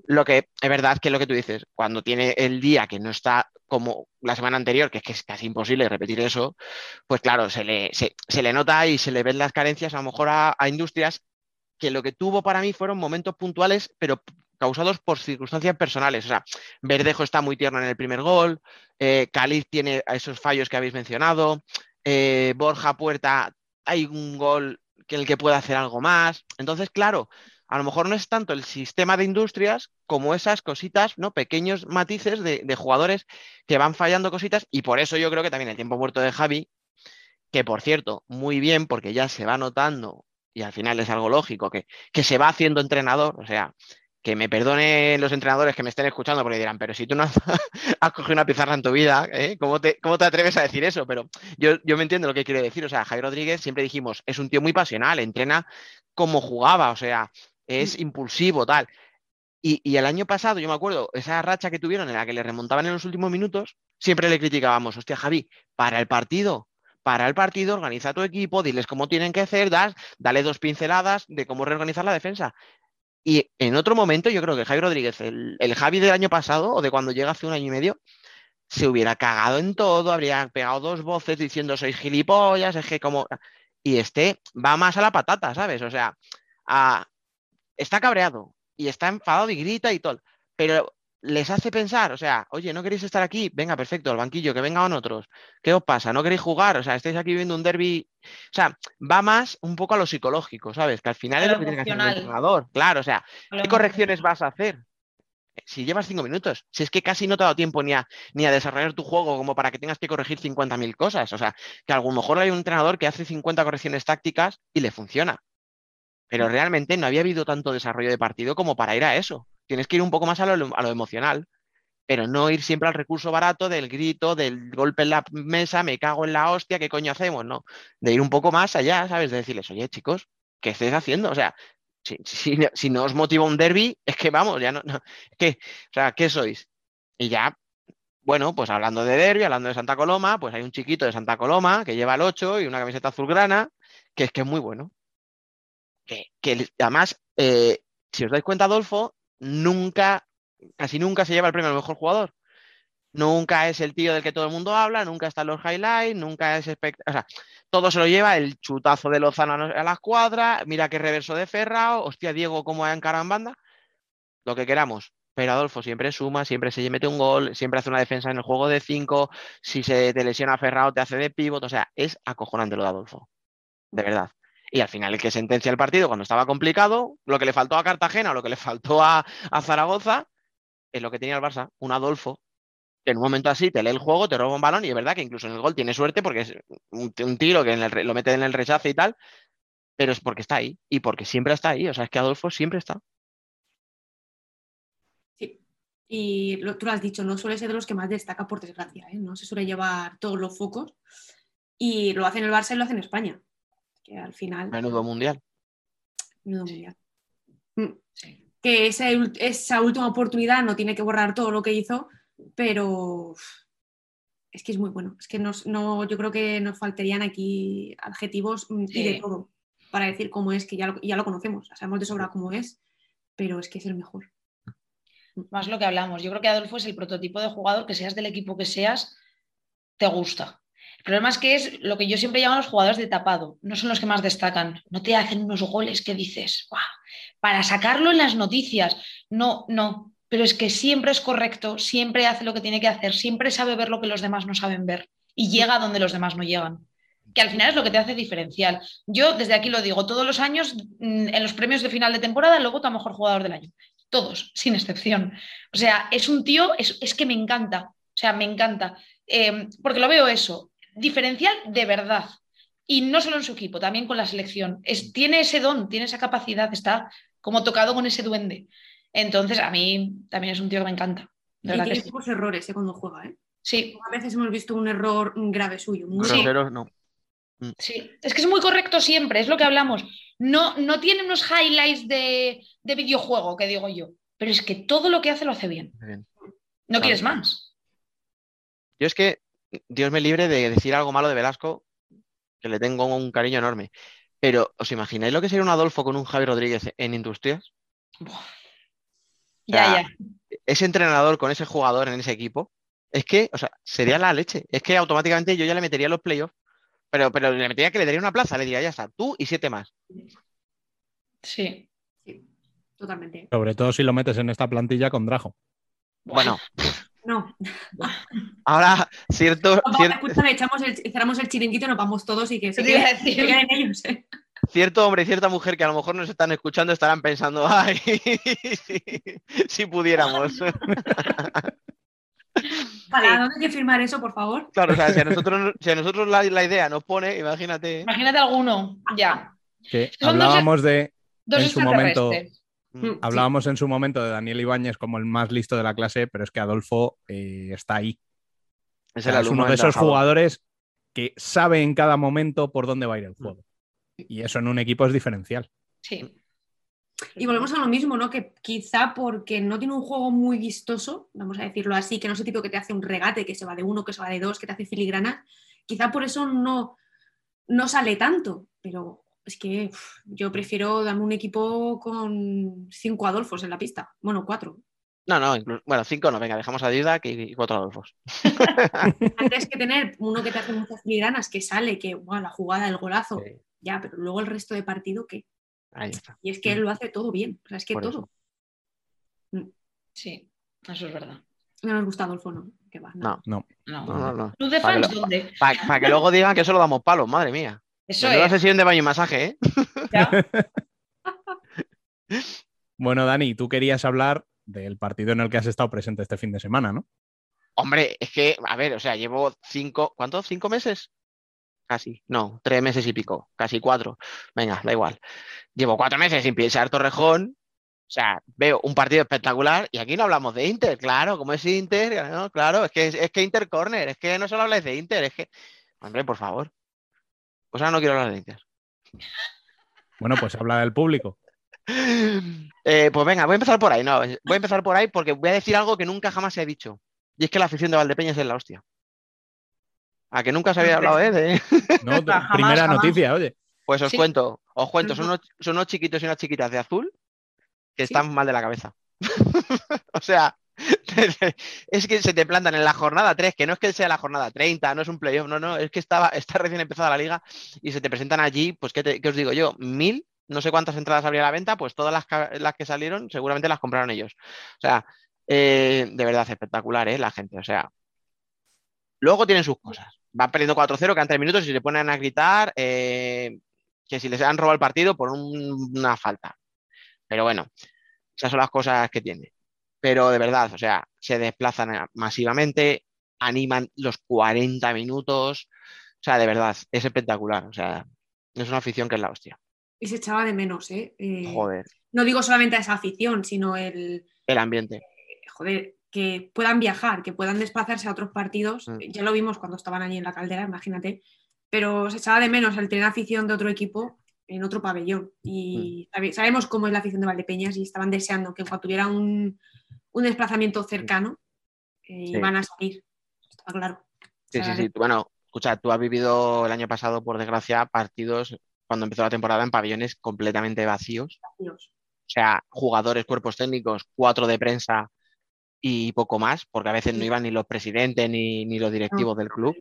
Lo que es verdad que lo que tú dices, cuando tiene el día que no está como la semana anterior, que es que es casi imposible repetir eso, pues claro, se le, se, se le nota y se le ven las carencias a lo mejor a, a Industrias, que lo que tuvo para mí fueron momentos puntuales, pero causados por circunstancias personales. O sea, Verdejo está muy tierno en el primer gol, eh, Caliz tiene esos fallos que habéis mencionado, eh, Borja Puerta, hay un gol que el que puede hacer algo más. Entonces, claro, a lo mejor no es tanto el sistema de industrias como esas cositas, ¿no? Pequeños matices de, de jugadores que van fallando cositas y por eso yo creo que también el tiempo muerto de Javi, que por cierto, muy bien porque ya se va notando y al final es algo lógico, que, que se va haciendo entrenador, o sea, que me perdonen los entrenadores que me estén escuchando porque dirán, pero si tú no has, has cogido una pizarra en tu vida, ¿eh? ¿Cómo, te, ¿cómo te atreves a decir eso? Pero yo, yo me entiendo lo que quiere decir, o sea, Javi Rodríguez siempre dijimos, es un tío muy pasional, entrena como jugaba, o sea, es impulsivo, tal. Y, y, el año pasado, yo me acuerdo, esa racha que tuvieron en la que le remontaban en los últimos minutos, siempre le criticábamos, hostia, Javi, para el partido, para el partido, organiza tu equipo, diles cómo tienen que hacer, das, dale dos pinceladas de cómo reorganizar la defensa. Y en otro momento, yo creo que Javi Rodríguez, el, el Javi del año pasado o de cuando llega hace un año y medio, se hubiera cagado en todo, habría pegado dos voces diciendo sois gilipollas, es que como... Y este va más a la patata, ¿sabes? O sea, está cabreado y está enfadado y grita y todo, pero les hace pensar, o sea, oye, ¿no queréis estar aquí? Venga, perfecto, al banquillo, que vengan otros. ¿Qué os pasa? ¿No queréis jugar? O sea, estáis aquí viendo un derby. O sea, va más un poco a lo psicológico, ¿sabes? Que al final A es lo que tiene que hacer el entrenador. Claro, o sea, ¿qué correcciones vas a hacer? Si llevas cinco minutos, si es que casi no te ha dado tiempo ni a, ni a desarrollar tu juego como para que tengas que corregir 50.000 cosas. O sea, que a lo mejor hay un entrenador que hace 50 correcciones tácticas y le funciona. Pero realmente no había habido tanto desarrollo de partido como para ir a eso. Tienes que ir un poco más a lo, a lo emocional, pero no ir siempre al recurso barato del grito, del golpe en la mesa, me cago en la hostia, ¿qué coño hacemos? No, de ir un poco más allá, ¿sabes? De decirles, oye, chicos, ¿qué estáis haciendo? O sea, si, si, no os motiva un derby, es que vamos, ya no, no ¿qué? O sea, ¿qué sois? Y ya, bueno, pues hablando de derby, hablando de Santa Coloma, pues hay un chiquito de Santa Coloma que lleva el 8 y una camiseta azulgrana, que es que es muy bueno. Que, que además, eh, si os dais cuenta, Adolfo, nunca, casi nunca se lleva el premio al mejor jugador. Nunca es el tío del que todo el mundo habla, nunca está en los highlights, nunca es espectacular. O sea, todo se lo lleva el chutazo de Lozano a la escuadra, mira qué reverso de Ferrao, hostia, Diego, cómo ha encarado en banda, lo que queramos. Pero Adolfo siempre suma, siempre se mete un gol, siempre hace una defensa en el juego de 5, si se te lesiona Ferrao te hace de pivot, o sea, es acojonante lo de Adolfo, de verdad. Y al final el que sentencia el partido cuando estaba complicado, lo que le faltó a Cartagena lo que le faltó a, Zaragoza, es lo que tenía el Barça, un Adolfo que en un momento así te lee el juego, te roba un balón y es verdad que incluso en el gol tiene suerte porque es un, tiro que lo mete en el rechace y tal, pero es porque está ahí y porque siempre está ahí. O sea, es que Adolfo siempre está. Sí, y lo, tú lo has dicho, no suele ser de los que más destaca por desgracia, ¿eh? no se suele llevar todos los focos y lo hace en el Barça y lo hace en España, que al final... Menudo mundial. Menudo mundial. Sí. Que esa, esa última oportunidad no tiene que borrar todo lo que hizo, pero es que es muy bueno. Es que nos, no, yo creo que nos faltarían aquí adjetivos sí. y de todo para decir cómo es, que ya lo, ya lo conocemos, sabemos de sobra cómo es, pero es que es el mejor. Más lo que hablamos. Yo creo que Adolfo es el prototipo de jugador que seas del equipo que seas, te gusta. El problema es que es lo que yo siempre llamo a los jugadores de tapado, no son los que más destacan, no te hacen unos goles que dices, ¡Wow! para sacarlo en las noticias, no, no, pero es que siempre es correcto, siempre hace lo que tiene que hacer, siempre sabe ver lo que los demás no saben ver y llega donde los demás no llegan. Que al final es lo que te hace diferencial. Yo desde aquí lo digo, todos los años en los premios de final de temporada lo voto a mejor jugador del año. Todos, sin excepción. O sea, es un tío, es, es que me encanta. O sea, me encanta. Eh, porque lo veo eso, diferencial de verdad. Y no solo en su equipo, también con la selección. Es, tiene ese don, tiene esa capacidad, está como tocado con ese duende. Entonces, a mí también es un tío que me encanta. De Y tiene sí. pocos errores eh, cuando juega, ¿eh? Sí, A veces hemos visto un error grave suyo. muy Sí. No. sí. Es que es muy correcto siempre, es lo que hablamos. No, no tiene unos highlights de, de videojuego, que digo yo. Pero es que todo lo que hace lo hace bien. Bien. No Claro. quieres más. Yo es que Dios me libre de decir algo malo de Velasco, que le tengo un cariño enorme. Pero, ¿os imagináis lo que sería un Adolfo con un Javi Rodríguez en Industrias? Ya, sea, ya. Ese entrenador con ese jugador en ese equipo, es que, o sea, sería la leche. Es que automáticamente yo ya le metería los playoffs, pero, pero le metería que le daría una plaza, le diría, ya está, tú y siete más. Sí. Sí, totalmente. Sobre todo si lo metes en esta plantilla con Drajo. Bueno, No, ahora, cierto, Vamos, cier- escúchame, echamos el, cerramos el chiringuito y nos vamos todos y que se queden, decir. se queden ellos. ¿eh? cierto hombre y cierta mujer que a lo mejor nos están escuchando estarán pensando, ay, si, si pudiéramos. Vale, ¿a dónde hay que firmar eso, por favor? Claro, o sea, si a nosotros, si a nosotros la, la idea nos pone, imagínate. Imagínate alguno. Ya. Que Son dos- hablábamos de, Dos En su momento- extraterrestres. Mm. hablábamos en su momento de Daniel Ibáñez como el más listo de la clase, pero es que Adolfo eh, está ahí. O Es sea, el es uno de esos jugadores que sabe en cada momento por dónde va a ir el juego. Y eso en un equipo es diferencial. Sí. Y volvemos a lo mismo, ¿no? Que quizá porque no tiene un juego muy vistoso, vamos a decirlo así, que no es el tipo que te hace un regate, que se va de uno, que se va de dos, que te hace filigranas, quizá por eso no, no sale tanto. Pero es que uf, yo prefiero darme un equipo con cinco Adolfos en la pista. Bueno, cuatro. No, no, incluso, bueno, cinco no, venga, dejamos a Didac y, cuatro Adolfos. Antes que tener uno que te hace muchas filigranas, que sale, que wow, la jugada, el golazo, Sí, ya, pero luego el resto de partido, ¿qué? ahí está. Y es que él lo hace todo bien. O sea, es que Por todo. Sí. Eso es verdad. No nos gusta Adolfo, no. Que va, no. No. No. No, no, no. ¿Club de Para que, fans lo- dónde? pa- pa que luego digan que solo damos palos, madre mía. Eso Menuda es. sesión de baño y masaje, ¿eh? ya. Bueno, Dani, tú querías hablar del partido en el que has estado presente este fin de semana, ¿no? Hombre, es que, a ver, o sea, llevo cinco, ¿cuánto? ¿Cinco meses? Casi, no, tres meses y pico, casi cuatro. Venga, da igual. Llevo cuatro meses sin pisar Torrejón. O sea, veo un partido espectacular y aquí no hablamos de Inter, claro, como es Inter, ¿no? claro, es que es, que Inter Corner, es que no solo habláis de Inter, es que, hombre, por favor. Pues ahora no quiero hablar de Inter. Bueno, pues habla del público. Eh, pues venga, voy a empezar por ahí, no, voy a empezar por ahí porque voy a decir algo que nunca jamás se ha dicho. Y es que la afición de Valdepeñas es la hostia. A que nunca se había hablado, ¿eh? De- ¿no? Jamás, Primera jamás. noticia, oye. Pues os Sí. cuento, os cuento, son unos, son unos chiquitos y unas chiquitas de azul que Sí. están mal de la cabeza. o sea, es que se te plantan en la jornada 3, que no es que sea la jornada 30, no es un playoff, no, no, es que estaba, está recién empezada la liga y se te presentan allí, pues, ¿qué, te- qué os digo yo? Mil, no sé cuántas entradas habría a la venta, pues todas las, que- salieron seguramente las compraron ellos. O sea, eh, de verdad espectacular, ¿eh? La gente, o sea. Luego tienen sus cosas. Van perdiendo 4-0, quedan 3 minutos y se ponen a gritar eh, que si les han robado el partido por un- una falta. Pero bueno, esas son las cosas que tiene. Pero de verdad, o sea, se desplazan a- masivamente, animan los 40 minutos. O sea, de verdad, es espectacular. O sea, es una afición que es la hostia. Y se echaba de menos, ¿eh? Eh, Joder, No digo solamente a esa afición, sino el, el ambiente. joder, que puedan viajar, que puedan desplazarse a otros partidos. Mm. Ya lo vimos cuando estaban allí en la caldera, imagínate. Pero se echaba de menos el tener afición de otro equipo en otro pabellón. Y sabe- sabemos cómo es la afición de Valdepeñas y estaban deseando que en cuanto tuviera un, un desplazamiento cercano, eh, Sí. iban a salir. Está claro. Sí, O sea, sí, sí. Bueno, escucha, tú has vivido el año pasado, por desgracia, partidos cuando empezó la temporada en pabellones completamente vacíos. vacíos. O sea, jugadores, cuerpos técnicos, cuatro de prensa y poco más, porque a veces no iban ni los presidentes ni, ni los directivos del club.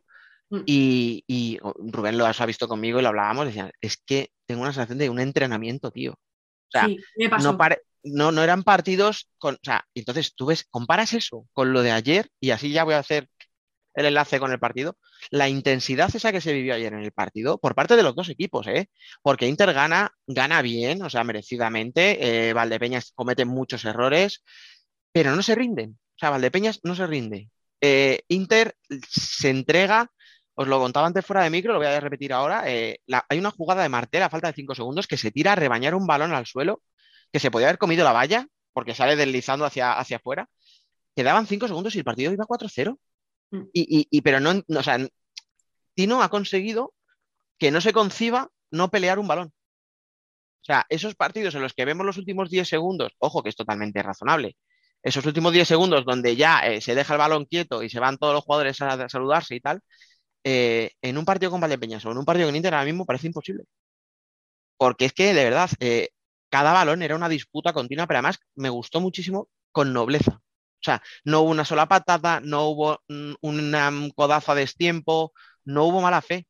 Mm. Y, y Rubén lo ha visto conmigo y lo hablábamos, decían, es que tengo una sensación de un entrenamiento, tío. O sea, sí, me pasó. no, pare- no, no eran partidos con. O sea, entonces tú ves, comparas eso con lo de ayer, y así ya voy a hacer el enlace con el partido. La intensidad esa que se vivió ayer en el partido, por parte de los dos equipos, ¿eh? Porque Inter gana, gana bien, o sea, merecidamente. eh, Valdepeñas comete muchos errores, pero no se rinden. O sea, Valdepeñas no se rinde. Eh, Inter se entrega. Os lo contaba antes fuera de micro, lo voy a repetir ahora. eh, la- hay una jugada de Martel a falta de 5 segundos que se tira a rebañar un balón al suelo que se podía haber comido la valla porque sale deslizando hacia, hacia afuera. Quedaban 5 segundos y el partido iba 4-0. Mm. Y, y, pero no, no, o sea, Tino ha conseguido que no se conciba no pelear un balón. O sea, esos partidos en los que vemos los últimos 10 segundos, ojo que es totalmente razonable, esos últimos 10 segundos donde ya eh, se deja el balón quieto y se van todos los jugadores a, saludarse y tal, eh, en un partido con Valdepeñas o en un partido con Inter ahora mismo parece imposible. Porque es que, de verdad, eh, cada balón era una disputa continua, pero además me gustó muchísimo con nobleza. O sea, no hubo una sola patada, no hubo un, un codazo a destiempo, no hubo mala fe.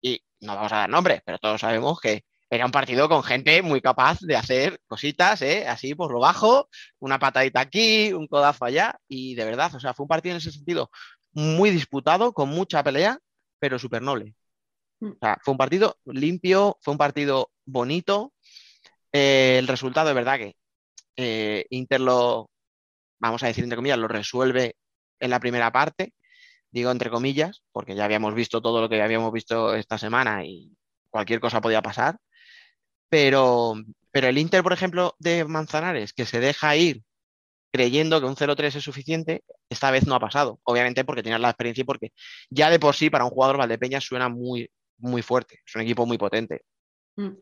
Y no vamos a dar nombres, pero todos sabemos que era un partido con gente muy capaz de hacer cositas, ¿eh? así por lo bajo, una patadita aquí, un codazo allá, y de verdad, o sea, fue un partido en ese sentido muy disputado, con mucha pelea, pero súper noble. Mm. O sea, fue un partido limpio, fue un partido bonito. Eh, el resultado, de verdad que eh, Inter lo, vamos a decir entre comillas, lo resuelve en la primera parte, digo entre comillas, porque ya habíamos visto todo lo que habíamos visto esta semana y cualquier cosa podía pasar. Pero, pero el Inter, por ejemplo, de Manzanares, que se deja ir creyendo que un 0-3 es suficiente, esta vez no ha pasado. Obviamente porque tienes la experiencia y porque ya de por sí para un jugador Valdepeña suena muy, muy fuerte. Es un equipo muy potente. Mm.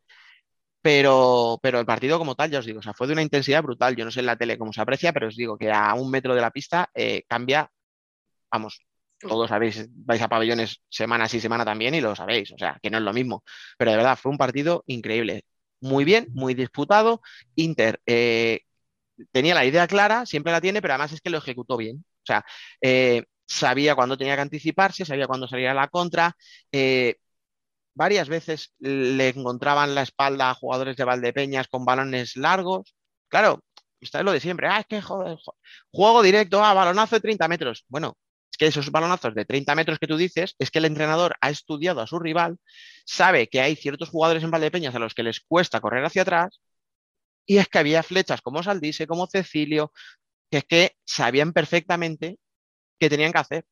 Pero, pero el partido como tal, ya os digo, o sea, fue de una intensidad brutal. Yo no sé en la tele cómo se aprecia, pero os digo que a un metro de la pista eh, cambia, vamos, todos sabéis, vais a pabellones semana sí semana también y lo sabéis, o sea, que no es lo mismo. Pero de verdad, fue un partido increíble. Muy bien, muy disputado. Inter eh, tenía la idea clara, siempre la tiene, pero además es que lo ejecutó bien. O sea, eh, sabía cuándo tenía que anticiparse, sabía cuándo salía la contra. Eh, varias veces le encontraban la espalda a jugadores de Valdepeñas con balones largos. Claro, esto es lo de siempre. Ah, es que joder, juego directo, ah, balonazo de 30 metros. Bueno, es que esos balonazos de 30 metros que tú dices, es que el entrenador ha estudiado a su rival, sabe que hay ciertos jugadores en Valdepeñas a los que les cuesta correr hacia atrás y es que había flechas como Saldise, como Cecilio, que es que sabían perfectamente qué tenían que hacer.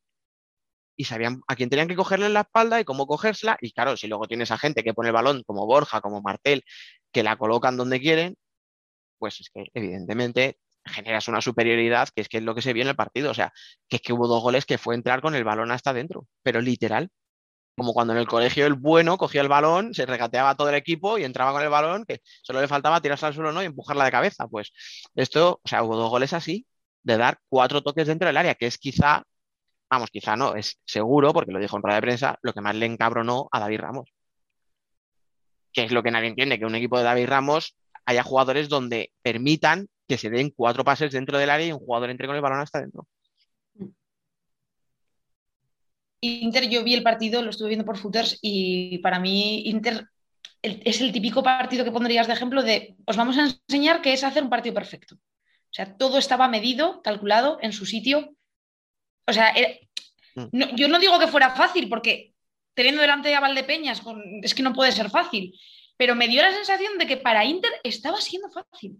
Y sabían a quién tenían que cogerle la espalda y cómo cogérsela. Y claro, si luego tienes a gente que pone el balón como Borja, como Martel, que la colocan donde quieren, pues es que evidentemente generas una superioridad que es que es lo que se vio en el partido. O sea, que es que hubo dos goles que fue entrar con el balón hasta adentro, pero literal como cuando en el colegio el bueno cogía el balón, se regateaba todo el equipo y entraba con el balón, que solo le faltaba tirarse al suelo ¿no? y empujarla de cabeza. Pues esto, o sea, hubo dos goles así, de dar cuatro toques dentro del área, que es quizá, vamos, quizá no, es seguro, porque lo dijo en rueda de prensa, lo que más le encabronó a David Ramos. Que es lo que nadie entiende, que un equipo de David Ramos haya jugadores donde permitan que se den cuatro pases dentro del área y un jugador entre con el balón hasta dentro. Inter, yo vi el partido, lo estuve viendo por footers y para mí Inter es el típico partido que pondrías de ejemplo de os vamos a enseñar qué es hacer un partido perfecto. O sea, todo estaba medido, calculado, en su sitio. O sea, mm. yo no digo que fuera fácil, porque teniendo delante a Valdepeñas, es que no puede ser fácil, pero me dio la sensación de que para Inter estaba siendo fácil.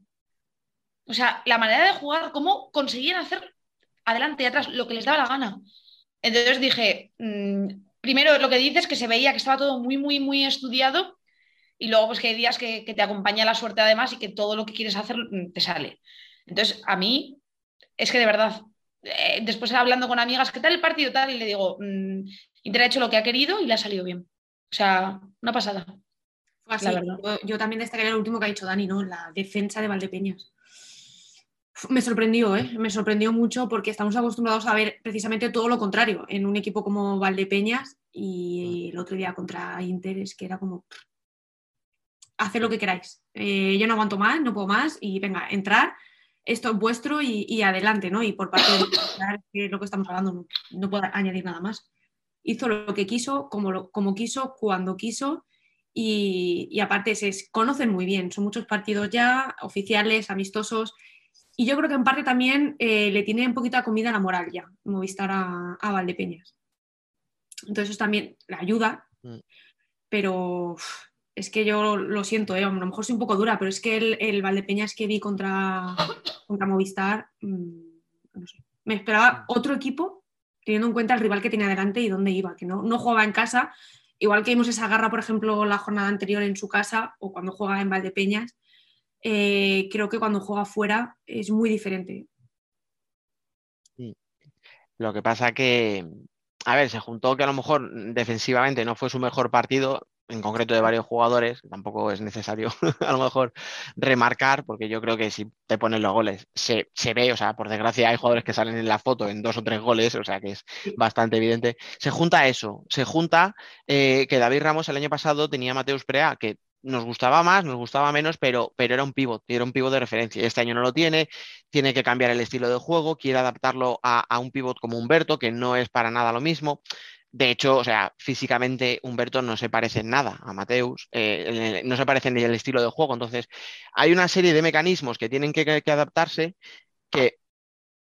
O sea, la manera de jugar, cómo conseguían hacer adelante y atrás lo que les daba la gana. Entonces dije, mm, primero lo que dices que se veía que estaba todo muy, muy, muy estudiado y luego pues que hay días que, te acompaña la suerte además y que todo lo que quieres hacer mm, te sale. Entonces, a mí es que de verdad, eh, después hablando con amigas, ¿qué tal el partido tal? Y le digo, mm, Inter ha hecho lo que ha querido y le ha salido bien. O sea, una pasada. Yo, yo, también destacaría el último que ha dicho Dani, ¿no? La defensa de Valdepeñas. Me sorprendió, ¿eh? me sorprendió mucho porque estamos acostumbrados a ver precisamente todo lo contrario en un equipo como Valdepeñas y el otro día contra Inter es que era como hacer lo que queráis. Eh, yo no aguanto más, no puedo más y venga, entrar, esto es vuestro y, adelante, ¿no? Y por parte de lo que estamos hablando, no, puedo añadir nada más. Hizo lo que quiso, como, como quiso, cuando quiso y, y aparte se conocen muy bien. Son muchos partidos ya, oficiales, amistosos y yo creo que en parte también eh, le tiene un poquito de comida la moral ya, Movistar a, a Valdepeñas. Entonces eso también le ayuda, mm. pero es que yo lo siento, eh, a lo mejor soy un poco dura, pero es que el, el Valdepeñas que vi contra, contra Movistar, mm, no sé, me esperaba otro equipo teniendo en cuenta el rival que tenía delante y dónde iba, que no, no jugaba en casa, igual que vimos esa garra, por ejemplo, la jornada anterior en su casa o cuando juega en Valdepeñas, eh, creo que cuando juega fuera es muy diferente. Lo que pasa que, a ver, se juntó que a lo mejor defensivamente no fue su mejor partido, en concreto de varios jugadores, tampoco es necesario a lo mejor remarcar, porque yo creo que si te ponen los goles, se, ve, o sea, por desgracia hay jugadores que salen en la foto en dos o tres goles, o sea que es bastante evidente. Se junta eso, se junta eh, que David Ramos el año pasado tenía a Mateus Prea, que nos gustaba más, nos gustaba menos, pero, pero era un pivot, era un pivot de referencia. Este año no lo tiene, tiene que cambiar el estilo de juego, quiere adaptarlo a, a un pivot como Humberto, que no es para nada lo mismo. De hecho, o sea, físicamente Humberto no se parece en nada a Mateus, eh, no se parece ni el estilo de juego. Entonces, hay una serie de mecanismos que tienen que, adaptarse que,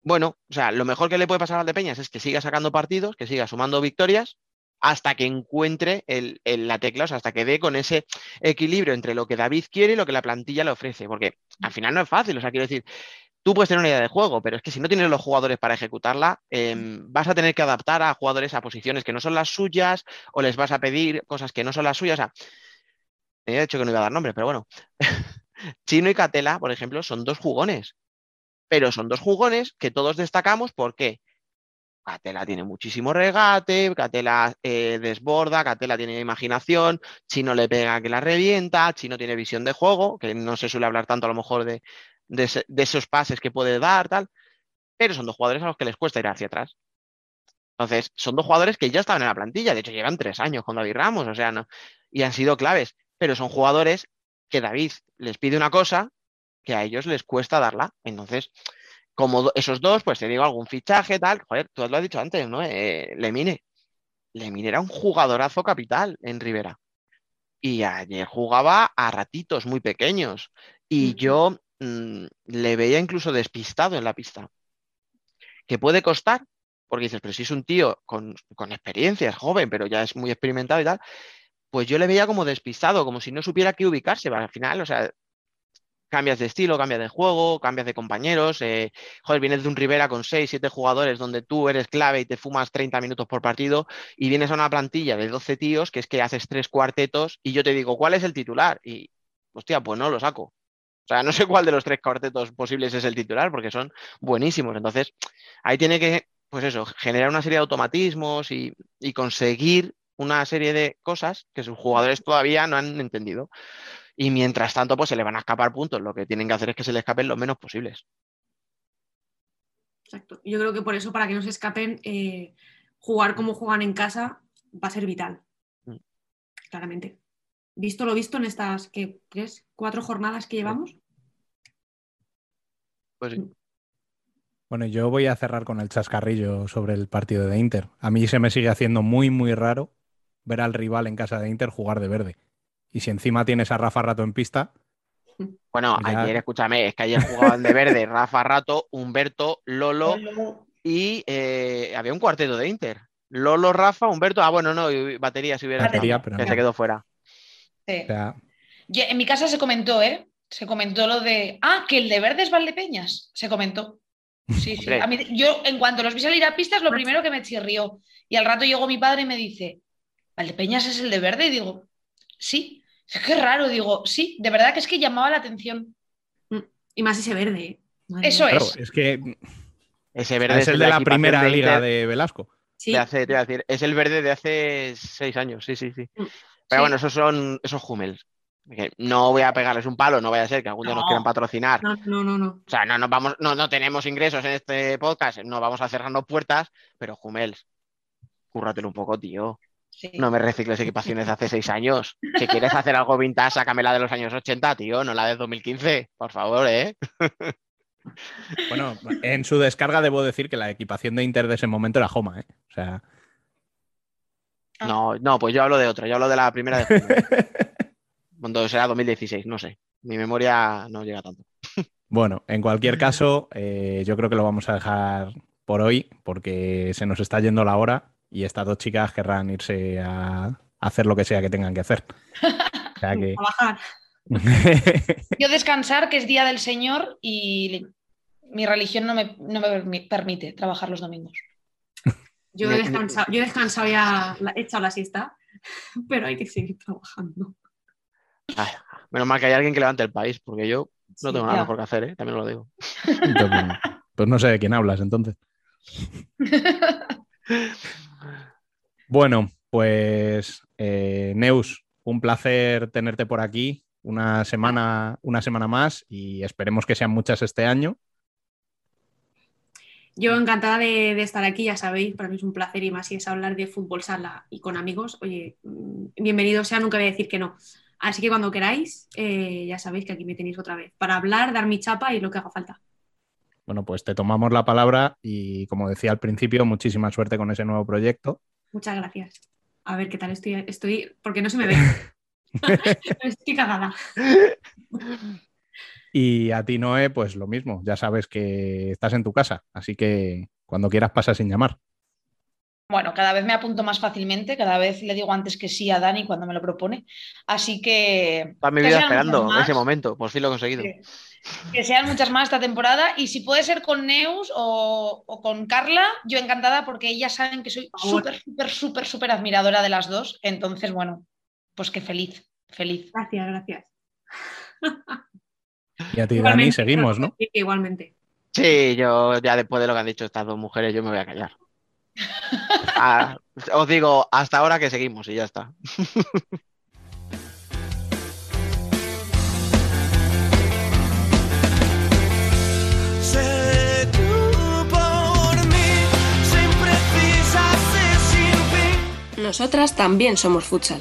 bueno, o sea, lo mejor que le puede pasar al de Peñas es que siga sacando partidos, que siga sumando victorias hasta que encuentre la tecla, o sea, hasta que dé con ese equilibrio entre lo que David quiere y lo que la plantilla le ofrece, porque al final no es fácil, o sea, quiero decir, tú puedes tener una idea de juego, pero es que si no tienes los jugadores para ejecutarla, em, vas a tener que adaptar a jugadores a posiciones que no son las suyas o les vas a pedir cosas que no son las suyas. O sea, he dicho que no iba a dar nombre, pero bueno. Chino y Catela, por ejemplo, son dos jugones, pero son dos jugones que todos destacamos porque Catela tiene muchísimo regate, Catela eh, desborda, Catela tiene imaginación, Chino le pega que la revienta, Chino tiene visión de juego, que no se suele hablar tanto a lo mejor de, de, esos pases que puede dar, tal, pero son dos jugadores a los que les cuesta ir hacia atrás. Entonces, son dos jugadores que ya estaban en la plantilla, de hecho llevan tres años con David Ramos, o sea, y han sido claves, pero son jugadores que David les pide una cosa que a ellos les cuesta darla. Entonces, como esos dos, pues te digo algún fichaje, tal, joder, tú lo has dicho antes, ¿no? Eh, Lemine. Lemine era un jugadorazo capital en Rivera. Y ayer jugaba a ratitos muy pequeños. Y yo Mm, le veía incluso despistado en la pista. Que puede costar, porque dices, pero si es un tío con, experiencia, es joven, pero ya es muy experimentado y tal, pues yo le veía como despistado, como si no supiera qué ubicarse. Al final, o sea, cambias de estilo, cambias de juego, cambias de compañeros. Eh, joder, vienes de un Rivera con 6, 7 jugadores donde tú eres clave y te fumas 30 minutos por partido y vienes a una plantilla de 12 tíos que es que haces tres cuartetos y yo te digo, ¿cuál es el titular? Y, hostia, pues no lo saco. O sea, no sé cuál de los tres cuartetos posibles es el titular, porque son buenísimos. Entonces, ahí tiene que, pues eso, generar una serie de automatismos y, conseguir una serie de cosas que sus jugadores todavía no han entendido. Y mientras tanto, pues se le van a escapar puntos. Lo que tienen que hacer es que se le escapen lo menos posibles. Exacto. Yo creo que por eso, para que no se escapen, eh, jugar como juegan en casa va a ser vital. Mm. Claramente. Visto lo visto en estas ¿qué, es? cuatro jornadas que llevamos. Pues sí. Bueno, yo voy a cerrar con el chascarrillo sobre el partido de Inter. A mí se me sigue haciendo muy, muy raro ver al rival en casa de Inter jugar de verde. Y si encima tienes a Rafa Rato en pista. Bueno, pues ayer, escúchame, es que ayer jugaban de verde Rafa Rato, Humberto, Lolo y eh, había un cuarteto de Inter. Lolo, Rafa, Humberto. Ah, bueno, no, batería si hubiera batería, pero que se quedó fuera. en mi casa se comentó, ¿eh? se comentó lo de, ah, que el de verde es Valdepeñas, se comentó. Sí, sí. A mí, yo, en cuanto los vi salir a pistas, lo primero que me chirrió. Y al rato llegó mi padre y me dice, ¿Valdepeñas es el de verde? Y digo, sí. Es que raro, digo, sí, de verdad que es que llamaba la atención. Mm, y más ese verde. ¿eh? Eso es. Es que ese verde es, el de, la, primera liga de Velasco. Sí. hace, te voy a decir, es el verde de hace seis años, sí, sí, sí. Mm. Pero bueno, esos son esos Hummels no voy a pegarles un palo, no vaya a ser que algún día nos quieran patrocinar. No, no, no, no. O sea, no, vamos, no, no tenemos ingresos en este podcast, no vamos a cerrarnos puertas, pero Jumels, cúrratelo un poco, tío. No me recicles equipaciones de hace seis años. Si quieres hacer algo vintage, sácame la de los años 80, tío, no la de 2015. Por favor, ¿eh? Bueno, en su descarga debo decir que la equipación de Inter de ese momento era Homa, ¿eh? O sea. No, no, pues yo hablo de otra, yo hablo de la primera de Cuando será 2016, no sé. Mi memoria no llega tanto. Bueno, en cualquier caso, eh, yo creo que lo vamos a dejar por hoy porque se nos está yendo la hora y estas dos chicas querrán irse a hacer lo que sea que tengan que hacer. Trabajar. yo descansar, que es Día del Señor y mi religión no me, no me permite trabajar los domingos. Yo he descansado, yo he descansado ya, he echado la siesta, pero hay que seguir trabajando menos mal que hay alguien que levante el país, porque yo No tengo nada mejor que hacer, ¿eh? también lo digo. Pues no sé de quién hablas entonces. Bueno, pues eh, Neus, un placer tenerte por aquí una semana, una semana más y esperemos que sean muchas este año. Yo encantada de, de estar aquí, ya sabéis, para mí es un placer y más si es hablar de fútbol sala y con amigos. Oye, mm, bienvenido sea, nunca voy a decir que no. Así que cuando queráis, eh, ya sabéis que aquí me tenéis otra vez para hablar, dar mi chapa y lo que haga falta. Bueno, pues te tomamos la palabra y como decía al principio, muchísima suerte con ese nuevo proyecto. Muchas gracias. A ver qué tal estoy, estoy porque no se me ve. estoy cagada. Y a ti, Noé, pues lo mismo. Ya sabes que estás en tu casa, así que cuando quieras pasa sin llamar. Bueno, cada vez me apunto más fácilmente, cada vez le digo antes que sí a Dani cuando me lo propone. Así que. Toda mi vida esperando ese momento, por fin lo he conseguido. Que, que, sean muchas más esta temporada. Y si puede ser con Neus o, o con Carla, yo encantada porque ellas saben que soy súper, súper, súper, súper admiradora de las dos. Entonces, bueno, pues que feliz, feliz. Gracias, gracias. Y a ti, igualmente, Dani, seguimos, ¿no? Igualmente. Sí, yo ya después de lo que han dicho estas dos mujeres, yo me voy a callar. Ah, os digo, hasta ahora que seguimos y ya está. Nosotras también somos futsal.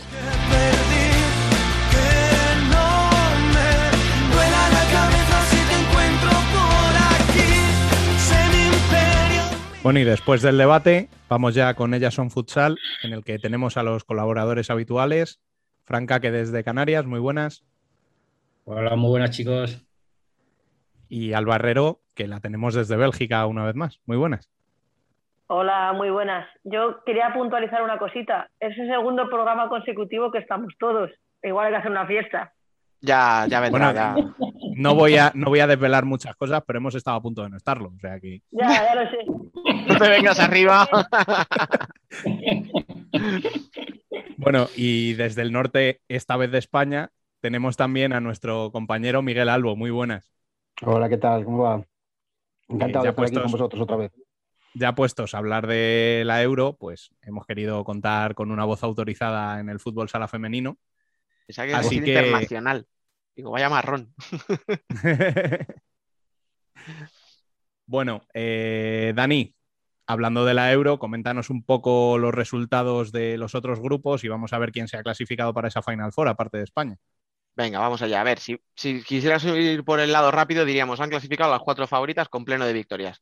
Bueno, y después del debate, vamos ya con Ellas son Futsal, en el que tenemos a los colaboradores habituales. Franca, que desde Canarias, muy buenas. Hola, muy buenas, chicos. Y Albarrero, que la tenemos desde Bélgica una vez más. Muy buenas. Hola, muy buenas. Yo quería puntualizar una cosita. Es el segundo programa consecutivo que estamos todos. Igual hay que hacer una fiesta. Ya, ya vendrá. Bueno, ya. No, voy a, no voy a desvelar muchas cosas, pero hemos estado a punto de no estarlo. O sea que... Ya, ya lo sé. No te vengas arriba. bueno, y desde el norte, esta vez de España, tenemos también a nuestro compañero Miguel Albo. Muy buenas. Hola, ¿qué tal? ¿Cómo va? Encantado de estar puestos, aquí con vosotros otra vez. Ya puestos a hablar de la Euro, pues hemos querido contar con una voz autorizada en el fútbol sala femenino. Que Así que internacional. Digo, vaya marrón. bueno, eh, Dani, hablando de la Euro, coméntanos un poco los resultados de los otros grupos y vamos a ver quién se ha clasificado para esa Final Four, aparte de España. Venga, vamos allá. A ver, si, si quisieras ir por el lado rápido, diríamos, han clasificado las cuatro favoritas con pleno de victorias.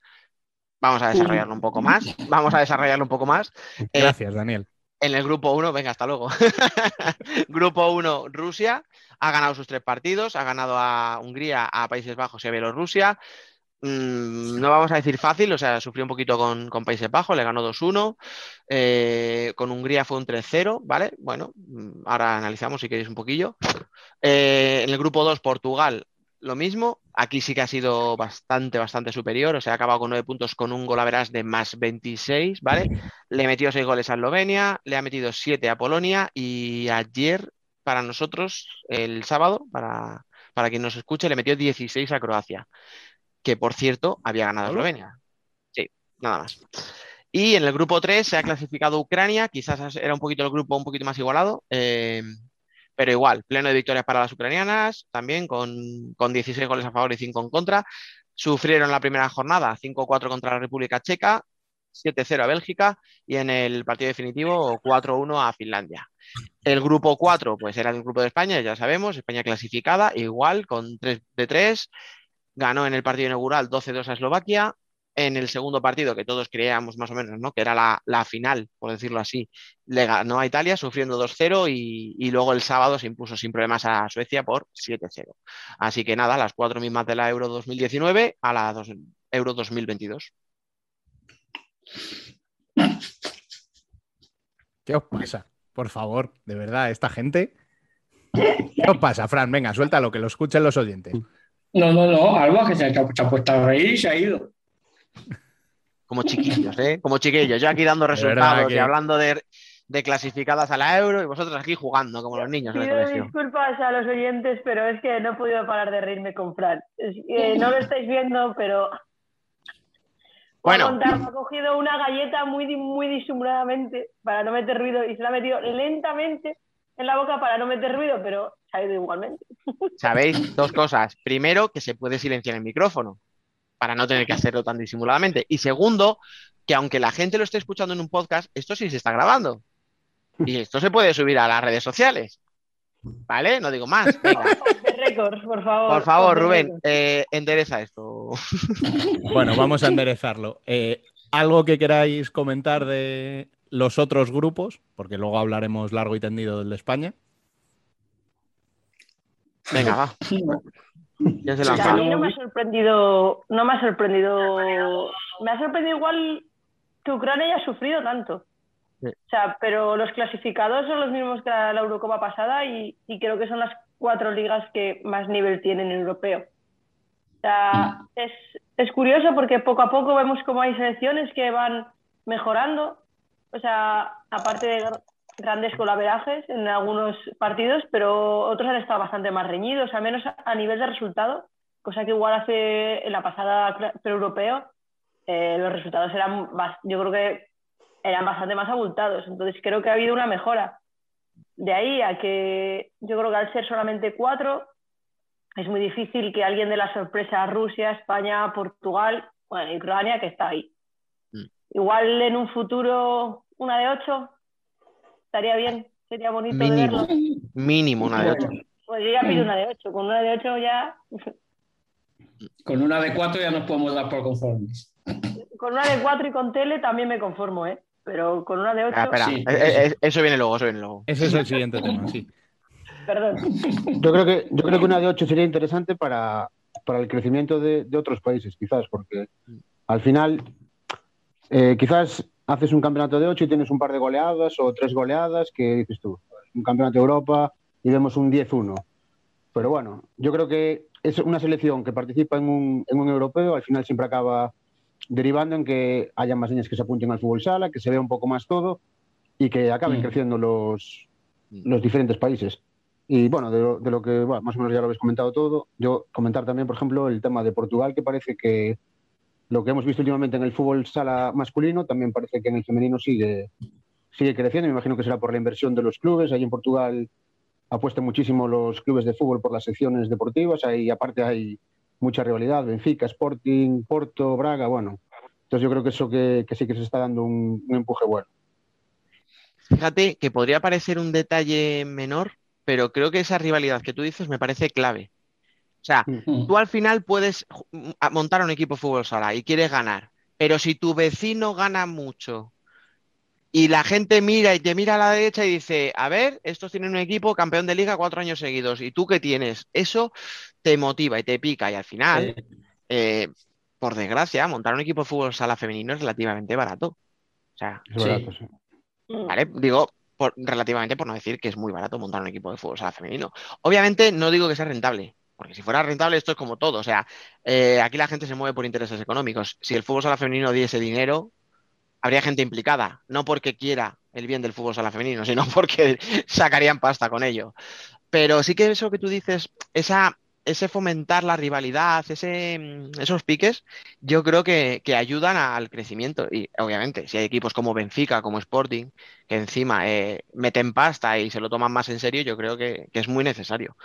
Vamos a desarrollarlo un poco más. Vamos a desarrollarlo un poco más. Gracias, eh, Daniel. En el grupo 1, venga, hasta luego. grupo 1, Rusia, ha ganado sus tres partidos, ha ganado a Hungría, a Países Bajos y a Bielorrusia. Mm, no vamos a decir fácil, o sea, sufrió un poquito con, con Países Bajos, le ganó 2-1. Eh, con Hungría fue un 3-0, ¿vale? Bueno, mm, ahora analizamos si queréis un poquillo. Eh, en el grupo 2, Portugal, lo mismo. Aquí sí que ha sido bastante, bastante superior. O sea, ha acabado con nueve puntos con un gol a verás de más 26, ¿vale? Le metió seis goles a Eslovenia, le ha metido siete a Polonia y ayer, para nosotros, el sábado, para, para quien nos escuche, le metió 16 a Croacia, que por cierto había ganado a Eslovenia. Sí, nada más. Y en el grupo 3 se ha clasificado Ucrania, quizás era un poquito el grupo un poquito más igualado. Eh, pero igual, pleno de victorias para las ucranianas, también con, con 16 goles a favor y 5 en contra. Sufrieron la primera jornada 5-4 contra la República Checa, 7-0 a Bélgica y en el partido definitivo 4-1 a Finlandia. El grupo 4, pues era el grupo de España, ya sabemos, España clasificada, igual, con 3 de 3. Ganó en el partido inaugural 12-2 a Eslovaquia, en el segundo partido, que todos creíamos más o menos, ¿no? Que era la, la final, por decirlo así, le ganó a Italia sufriendo 2-0 y, y, luego el sábado se impuso sin problemas a Suecia por 7-0. Así que nada, las cuatro mismas de la Euro 2019 a la dos, Euro 2022. ¿Qué os pasa? Por favor, de verdad, esta gente. ¿Qué os pasa, Fran? Venga, suéltalo, que lo escuchen los oyentes. No, no, no, Alba, que se ha, se ha puesto a reír y se ha ido. Como chiquillos, ¿eh? Como chiquillos. Yo aquí dando resultados que... y hablando de. de clasificadas a la Euro y vosotros aquí jugando como los niños en el Pido disculpas a los oyentes, pero es que no he podido parar de reírme con Fran. Es que no lo estáis viendo, pero Bueno, contar, ha cogido una galleta muy, muy disimuladamente para no meter ruido y se la ha metido lentamente en la boca para no meter ruido, pero se ha ido igualmente. sabéis dos cosas. Primero, que se puede silenciar el micrófono para no tener que hacerlo tan disimuladamente. Y segundo, que aunque la gente lo esté escuchando en un podcast, esto sí se está grabando. Y esto se puede subir a las redes sociales. ¿Vale? No digo más. Récords, por favor. Por favor, Rubén, eh, endereza esto. Bueno, vamos a enderezarlo. Eh, ¿Algo que queráis comentar de los otros grupos? Porque luego hablaremos largo y tendido del de España. Venga, va. Ya se O sea, a mí no me ha sorprendido, no me ha sorprendido, me ha sorprendido igual que Ucrania haya sufrido tanto. Sí. O sea, pero los clasificados son los mismos que la, la Eurocopa pasada y, y creo que son las cuatro ligas que más nivel tienen en europeo. O sea, es, es curioso porque poco a poco vemos cómo hay selecciones que van mejorando. O sea, aparte de grandes colaverajes en algunos partidos, pero otros han estado bastante más reñidos, al menos a, nivel de resultado, cosa que igual hace en la pasada pre-europeo, eh, los resultados eran, yo creo que eran bastante más abultados. Entonces creo que ha habido una mejora. De ahí a que yo creo que al ser solamente cuatro, es muy difícil que alguien dé la sorpresa Rusia, España, Portugal, bueno, y Ucrania, que está ahí. Mm. Igual en un futuro una de ocho estaría bien, sería bonito de Mínimo. verlo. Mínimo una de ocho. Pues yo ya pido una de ocho, con una de ocho ya, Con una de cuatro ya nos podemos dar por conformes. con una de cuatro y con tele también me conformo, ¿eh? Pero con una de ocho, Ah, espera, Sí, eh, eh, eh, eso viene luego, eso viene luego. Ese es el siguiente tema, sí. perdón. Yo creo que, yo creo que una de ocho sería interesante para, para el crecimiento de, de otros países, quizás, porque al final, eh, quizás haces un campeonato de ocho y tienes un par de goleadas o tres goleadas que dices tú, un campeonato de Europa y vemos un 10-1. Pero bueno, yo creo que es una selección que participa en un, en un europeo, al final siempre acaba derivando en que haya más niñas que se apunten al fútbol sala, que se vea un poco más todo y que acaben Mm. creciendo los, Mm. los diferentes países. Y bueno, de lo, de lo que bueno, más o menos ya lo habéis comentado todo, yo comentar también, por ejemplo, el tema de Portugal, que parece que lo que hemos visto últimamente en el fútbol sala masculino, también parece que en el femenino sigue, sigue creciendo. Me imagino que será por la inversión de los clubes. Ahí en Portugal apuestan muchísimo los clubes de fútbol por las secciones deportivas. Ahí aparte hay mucha rivalidad, Benfica, Sporting, Porto, Braga, bueno. Entonces yo creo que eso que, sí que se está dando un, un empuje bueno. Fíjate que podría parecer un detalle menor, pero creo que esa rivalidad que tú dices me parece clave. O sea, Mm. tú al final puedes a- montar un equipo de fútbol sala y quieres ganar, pero si tu vecino gana mucho y la gente mira y te mira a la derecha y dice, a ver, estos tienen un equipo campeón de liga cuatro años seguidos, ¿y tú qué tienes? Eso te motiva y te pica y al final, eh, por desgracia, montar un equipo de fútbol sala femenino es relativamente barato. O sea, Es Sí. barato, sí. ¿vale? Digo, por- relativamente por no decir que es muy barato montar un equipo de fútbol sala femenino. Obviamente no digo que sea rentable, porque si fuera rentable esto es como todo. O sea, eh, aquí la gente se mueve por intereses económicos. Si el fútbol sala femenino diese dinero, habría gente implicada, no porque quiera el bien del fútbol sala femenino, sino porque sacarían pasta con ello. Pero sí que eso que tú dices, esa, ese fomentar la rivalidad, ese, mm, esos piques, yo creo que, que ayudan al crecimiento. Y obviamente, si hay equipos como Benfica, como Sporting, que encima eh, meten pasta y se lo toman más en serio, yo creo que, que es muy necesario.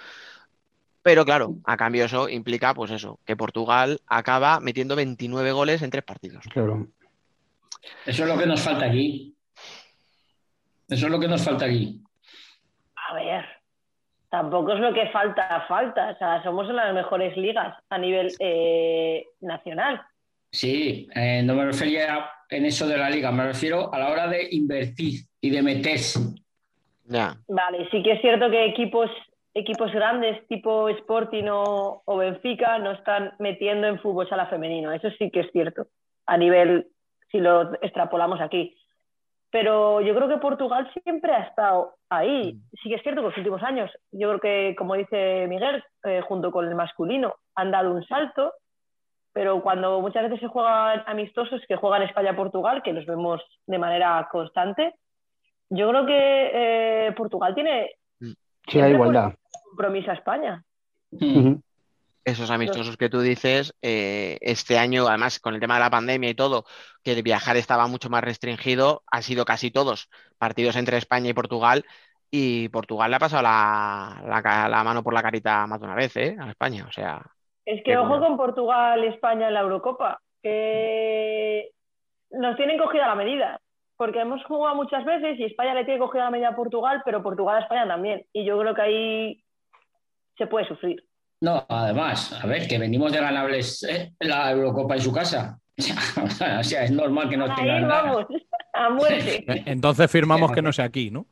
Pero claro, a cambio eso implica, pues eso, que Portugal acaba metiendo 29 goles en tres partidos. Claro. Eso es lo que nos falta aquí. Eso es lo que nos falta aquí. A ver, tampoco es lo que falta, falta. O sea, somos en las mejores ligas a nivel eh, nacional. Sí, eh, no me refería en eso de la liga, me refiero a la hora de invertir y de meterse. Ya. Vale, sí que es cierto que equipos, equipos grandes tipo Sporting o, o Benfica no están metiendo en fútbol sala femenino. Eso sí que es cierto, a nivel, si lo extrapolamos aquí. Pero yo creo que Portugal siempre ha estado ahí. Sí que es cierto que los últimos años, yo creo que, como dice Miguel, eh, junto con el masculino, han dado un salto. Pero cuando muchas veces se juegan amistosos, que juegan España-Portugal, que los vemos de manera constante, yo creo que eh, Portugal tiene Sí, hay igualdad. compromiso a España. Ujú. Esos amistosos que tú dices, eh, este año, además con el tema de la pandemia y todo, que el viajar estaba mucho más restringido, han sido casi todos partidos entre España y Portugal, y Portugal le ha pasado la, la ca- la mano por la carita más de una vez, ¿eh? A España, o sea, Es que ojo con Portugal y España en la Eurocopa, que nos tienen cogida la medida, porque hemos jugado muchas veces y España le tiene cogida la medida a Portugal, pero Portugal a España también. Y yo creo que ahí se puede sufrir. No, además, a ver, que venimos de ganarles eh, la Eurocopa en su casa. O sea, es normal que nos Ahí tengan vamos, a muerte. Entonces firmamos que no sea aquí, ¿no?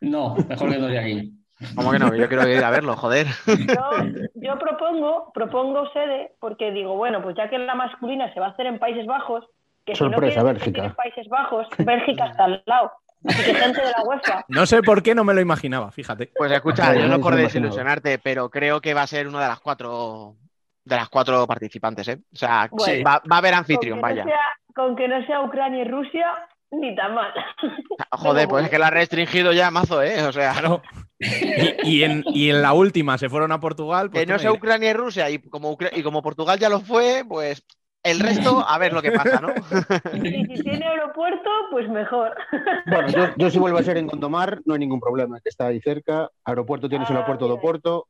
No, mejor que no de aquí. ¿cómo que no? Yo quiero ir a verlo, joder. Yo, yo propongo, propongo sede, porque digo, bueno, pues ya que la masculina se va a hacer en Países Bajos, que Sorpresa, si no Bélgica. Países Bajos, Bélgica está al lado. Así que gente de la UEFA. No sé por qué no me lo imaginaba, fíjate. Pues escucha, yo no por desilusionarte, pero creo que va a ser una de las cuatro de las cuatro participantes, ¿eh? O sea, Bueno. va, va a haber anfitrión, vaya. no sea, con que no sea Ucrania y Rusia, ni tan mal. Joder, pues es que la ha restringido ya mazo, ¿eh? O sea, Claro. Y, y en, y en la última se fueron a Portugal. Pues que no sea. Ucrania y Rusia, y como, Ucra- y como Portugal ya lo fue, pues el resto, a ver lo que pasa, ¿no? Y si tiene aeropuerto, pues mejor. Bueno, yo, yo si vuelvo a ser en Gondomar, no hay ningún problema, que está ahí cerca. Aeropuerto tienes el Ah, aeropuerto de. Oporto,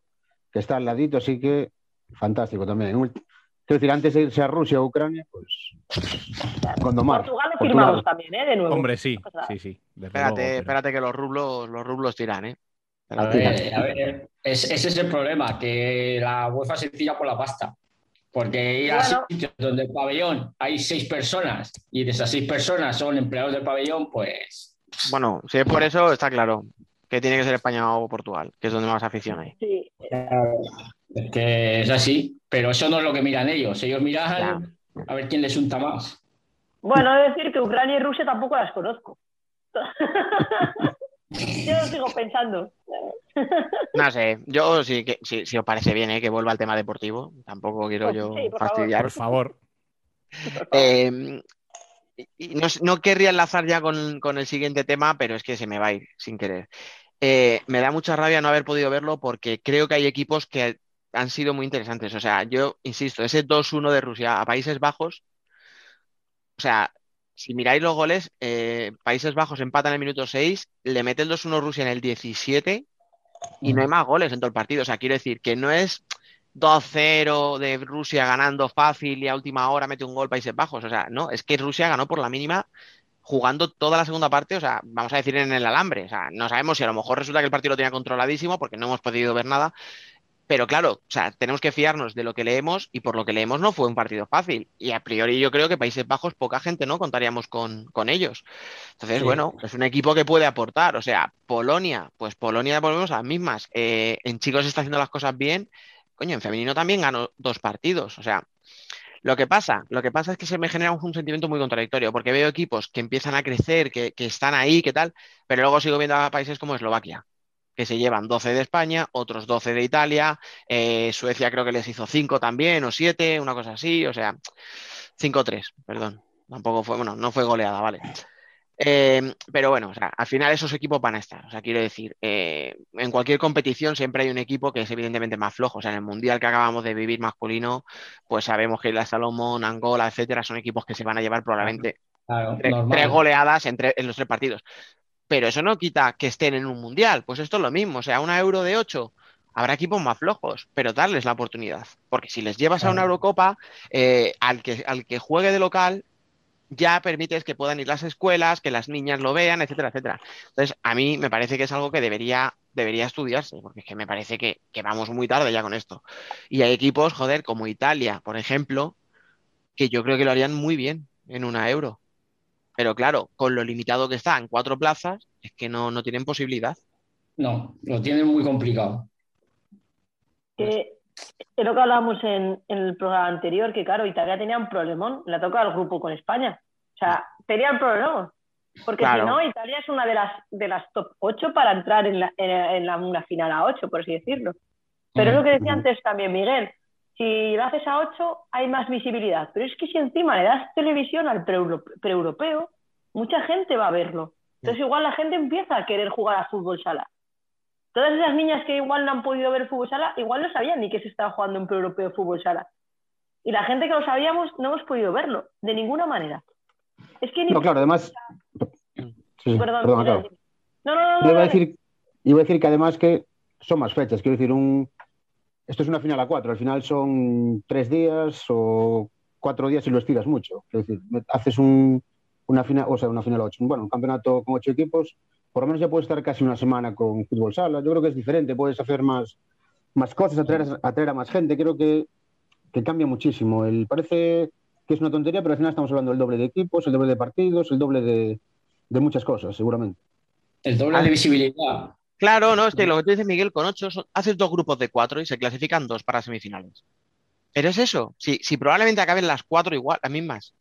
que está al ladito, así que fantástico también. Quiero decir, antes de irse a Rusia o Ucrania, pues Gondomar. Portugal lo por tu firmamos lado. también, ¿eh? De nuevo. Hombre, sí, sí, sí. Espérate, luego, pero- espérate que los rublos, los rublos tiran, ¿eh? A ver, a ver, es- ese es el problema, que la UEFA se tira por la pasta. Porque ir a sitios donde el pabellón hay seis personas y de esas seis personas son empleados del pabellón, pues Bueno, si es por eso, está claro que tiene que ser España o Portugal, que es donde más afición hay. Sí. es que es así. Pero eso no es lo que miran ellos. Ellos miran a ver quién les unta más. Bueno, he de decir que Ucrania y Rusia tampoco las conozco. Yo lo sigo pensando. No sé, yo sí que si, si os parece bien, ¿eh? que vuelva al tema deportivo. Tampoco quiero Pues yo sí, por favor. fastidiar. Por favor. Eh, y- y no, no querría enlazar ya con, con el siguiente tema, pero es que se me va a ir sin querer. Eh, me da mucha rabia no haber podido verlo porque creo que hay equipos que han sido muy interesantes. O sea, yo insisto, ese 2-1 de Rusia a Países Bajos, o sea, si miráis los goles, eh, Países Bajos empata en el minuto 6, le mete el 2-1 Rusia en el 17 y no hay más goles en todo el partido. O sea, quiero decir que no es 2-0 de Rusia ganando fácil y a última hora mete un gol Países Bajos. O sea, no, es que Rusia ganó por la mínima jugando toda la segunda parte, o sea, vamos a decir en el alambre. O sea, no sabemos si a lo mejor resulta que el partido lo tenía controladísimo porque no hemos podido ver nada. Pero claro, o sea, tenemos que fiarnos de lo que leemos y por lo que leemos no fue un partido fácil. Y a priori yo creo que Países Bajos, poca gente, ¿no? Contaríamos con, con ellos. Entonces, Sí. bueno, es un equipo que puede aportar. O sea, Polonia, pues Polonia volvemos a las mismas. Eh, en chicos está haciendo las cosas bien. Coño, en femenino también ganó dos partidos. O sea, lo que pasa, lo que pasa es que se me genera un sentimiento muy contradictorio, porque veo equipos que empiezan a crecer, que, que están ahí, que tal, pero luego sigo viendo a países como Eslovaquia, que se llevan 12 de España, otros 12 de Italia, eh, Suecia creo que les hizo 5 también, o 7, una cosa así, o sea, 5-3, perdón. Tampoco fue, bueno, no fue goleada, vale. Eh, pero bueno, o sea, al final esos equipos van a estar. O sea, quiero decir, eh, en cualquier competición siempre hay un equipo que es evidentemente más flojo. O sea, en el mundial que acabamos de vivir masculino, pues sabemos que la Salomón, Angola, etcétera, son equipos que se van a llevar probablemente Claro, tres, goleadas en, en los tres partidos. Pero eso no quita que estén en un mundial. Pues esto es lo mismo. O sea, una euro de 8. Habrá equipos más flojos, pero darles la oportunidad. Porque si les llevas a una. Eurocopa, eh, al, que, al que juegue de local, ya permites que puedan ir las escuelas, que las niñas lo vean, etcétera, etcétera. Entonces, a mí me parece que es algo que debería, debería estudiarse, porque es que me parece que, que vamos muy tarde ya con esto. Y hay equipos, joder, como Italia, por ejemplo, que yo creo que lo harían muy bien en una euro. Pero claro, con lo limitado que está en cuatro plazas, es que no, no tienen posibilidad. No, lo tienen muy complicado. Que es lo que hablábamos en, en el programa anterior, que claro, Italia tenía un problemón, le ha tocado al grupo con España. O sea, tenía un problemón. Porque Claro. si no, Italia es una de las, de las top 8 para entrar en, la, en, en la- una final a 8, por así decirlo. Pero es lo que decía antes también Miguel. Si lo haces a 8, hay más visibilidad. Pero es que si encima le das televisión al pre-euro- pre-europeo, mucha gente va a verlo. Entonces igual la gente empieza a querer jugar a fútbol sala. Todas esas niñas que igual no han podido ver fútbol sala, igual no sabían ni que se estaba jugando en europeo fútbol sala. Y la gente que lo sabíamos no hemos podido verlo, de ninguna manera. Es que ni... No, claro, además. Sí, Perdón, perdón. No, no, no, no, iba a decir, iba a decir que además que son más fechas. Quiero decir, un, esto es una final a cuatro. Al final son tres días o cuatro días si lo estiras mucho. Quiero decir, haces un, una final, o sea, una final a ocho. Bueno, un campeonato con ocho equipos, por lo menos ya puedes estar casi una semana con fútbol sala. Yo creo que es diferente. Puedes hacer más, más cosas, atraer, a- atraer a más gente. Creo que, que cambia muchísimo. El, parece que es una tontería, pero al final estamos hablando del doble de equipos, el doble de partidos, el doble de, de muchas cosas, seguramente. El doble de visibilidad. Claro, no, es que lo que tú dices, Miguel, con ocho son- haces dos grupos de cuatro y se clasifican dos para semifinales. Pero es eso, si, si probablemente acaben las cuatro igual, las mismas.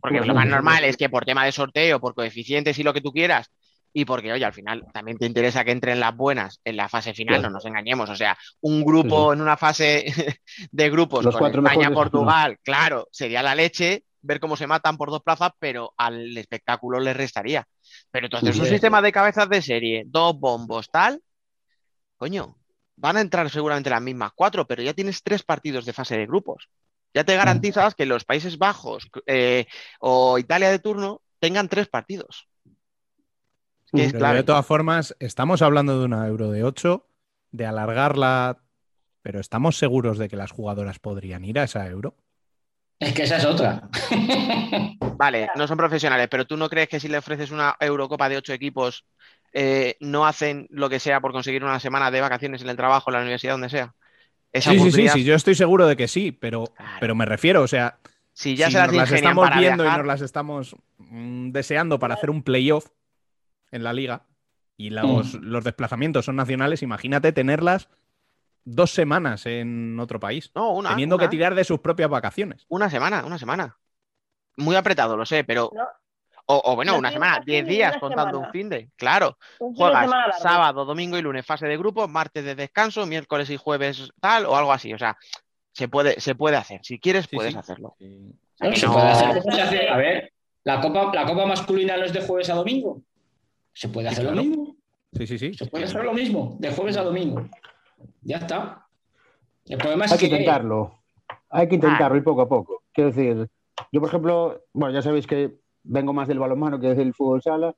Porque lo más no, no. normal es que por tema de sorteo, por coeficientes y lo que tú quieras, y porque, oye, al final también te interesa que entren las buenas en la fase final, Claro. no nos engañemos. O sea, un grupo en una fase de grupos Los con cuatro España, Portugal, claro, sería la leche ver cómo se matan por dos plazas, pero al espectáculo le restaría. Pero entonces Sí, un sistema de cabezas de serie, dos bombos, tal, coño, van a entrar seguramente las mismas cuatro, pero ya tienes tres partidos de fase de grupos. Ya te garantizas que los Países Bajos eh, o Italia de turno tengan tres partidos. Es que es Pero clave. de todas formas, estamos hablando de una euro de 8, de alargarla, pero ¿estamos seguros de que las jugadoras podrían ir a esa euro? Es que esa es otra. Vale, no son profesionales, pero ¿tú no crees que si le ofreces una Eurocopa de ocho equipos, eh, no hacen lo que sea por conseguir una semana de vacaciones en el trabajo, en la universidad, donde sea? Esa Sí, sí, sí, sí, yo estoy seguro de que sí, pero, Claro. pero me refiero, o sea, si ya si se las nos las estamos para viendo y nos las estamos mm, deseando para hacer un playoff en la liga y los, Mm. los desplazamientos son nacionales, imagínate tenerlas dos semanas en otro país, no, una, teniendo que tirar de sus propias vacaciones. una semana, una semana. Muy apretado, lo sé, pero... No. O, o bueno, No una semana, casi diez ni días una contando un fin de. Claro, Un juegas sábado, domingo y lunes fase de grupo, martes de descanso, miércoles y jueves tal o algo así. O sea, se puede, se puede hacer. Si quieres, Sí, puedes sí. hacerlo. No, se puede hacer. ¿Cómo se hace? A ver, ¿la copa, ¿la copa masculina no es de jueves a domingo? Se puede Sí, hacer claro. lo mismo. Sí, sí, sí. Se puede hacer lo mismo, de jueves a domingo. Ya está. El problema es Hay que que intentarlo. Hay que intentarlo y poco a poco. Quiero decir, yo, por ejemplo, bueno, ya sabéis que vengo más del balonmano que del fútbol sala.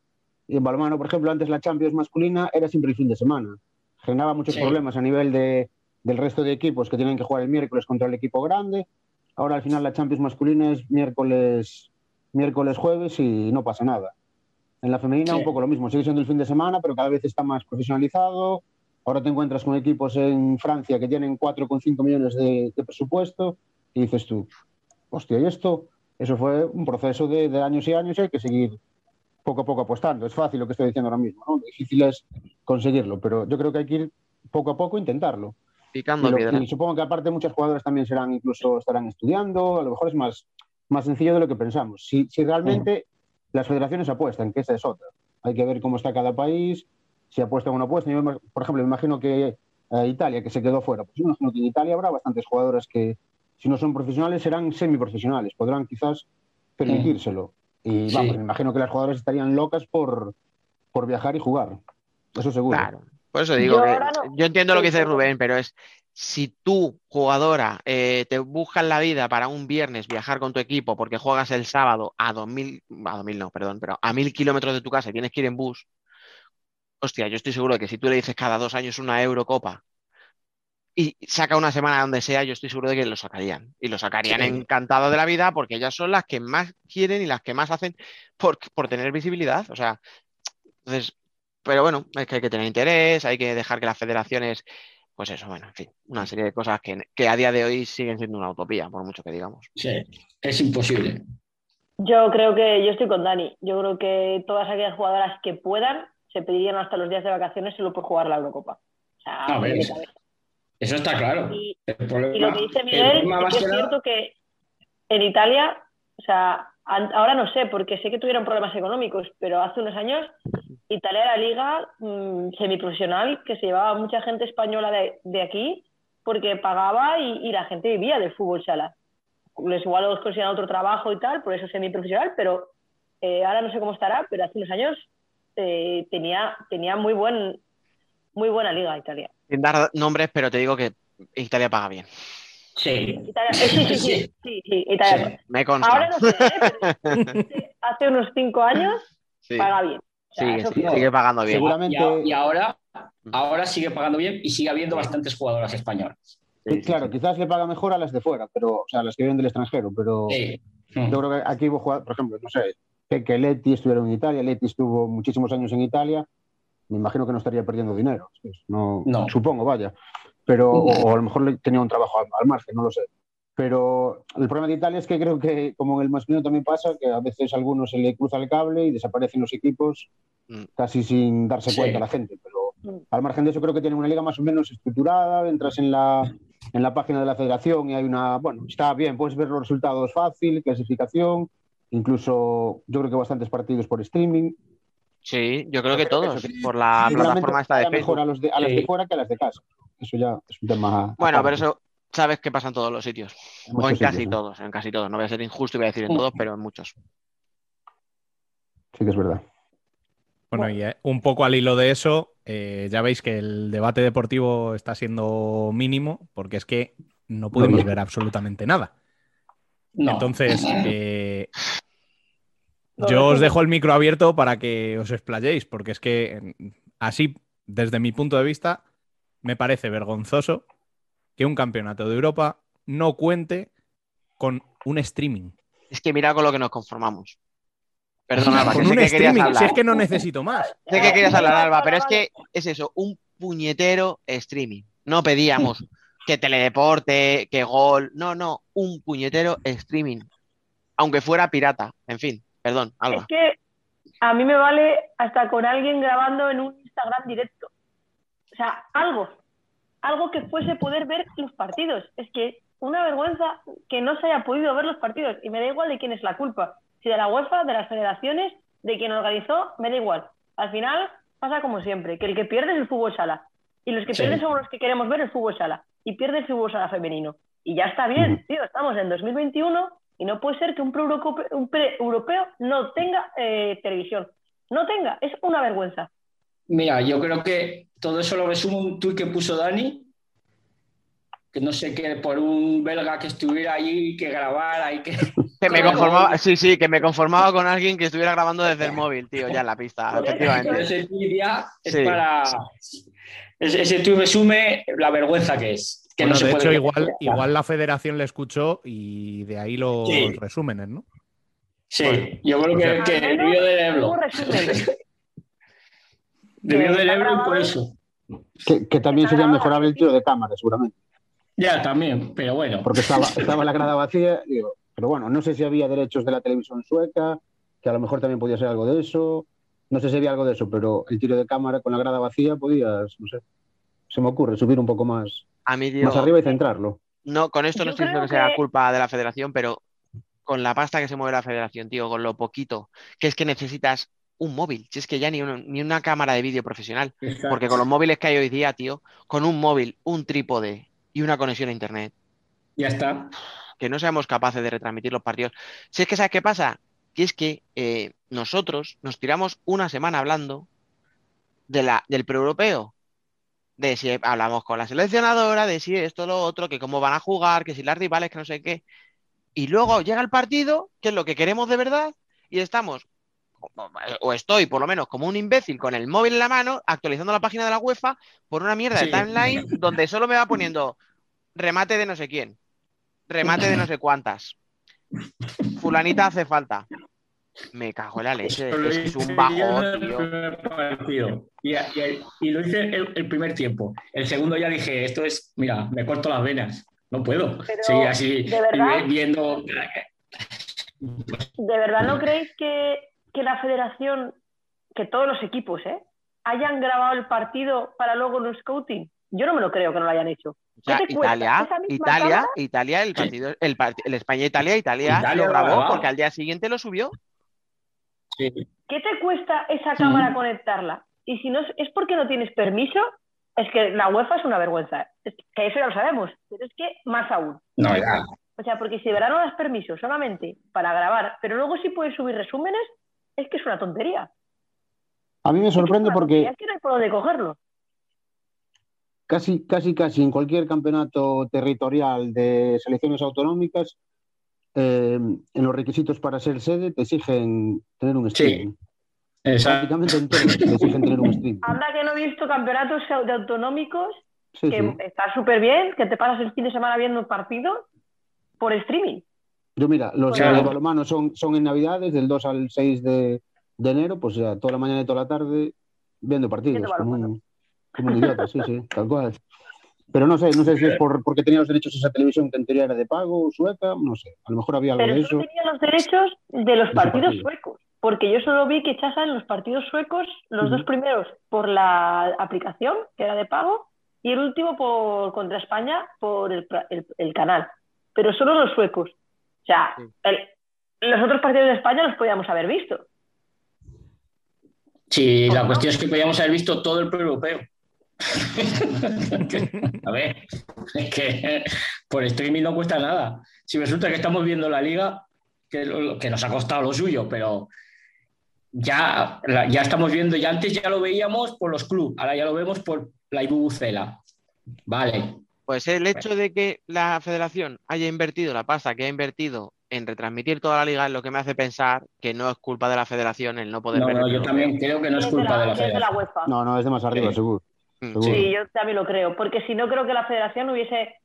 Y en balonmano, por ejemplo, antes la Champions masculina era siempre el fin de semana. Generaba muchos Sí. problemas a nivel de, del resto de equipos que tienen que jugar el miércoles contra el equipo grande. Ahora al final la Champions masculina es miércoles, miércoles, jueves y no pasa nada. En la femenina Sí. un poco lo mismo, sigue siendo el fin de semana, pero cada vez está más profesionalizado. Ahora te encuentras con equipos en Francia que tienen 4,5 millones de, de presupuesto y dices tú, hostia, ¿y esto? Eso fue un proceso de, de años y años y hay que seguir poco a poco apostando. Es fácil lo que estoy diciendo ahora mismo, ¿no? Lo difícil es conseguirlo, pero yo creo que hay que ir poco a poco intentarlo. Picando piedra. y supongo que aparte muchos jugadores también serán, incluso estarán estudiando, a lo mejor es más, más sencillo de lo que pensamos. Si, si realmente las federaciones apuestan, que esa es otra. Hay que ver cómo está cada país, si apuestan o no apuestan. Yo, por ejemplo, me imagino que eh, Italia, que se quedó fuera, pues yo imagino que en Italia habrá bastantes jugadores que, si no son profesionales, serán semiprofesionales, podrán quizás permitírselo. Y Sí. vamos, me imagino que las jugadoras estarían locas por, por viajar y jugar. Eso seguro. Claro. Por eso digo Yo que ahora no- yo entiendo lo que dice. Rubén, pero es si tú, jugadora, eh, te buscas la vida para un viernes viajar con tu equipo porque juegas el sábado a 2000, a 2000 no, perdón, pero a 1000 kilómetros de tu casa y tienes que ir en bus, hostia, yo estoy seguro de que si tú le dices cada dos años una Eurocopa y saca una semana donde sea, yo estoy seguro de que lo sacarían. Y lo sacarían Sí. encantado de la vida porque ellas son las que más quieren y las que más hacen por, por tener visibilidad. O sea, entonces, pero bueno, es que hay que tener interés, hay que dejar que las federaciones, pues eso, bueno, en fin, una serie de cosas que, que a día de hoy siguen siendo una utopía, por mucho que digamos. Sí, es imposible. Yo creo que yo estoy con Dani. Yo creo que todas aquellas jugadoras que puedan se pedirían hasta los días de vacaciones solo por jugar la Eurocopa. O sea, A ver, de eso- está claro. Y, El problema, y lo que dice el Miguel, que es cierto que en Italia, o sea, ahora no sé, porque sé que tuvieron problemas económicos, pero hace unos años Italia era liga mm, semiprofesional que se llevaba mucha gente española de, de aquí porque pagaba y, y la gente vivía del fútbol sala. Les igual los consideran otro trabajo y tal, por eso semiprofesional, pero eh, ahora no sé cómo estará, pero hace unos años eh, tenía, tenía muy, buen, muy buena liga Italia. Sin dar nombres, pero te digo que Italia paga bien. Sí. Italia- eh, sí, sí, sí, sí, sí, Italia. Me consta. Ahora no sé, ¿eh? pero hace unos cinco años Sí. paga bien. O sea, Sigue, pagando bien. Seguramente- Y, ahora, ahora sigue pagando bien y sigue habiendo bastantes jugadoras españolas. Sí, claro, quizás le paga mejor a las de fuera, pero, o sea, a las que vienen del extranjero, pero Sí. yo creo que aquí hubo jugadores, por ejemplo, no sé, que, que Leti estuvieron en Italia, Leti estuvo muchísimos años en Italia, me imagino que no estaría perdiendo dinero, no, No. supongo, vaya, pero, o, a lo mejor le- tenía un trabajo al, al margen, no lo sé. Pero el problema de Italia es que creo que, como en el masculino también pasa, que a veces a algunos se le cruza el cable y desaparecen los equipos Mm. casi sin darse Sí. cuenta la gente. Pero Mm. al margen de eso, creo que tienen una liga más o menos estructurada. Entras en la, en la página de la federación y hay una. Bueno, está bien, puedes ver los resultados fácil, clasificación, incluso yo creo que bastantes partidos por streaming. Sí, yo creo que todos, que por la plataforma esta de mejor a, Facebook. los de, a las Sí. de fuera que a las de casa. Eso ya es un tema. Bueno, aparte. pero eso sabes que pasa en todos los sitios. En O en casi ¿no? todos, en casi todos. No voy a ser injusto y voy a decir en todos, pero en muchos. Sí que es verdad. Bueno, y eh, un poco al hilo de eso, eh, ya veis que el debate deportivo está siendo mínimo, porque es que no podemos ver absolutamente nada. No. Entonces, eh, Yo os dejo el micro abierto para que os explayéis, porque es que mm, así, desde mi punto de vista, me parece vergonzoso que un campeonato de Europa no cuente con un streaming. Es que mira con lo que nos conformamos. Perdona, Alba, que con sé un que querías streaming, hablar. si es que no necesito más. Sé que querías hablar, Alba, pero es que es eso, un puñetero streaming. No pedíamos que teledeporte, que gol. No, no, un puñetero streaming. Aunque fuera pirata. En fin, perdón, Alba. Es que a mí me vale hasta con alguien grabando en un Instagram directo. O sea, algo. Algo que fuese poder ver los partidos. Es que una vergüenza que no se haya podido ver los partidos. Y me da igual de quién es la culpa. Si de la UEFA, de las federaciones, de quien organizó, me da igual. Al final pasa como siempre, que el que pierde es el fútbol sala. Y los que Sí. pierden son los que queremos ver el fútbol sala. Y pierde el fútbol sala femenino. Y ya está bien, tío, estamos en 2021 y no puede ser que un un pre-europeo no tenga eh, televisión. No tenga, es una vergüenza. Mira, yo creo que todo eso lo resume un tuit que puso Dani, que no sé qué, por un belga que estuviera allí, que grabara y que... Que me conformaba, sí, sí, que me conformaba con alguien que estuviera grabando desde el móvil, tío, ya en la pista, efectivamente. ese tuit ya es Sí. para... Ese, ese tuit resume la vergüenza que es. Que Bueno, no se de puede hecho, igual, igual la federación le escuchó y de ahí los Sí. resúmenes, ¿no? Sí, yo creo O sea, que, que debió del Ebro. Debió del Ebro y por eso. Que, que también sería mejorable el tiro de cámara, seguramente. Ya, también, pero bueno. porque estaba, estaba la grada vacía. digo, pero bueno, no sé si había derechos de la televisión sueca, que a lo mejor también podía ser algo de eso. No sé si había algo de eso, pero el tiro de cámara con la grada vacía podías, no sé, se me ocurre subir un poco más, A mí, tío, más arriba y centrarlo. no, con esto no estoy diciendo que sea culpa de la federación, pero con la pasta que se mueve la federación, tío, con lo poquito, que es que necesitas un móvil, si es que ya ni, uno- ni una cámara de vídeo profesional, porque con los móviles que hay hoy día, tío, con un móvil, un trípode y una conexión a internet, Ya está. que no seamos capaces de retransmitir los partidos. Si es que, ¿sabes qué pasa? Que es que eh, nosotros nos tiramos una semana hablando de la, del pre-europeo. De si hablamos con la seleccionadora, de si esto, lo otro, que cómo van a jugar, que si las rivales, que no sé qué. Y luego llega el partido, que es lo que queremos de verdad, y estamos, o estoy por lo menos como un imbécil con el móvil en la mano, actualizando la página de la UEFA por una mierda de Sí. timeline donde solo me va poniendo remate de no sé quién, remate de no sé cuántas, fulanita hace falta. Me cago en la leche, Lo es, que es hice un bajón, tío. Y, y- y lo hice el, el primer tiempo. El segundo ya dije, esto es, mira, me corto las venas. No puedo Pero, seguir así ¿de verdad? viendo. ¿De verdad no creéis que, que la federación, que todos los equipos, ¿eh? hayan grabado el partido para luego los scouting? Yo no me lo creo que no lo hayan hecho. O sea. Italia, ¿Esa misma Italia, cámara? Italia, el partido, el, el España-Italia, Italia, Italia lo lo grabó porque al día siguiente lo subió. Sí. ¿Qué te cuesta esa Sí. cámara conectarla? Y si no es- porque no tienes permiso, es que la UEFA es una vergüenza. Es que eso ya lo sabemos, pero es que más aún. No, ya. O sea, porque si de verdad no das permiso solamente para grabar, pero luego sí puedes subir resúmenes, es que es una tontería. A mí me sorprende porque Es que no hay por dónde cogerlo. casi, casi, casi en cualquier campeonato territorial de selecciones autonómicas, eh, en los requisitos para ser sede te exigen tener un streaming. Exacto. Prácticamente en todos te exigen tener un streaming. Anda que no he visto campeonatos de autonómicos Sí, que sí. está súper bien, que te pasas el fin de semana viendo un partido por streaming. Yo mira, los Claro. balonmanos son, son en Navidades, del 2 al 6 de, de enero, pues ya toda la mañana y toda la tarde viendo partidos, Viendo como un, como un idiota, sí, sí, tal cual. Pero no sé, no sé si es por, porque tenía los derechos a esa televisión que en teoría era de pago, sueca, no sé, a lo mejor había algo Pero de eso. tenía los derechos de los partidos partido. suecos. Porque yo solo vi que echaban los partidos suecos, los dos primeros por la aplicación, que era de pago, y el último por contra España por el, pra- el- el canal. Pero solo los suecos. O sea, el- los otros partidos de España los podíamos haber visto. Sí, la cuestión es que podíamos haber visto todo el pro europeo. A ver, es que por streaming no cuesta nada. Si resulta que estamos viendo la liga, que, lo- que nos ha costado lo suyo, pero ya, ya estamos viendo, ya antes ya lo veíamos por los clubes, ahora ya lo vemos por la Ibubucela. Vale. Pues el hecho de que la federación haya invertido la pasta que ha invertido en retransmitir toda la liga es lo que me hace pensar que no es culpa de la federación el no poder No, ver no, yo también creo que no es culpa la- de la de la federación. UEFA. No, no, es de más arriba, Sí. seguro. Seguro. Sí, yo también lo creo. Porque si no, creo que la federación hubiese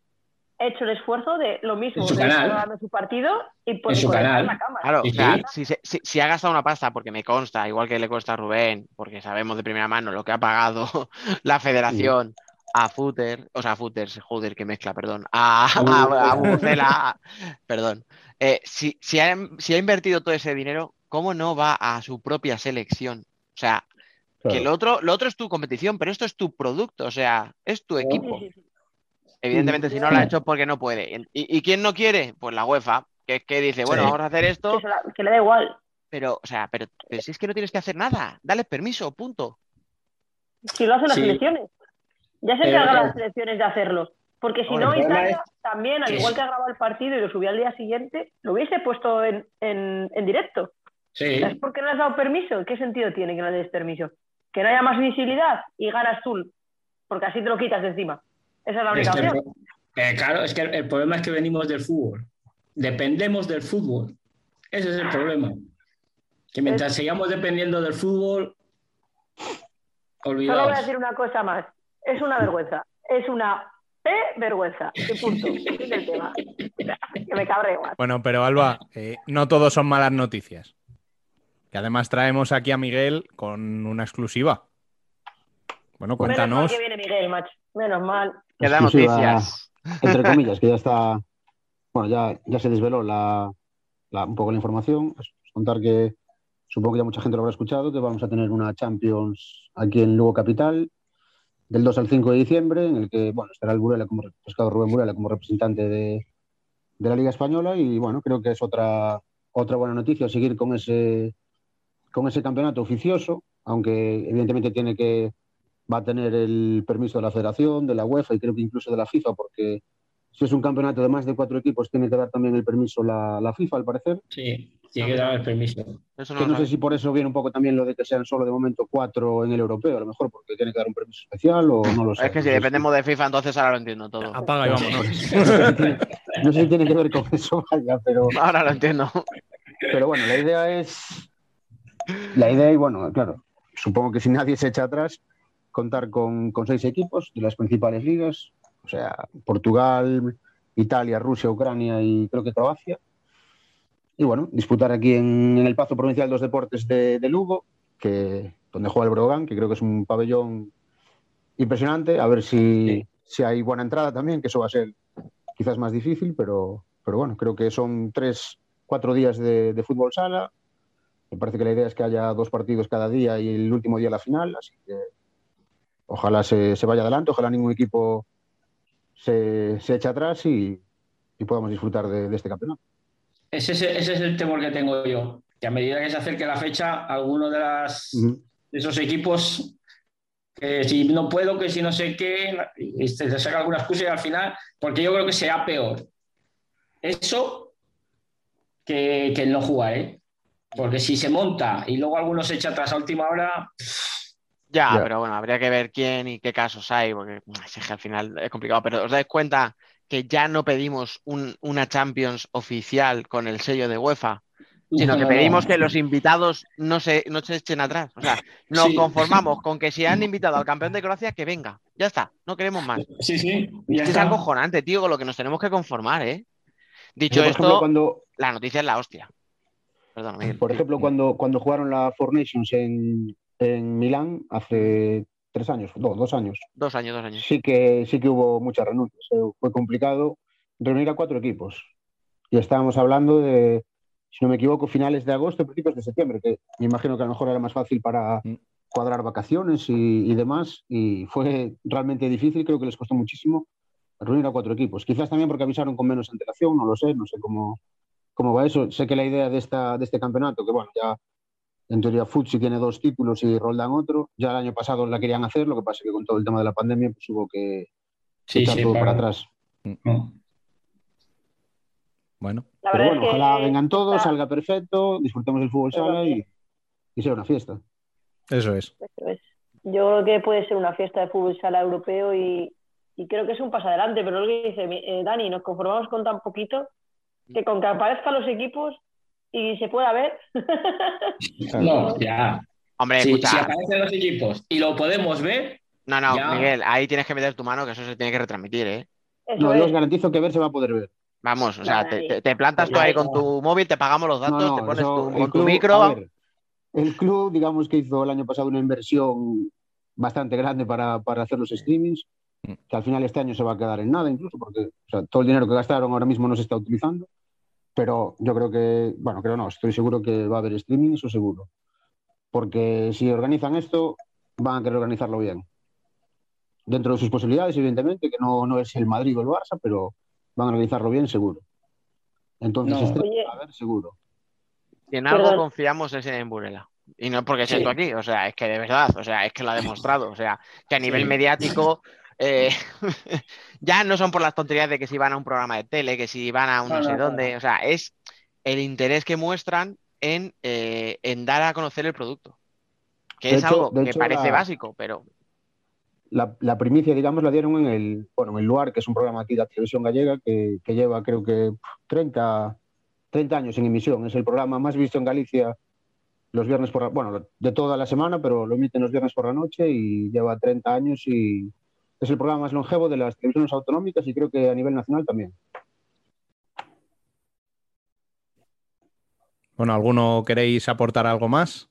hecho el esfuerzo de lo mismo, En su de canal. su partido y por En su canal. la cámara. Claro, Sí, o sea, si, se- si- si ha gastado una pasta, porque me consta, igual que le consta a Rubén, porque sabemos de primera mano lo que ha pagado la federación a Footer, o sea, a Footer, joder, que mezcla, perdón, a, a, a Bubucela, perdón. Eh, si, si, ha, si ha invertido todo ese dinero, ¿cómo no va a su propia selección? O sea, Claro. que lo otro, lo otro es tu competición, pero esto es tu producto, o sea, es tu equipo. Evidentemente, si no lo ha hecho es porque no puede. ¿Y, y quién no quiere? Pues la UEFA, que es que dice, bueno, Sí. vamos a hacer esto, Que, se la- que le da igual. pero, o sea, pero, pero si es que no tienes que hacer nada, dale permiso, punto. Si lo hacen las Sí. selecciones. Ya se encargan las selecciones de hacerlo. Porque si Bueno, no, problema Italia también, al igual que ha grabado el partido y lo subía al día siguiente, lo hubiese puesto en, en- en directo. Sí. ¿Sabes por qué no has dado permiso? ¿Qué sentido tiene que no le des permiso? Que no haya más visibilidad y ganas tú, porque así te lo quitas de encima. Esa es la única opción. eh, claro, es que el, el problema es que venimos del fútbol. Dependemos del fútbol. Ese es el problema. Que mientras sigamos dependiendo del fútbol, Solo voy a olvidaos. decir una cosa más. Es una vergüenza. Es una P vergüenza. Y punto. Tema. Que me cabreo. Bueno, pero Alba, eh, no todos son malas noticias. Que además traemos aquí a Miguel con una exclusiva. Bueno, Menos mal cuéntanos. que viene Miguel, macho. Menos mal. Que da noticias. Entre comillas, que ya está. Bueno, ya, ya se desveló la, la- un poco la información. Es contar que supongo que ya mucha gente lo habrá escuchado, que vamos a tener una Champions aquí en Lugo Capital del 2 al 5 de diciembre, en el que bueno, estará el Burela como, pescado Rubén Burela como representante de, de la Liga Española y bueno, creo que es otra, otra buena noticia seguir con ese, con ese campeonato oficioso, aunque evidentemente tiene que, va a tener el permiso de la Federación, de la UEFA y creo que incluso de la FIFA, porque si es un campeonato de más de cuatro equipos, tiene que dar también el permiso la, la FIFA, al parecer. Sí, tiene que dar el permiso. Eso no Que no sé si por eso viene un poco también lo de que sean solo de momento cuatro en el europeo, a lo mejor porque tiene que dar un permiso especial o no lo sé. Es que si dependemos de FIFA, entonces ahora lo entiendo todo. Apaga y vámonos. no sé si tiene- no sé si tiene que ver con eso, vaya, pero, Ahora lo entiendo. pero bueno, la idea es. La idea, y bueno, claro, supongo que si nadie se echa atrás, contar con, con seis equipos de las principales ligas, o sea, Portugal, Italia, Rusia, Ucrania y creo que Croacia. Y bueno, disputar aquí en, en el Pazo Provincial dos Deportes de, de Lugo, que, donde juega el Brogan, que creo que es un pabellón impresionante. A ver si, si hay buena entrada también, que eso va a ser quizás más difícil, pero, pero bueno, creo que son tres, cuatro días de, de fútbol sala. Me parece que la idea es que haya dos partidos cada día y el último día la final, así que ojalá se, se vaya adelante, ojalá ningún equipo se, se eche atrás y, y podamos disfrutar de, de este campeonato. Ese es, ese es el temor que tengo yo. Que a medida que se acerque la fecha, alguno de, las, Ujú. de esos equipos, que si no puedo, que si no sé qué, se le saca alguna excusa y al final, porque yo creo que será peor. Eso que, que el no jugar, ¿eh? Porque si se monta y luego algunos se echa atrás a última hora. Ya, Ya. pero bueno, habría que ver quién y qué casos hay, porque es que al final es complicado. Pero os dais cuenta que ya no pedimos un- una Champions oficial con el sello de UEFA, sino No, que pedimos que los invitados no se, no se echen atrás. O sea, nos Sí. conformamos con que si han invitado al campeón de Croacia, que venga. Ya está, no queremos más. Sí, sí. ya Es acojonante, tío, con lo que nos tenemos que conformar, ¿eh? Dicho Yo, esto, ejemplo, cuando, la noticia es la hostia. Perdón, Miguel. por ejemplo, cuando, cuando jugaron la Four Nations en, en Milán hace tres años, no, dos años, Dos años, dos años. sí que, sí que hubo muchas renuncias. eh, Fue complicado reunir a cuatro equipos. Y estábamos hablando de, si no me equivoco, finales de agosto, principios de septiembre, que me imagino que a lo mejor era más fácil para Mm. cuadrar vacaciones y, y demás. Y fue realmente difícil, creo que les costó muchísimo reunir a cuatro equipos. Quizás también porque avisaron con menos antelación, no lo sé, no sé cómo, cómo va eso. Sé que la idea de, esta, de este campeonato, que bueno, ya en teoría Futsi tiene dos títulos y Roldán otro, ya el año pasado la querían hacer, lo que pasa es que con todo el tema de la pandemia pues hubo que Sí, echar sí, todo claro. para atrás. No. Bueno, La Pero bueno, es que ojalá vengan todos, está- salga perfecto, disfrutemos del fútbol sala y, y sea una fiesta. eso es. Eso es. Yo creo que puede ser una fiesta de fútbol sala europeo y, y creo que es un paso adelante, pero lo que dice eh, Dani, nos conformamos con tan poquito que con que aparezcan los equipos y se pueda ver. No, ya. Hombre, Si, escucha. si aparecen los equipos y lo podemos ver, No, no, Ya. Miguel, ahí tienes que meter tu mano, que eso se tiene que retransmitir, ¿eh? Eso No, yo os garantizo que ver se va a poder ver. Vamos, o sea, te, plantas tú ahí con tu móvil, te pagamos los datos, No, no, te pones eso, tu- micro. ver, el club, digamos que hizo el año pasado una inversión bastante grande para, para hacer los streamings. Que al final este año se va a quedar en nada incluso, porque o sea, todo el dinero que gastaron ahora mismo no se está utilizando. Pero yo creo que, bueno, creo no, estoy seguro que va a haber streaming, eso seguro. Porque si organizan esto, van a querer organizarlo bien. Dentro de sus posibilidades, evidentemente, que no, no es el Madrid o el Barça, pero van a organizarlo bien, seguro. Entonces, No. este Oye. va a haber seguro. Si en algo confiamos es en Burela. Y no es porque Sí. esté tú aquí, o sea, es que de verdad, o sea, es que lo ha demostrado. O sea, que a nivel Sí. mediático eh, ya no son por las tonterías de que si van a un programa de tele, que si van a un no, No, sé no, dónde, o sea, es el interés que muestran en, eh, en dar a conocer el producto. Que De es hecho- algo que hecho, parece la- básico, pero la, la primicia, digamos, la dieron en el, bueno, en el Luar, que es un programa aquí de la televisión gallega que, que lleva, creo que, 30, 30 años en emisión. Es el programa más visto en Galicia los viernes por la, bueno, de toda la semana, pero lo emiten los viernes por la noche y lleva 30 años y es el programa más longevo de las televisiones autonómicas y creo que a nivel nacional también. Bueno, ¿alguno queréis aportar algo más?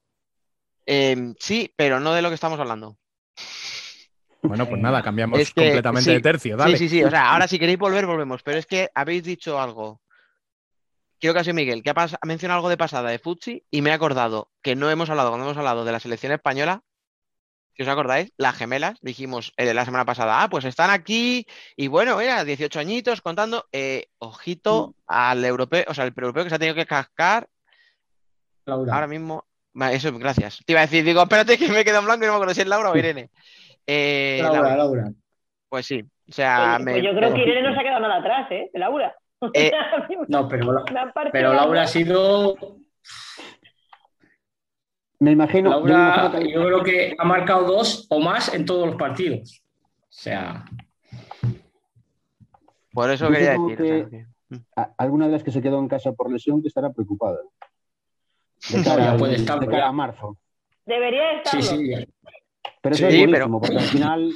eh, sí, pero no de lo que estamos hablando. Bueno, pues nada, cambiamos Es que, completamente sí, de tercio, dale. Sí, sí, sí. O sea, ahora si queréis volver, volvemos. Pero es que habéis dicho algo. Creo que ha sido Miguel, que ha mencionado algo de pasada de Futsi y me he acordado que no hemos hablado, cuando hemos hablado de la selección española, si os acordáis, las gemelas, dijimos eh, la semana pasada, ah, pues están aquí y bueno, era 18 añitos contando, eh, ojito al europeo, o sea, el europeo que se ha tenido que cascar Laura. ahora mismo. Eso, gracias. Te iba a decir, digo, espérate que me quedo en blanco y no me acuerdo si es Laura o Irene. Eh, Laura, Laura. Laura. Pues sí, o sea, Pues, me- pues yo creo me- que Irene no se ha quedado nada atrás, ¿eh? Laura. Eh, No, pero, pero Laura ha sido. Me imagino, yo me Laura, imagino que- yo creo que ha marcado dos o más en todos los partidos. O sea, Por eso Yo quería decir. que- a- alguna de las que se quedó en casa por lesión que estará preocupada. De No, cara, ya puede de estarlo, cara a marzo. Debería sí, estarlo. sí. Pero eso Sí, es pero- buenísimo, porque al final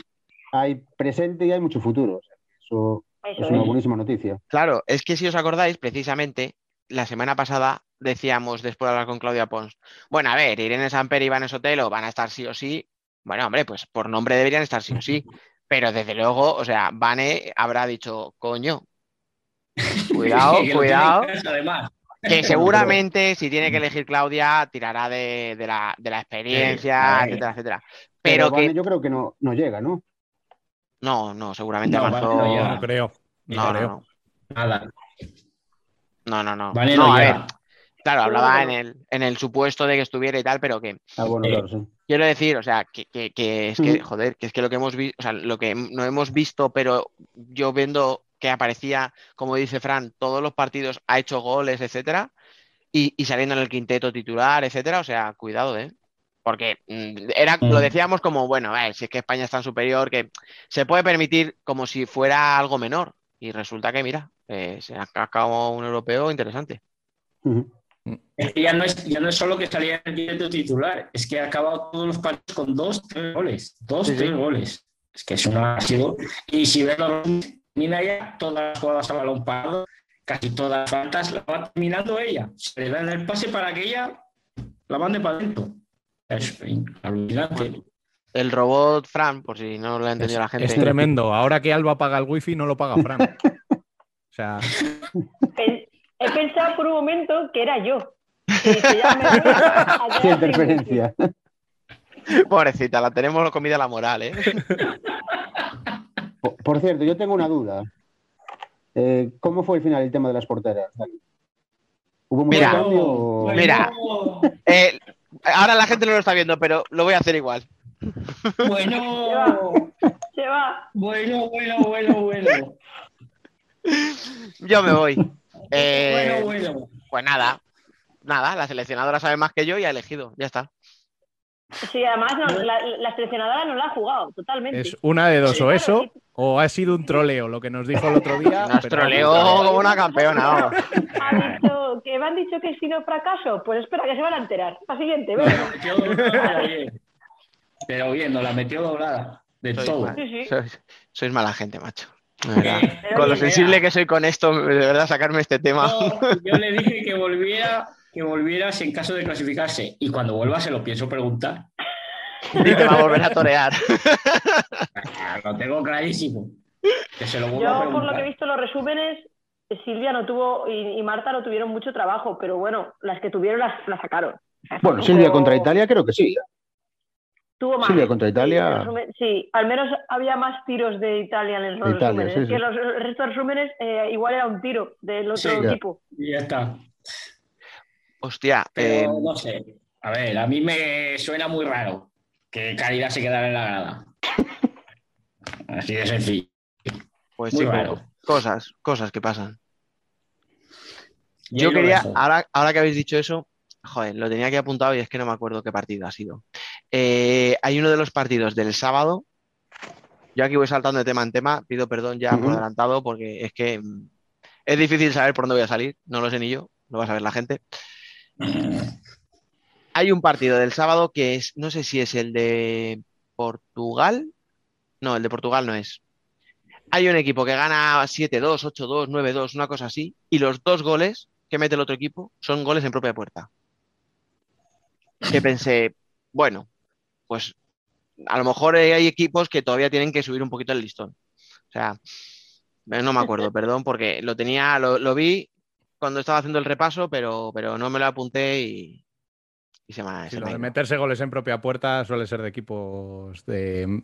hay presente y hay mucho futuro. O sea, Eso Eso es una buenísima noticia. Claro, es que si os acordáis, precisamente, la semana pasada decíamos, después de hablar con Claudia Pons, bueno, a ver, Irene Samper y Iván Sotelo van a estar sí o sí. Bueno, hombre, pues por nombre deberían estar sí o sí. Pero desde luego, o sea, Vane habrá dicho, coño, cuidado, cuidado, además. que seguramente si tiene que elegir Claudia, tirará de, de la, de la experiencia, Sí, etcétera, etcétera. Pero, Pero que Vane yo creo que no, no llega, ¿no? no, no, seguramente No, no. No creo. No, no, creo. no. Nada. No, no, no. Vane No, no a ver, claro, hablaba en el, en el supuesto de que estuviera y tal, pero que Ah, bueno, Eh, claro, sí. quiero decir, o sea, que, que- que es que, joder, que es que lo que hemos visto, o sea, lo que no hemos visto, pero yo viendo que aparecía, como dice Fran, todos los partidos ha hecho goles, etcétera, y, y saliendo en el quinteto titular, etcétera. O sea, cuidado, ¿eh? Porque mm, era, Mm. lo decíamos como, bueno, eh, si es que España es tan superior que se puede permitir como si fuera algo menor. Y resulta que, mira, eh, se ha acabado un europeo interesante. Es que ya no es, ya no es solo que salía en el directo titular, es que ha acabado todos los partidos con dos, tres goles. Dos, Sí, sí. tres goles. Es que es una ha sido. Y si ves la termina ya todas las jugadas a balón parado, casi todas las faltas, la va terminando ella. Se le da el pase para que ella la mande para adentro. Es alucinante. El robot Fran, por si no lo ha entendido la gente. Es tremendo. Ahora que Alba paga el wifi, no lo paga Fran. O sea, He pensado por un momento que era yo. Ya me Qué interferencia. Pobrecita, la tenemos comida la moral, ¿eh? Por, por cierto, yo tengo una duda. Eh, ¿Cómo fue el final el tema de las porteras? Dani? ¿Hubo mucho Mira, cambio? o- Mira, eh, ahora la gente no lo está viendo, pero lo voy a hacer igual. Bueno, Se va. bueno, bueno, bueno, bueno. Yo me voy. Eh, Bueno, bueno. Pues nada, nada, la seleccionadora sabe más que yo y ha elegido, ya está. Sí, además no, la, la seleccionadora no la ha jugado totalmente. es una de dos, o eso, o ha sido un troleo, lo que nos dijo el otro día. Nos troleó como una campeona, vamos. Ha dicho que me han dicho que he sido fracaso. Pues espera, que se van a enterar. La siguiente, venga. la metió doblada, bien. Pero bien, nos la metió doblada. De Sois, todo. mal- Sí, sí. sois- sois mala gente, macho. Con lo sensible que soy con esto, de verdad, sacarme este tema. No, yo le dije que volviera, que volviera si en caso de clasificarse. Y cuando vuelva se lo pienso preguntar. Y te va a volver a torear. Ah, Lo tengo clarísimo. Que se lo vuelva a Yo, por lo que he visto los resúmenes, Silvia no tuvo y, y Marta no tuvieron mucho trabajo, pero bueno, las que tuvieron las, las sacaron. Bueno, Silvia contra Italia creo que sí. Tuvo más. Silvia contra Italia. Sí, resumen- sí, al menos había más tiros de Italia en los De Italia, resúmenes. sí, Es que sí. los, el resto de resúmenes eh, igual era un tiro del otro Sí, ya. equipo. Y ya está. Hostia, Pero eh, no sé. A ver, a mí me suena muy raro que Caridad se quedara en la grada. Así de sencillo. pues muy sí, raro. cosas, cosas que pasan. Yo lo quería, ahora, ahora que habéis dicho eso, joder, lo tenía aquí apuntado y es que no me acuerdo qué partido ha sido. Eh, hay uno de los partidos del sábado. Yo aquí voy saltando de tema en tema, pido perdón ya por adelantado porque es que mm, es difícil saber por dónde voy a salir, no lo sé ni yo, lo va a saber la gente. Hay un partido del sábado que es, no sé si es el de Portugal. No, el de Portugal no es. Hay un equipo que gana 7-2, 8-2, 9-2, una cosa así, y los dos goles que mete el otro equipo son goles en propia puerta. Que pensé, bueno, pues a lo mejor eh, hay equipos que todavía tienen que subir un poquito el listón. O sea, eh, no me acuerdo, perdón, porque lo tenía, lo, lo vi cuando estaba haciendo el repaso, pero, pero no me lo apunté y, y se me, ha- Sí, se lo me de meterse goles en propia puerta suele ser de equipos de.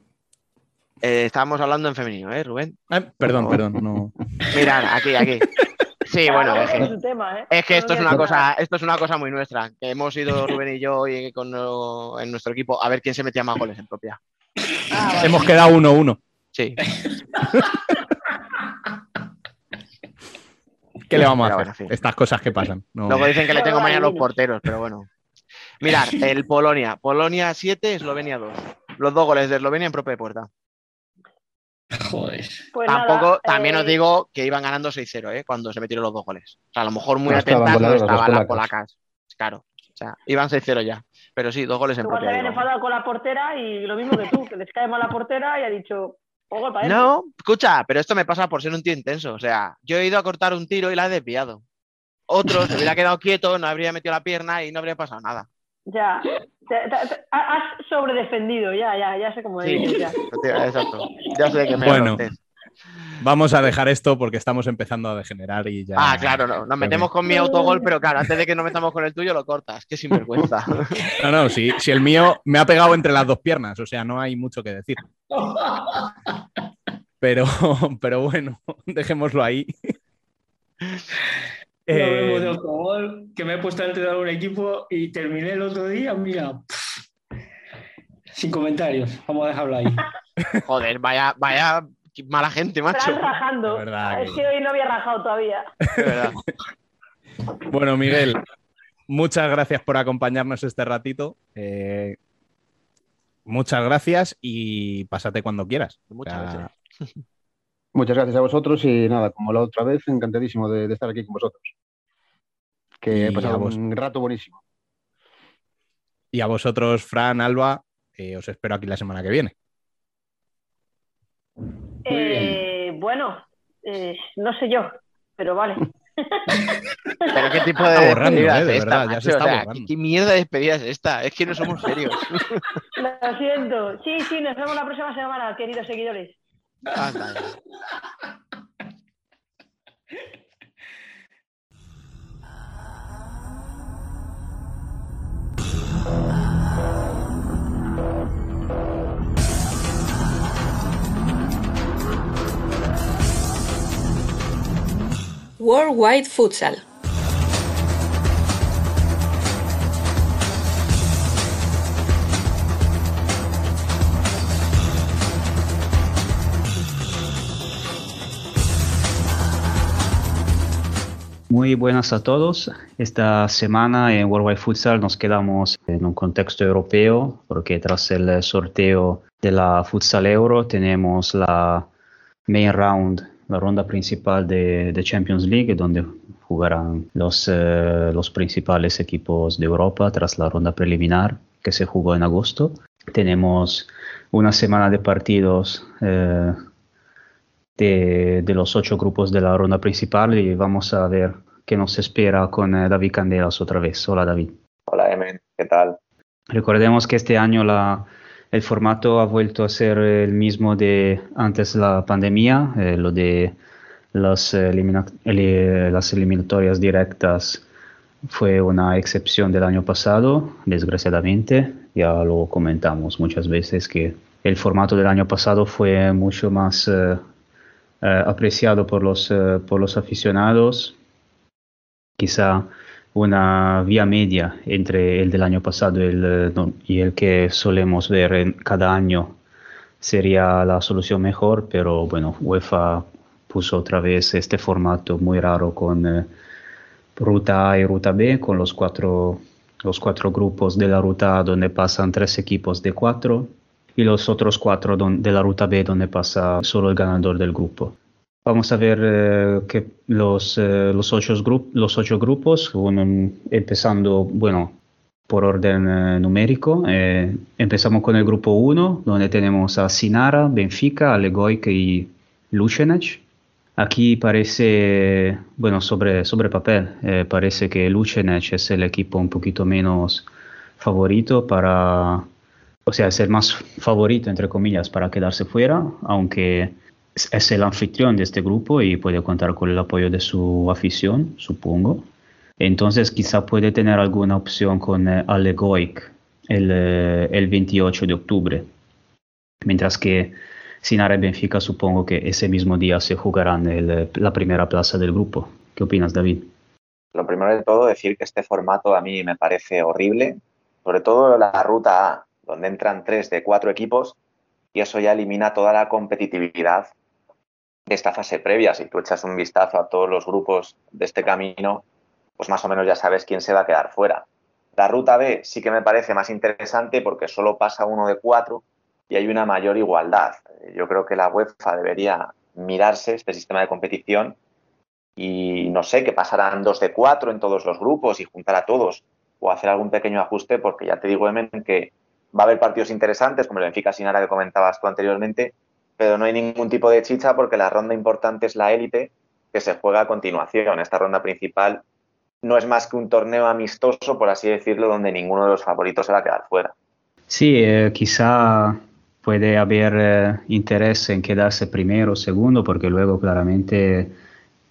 Eh, estábamos hablando en femenino, ¿eh, Rubén? Ah, perdón, perdón, no. Mira, aquí, aquí. Sí, bueno, es uno que, tema, ¿eh? es que No esto es una cosa, nada. esto es una cosa muy nuestra. Que hemos ido Rubén y yo y con, en nuestro equipo a ver quién se metía más goles en propia. Hemos quedado 1-1. Sí. ¿Qué le vamos a Pero hacer? bueno. Estas cosas que pasan. No. Luego dicen que le tengo mañana a los porteros, pero bueno. Mirad, el Polonia. Polonia 7, Eslovenia 2. Los dos goles de Eslovenia en propia puerta. Joder. Pues Tampoco, nada, también eh, os digo que iban ganando 6-0, ¿eh? Cuando se metieron los dos goles. O sea, a lo mejor muy No estaban atentas no estaban las polacas. polacas. Claro. O sea, iban 6-0 ya. Pero sí, dos goles en Igual se habían enfadado con la portera y lo mismo que tú, que les cae mal la portera y ha dicho, "Ojo, para adentro". No, escucha, pero esto me pasa por ser un tío intenso. O sea, yo he ido a cortar un tiro y la he desviado. Otro se hubiera quedado quieto, no habría metido la pierna y no habría pasado nada. Ya. Te- te- te- has sobredefendido, ya, ya, ya sé cómo Sí, dices, ya. exacto. Ya sé que me Bueno. anotes. Vamos a dejar esto porque estamos empezando a degenerar y ya. Ah, claro, no. Nos metemos con mi autogol, pero claro, antes de que nos metamos con el tuyo lo cortas. Qué sinvergüenza. No, no, si, si el mío me ha pegado entre las dos piernas, o sea, no hay mucho que decir. Pero, pero bueno, dejémoslo ahí. Eh, de que me he puesto a entrenar un equipo y terminé el otro día, mira. pff, sin comentarios. Vamos a dejarlo ahí. Joder, vaya, vaya mala gente, macho. Están rajando. Verdad Es que- que hoy no había rajado todavía. Bueno, Miguel, muchas gracias por acompañarnos este ratito. Eh, muchas gracias y pásate cuando quieras. Muchas gracias. Muchas gracias a vosotros y nada, como la otra vez, encantadísimo de, estar aquí con vosotros. Que he pasado un rato buenísimo. Y a vosotros, Fran, Alba, eh, os espero aquí la semana que viene. Eh, bueno, eh, no sé yo, pero vale. ¿Pero qué tipo de despedida es esta? ¿Qué mierda de despedida es esta? Es que no somos serios. Lo siento. Sí, sí, nos vemos la próxima semana, queridos seguidores. Ah, Worldwide Futsal. Muy buenas a todos. Esta semana en Worldwide Futsal nos quedamos en un contexto europeo porque tras el sorteo de la Futsal Euro tenemos la main round la ronda principal de, Champions League, donde jugarán los, eh, los principales equipos de Europa tras la ronda preliminar que se jugó en agosto. Tenemos una semana de partidos eh, de, de, los ocho grupos de la ronda principal y vamos a ver qué nos espera con eh, David Candelas otra vez. Hola David. Hola Emen, ¿qué tal? Recordemos que este año la, el formato ha vuelto a ser el mismo de antes de la pandemia, eh, lo de las, las eliminatorias directas fue una excepción del año pasado, desgraciadamente. Ya lo comentamos muchas veces que el formato del año pasado fue mucho más eh, eh, apreciado por los, por los aficionados. Quizá una vía media entre el del año pasado y el, el que solemos ver cada año sería la solución mejor, pero bueno, UEFA puso otra vez este formato muy raro con eh, ruta A y ruta B, con los cuatro, los cuatro grupos de la ruta A donde pasan tres equipos de cuatro y los otros cuatro de la ruta B donde pasa solo el ganador del grupo. Vamos a ver eh, que los, eh, los, ocho los ocho grupos, empezando, bueno, por orden eh, numérico. empezamos con el grupo 1, donde tenemos a Sinara, Benfica, Alegoic y Lucenec. Aquí parece, bueno, sobre, sobre papel, parece que Lucenec es el equipo un poquito menos favorito para, o sea, es el más favorito, entre comillas, para quedarse fuera, aunque es el anfitrión de este grupo y puede contar con el apoyo de su afición, supongo. Entonces quizá puede tener alguna opción con eh, el, eh, el 28 de octubre. Mientras que Sinara y Benfica supongo que ese mismo día se jugarán el, la primera plaza del grupo. ¿Qué opinas, David? Lo primero de todo, decir que este formato a mí me parece horrible, sobre todo la ruta A, donde entran tres de cuatro equipos y eso ya elimina toda la competitividad de esta fase previa. Si tú echas un vistazo a todos los grupos de este camino, pues más o menos ya sabes quién se va a quedar fuera. La ruta B sí que me parece más interesante porque solo pasa uno de cuatro y hay una mayor igualdad. Yo creo que la UEFA debería mirarse este sistema de competición y no sé, que pasarán dos de cuatro en todos los grupos y juntar a todos o hacer algún pequeño ajuste porque ya te digo, Emen, que va a haber partidos interesantes como el Benfica Sinara que comentabas tú anteriormente, pero no hay ningún tipo de chicha porque la ronda importante es la élite que se juega a continuación. Esta ronda principal no es más que un torneo amistoso, por así decirlo, donde ninguno de los favoritos se va a quedar fuera. Sí, eh, quizá puede haber eh, interés en quedarse primero o segundo, porque luego claramente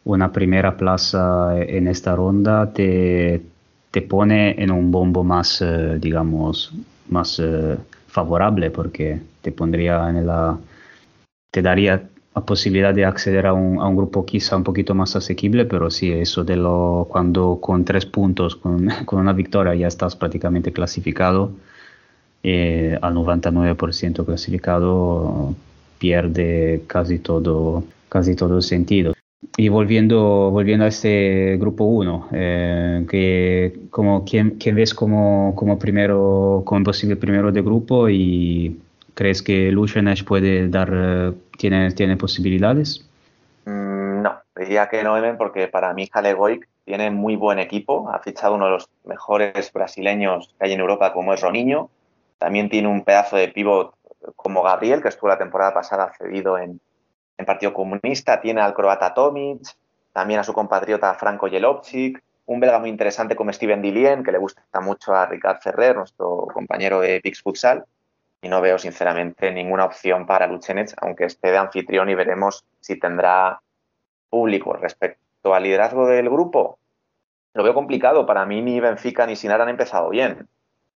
una primera plaza en esta ronda te, te pone en un bombo más, eh, digamos, más favorable, porque te pondría en la te daría la posibilidad de acceder a un, a un, grupo quizá un poquito más asequible, pero sí, eso de lo cuando con tres puntos, con, con una victoria ya estás prácticamente clasificado, eh, al 99% clasificado, pierde casi todo, casi todo el sentido. y volviendo, volviendo a este grupo 1, eh, que como, ¿quién, quién ves como, como, primero, como posible primero de grupo y crees que Lucianech puede dar, tiene, tiene posibilidades? Mm, no, diría que no, porque para mí Jalegoic tiene muy buen equipo, ha fichado uno de los mejores brasileños que hay en Europa como es Roniño, también tiene un pedazo de pivot como Gabriel, que estuvo la temporada pasada cedido en, en Partido Comunista, tiene al croata Tomic, también a su compatriota Franco Jelovchik, un belga muy interesante como Steven Dilien, que le gusta mucho a Ricard Ferrer, nuestro compañero de Pix Futsal, y no veo sinceramente ninguna opción para Luchenech, aunque esté de anfitrión y veremos si tendrá público. Respecto al liderazgo del grupo, lo veo complicado. Para mí ni Benfica ni Sinar han empezado bien.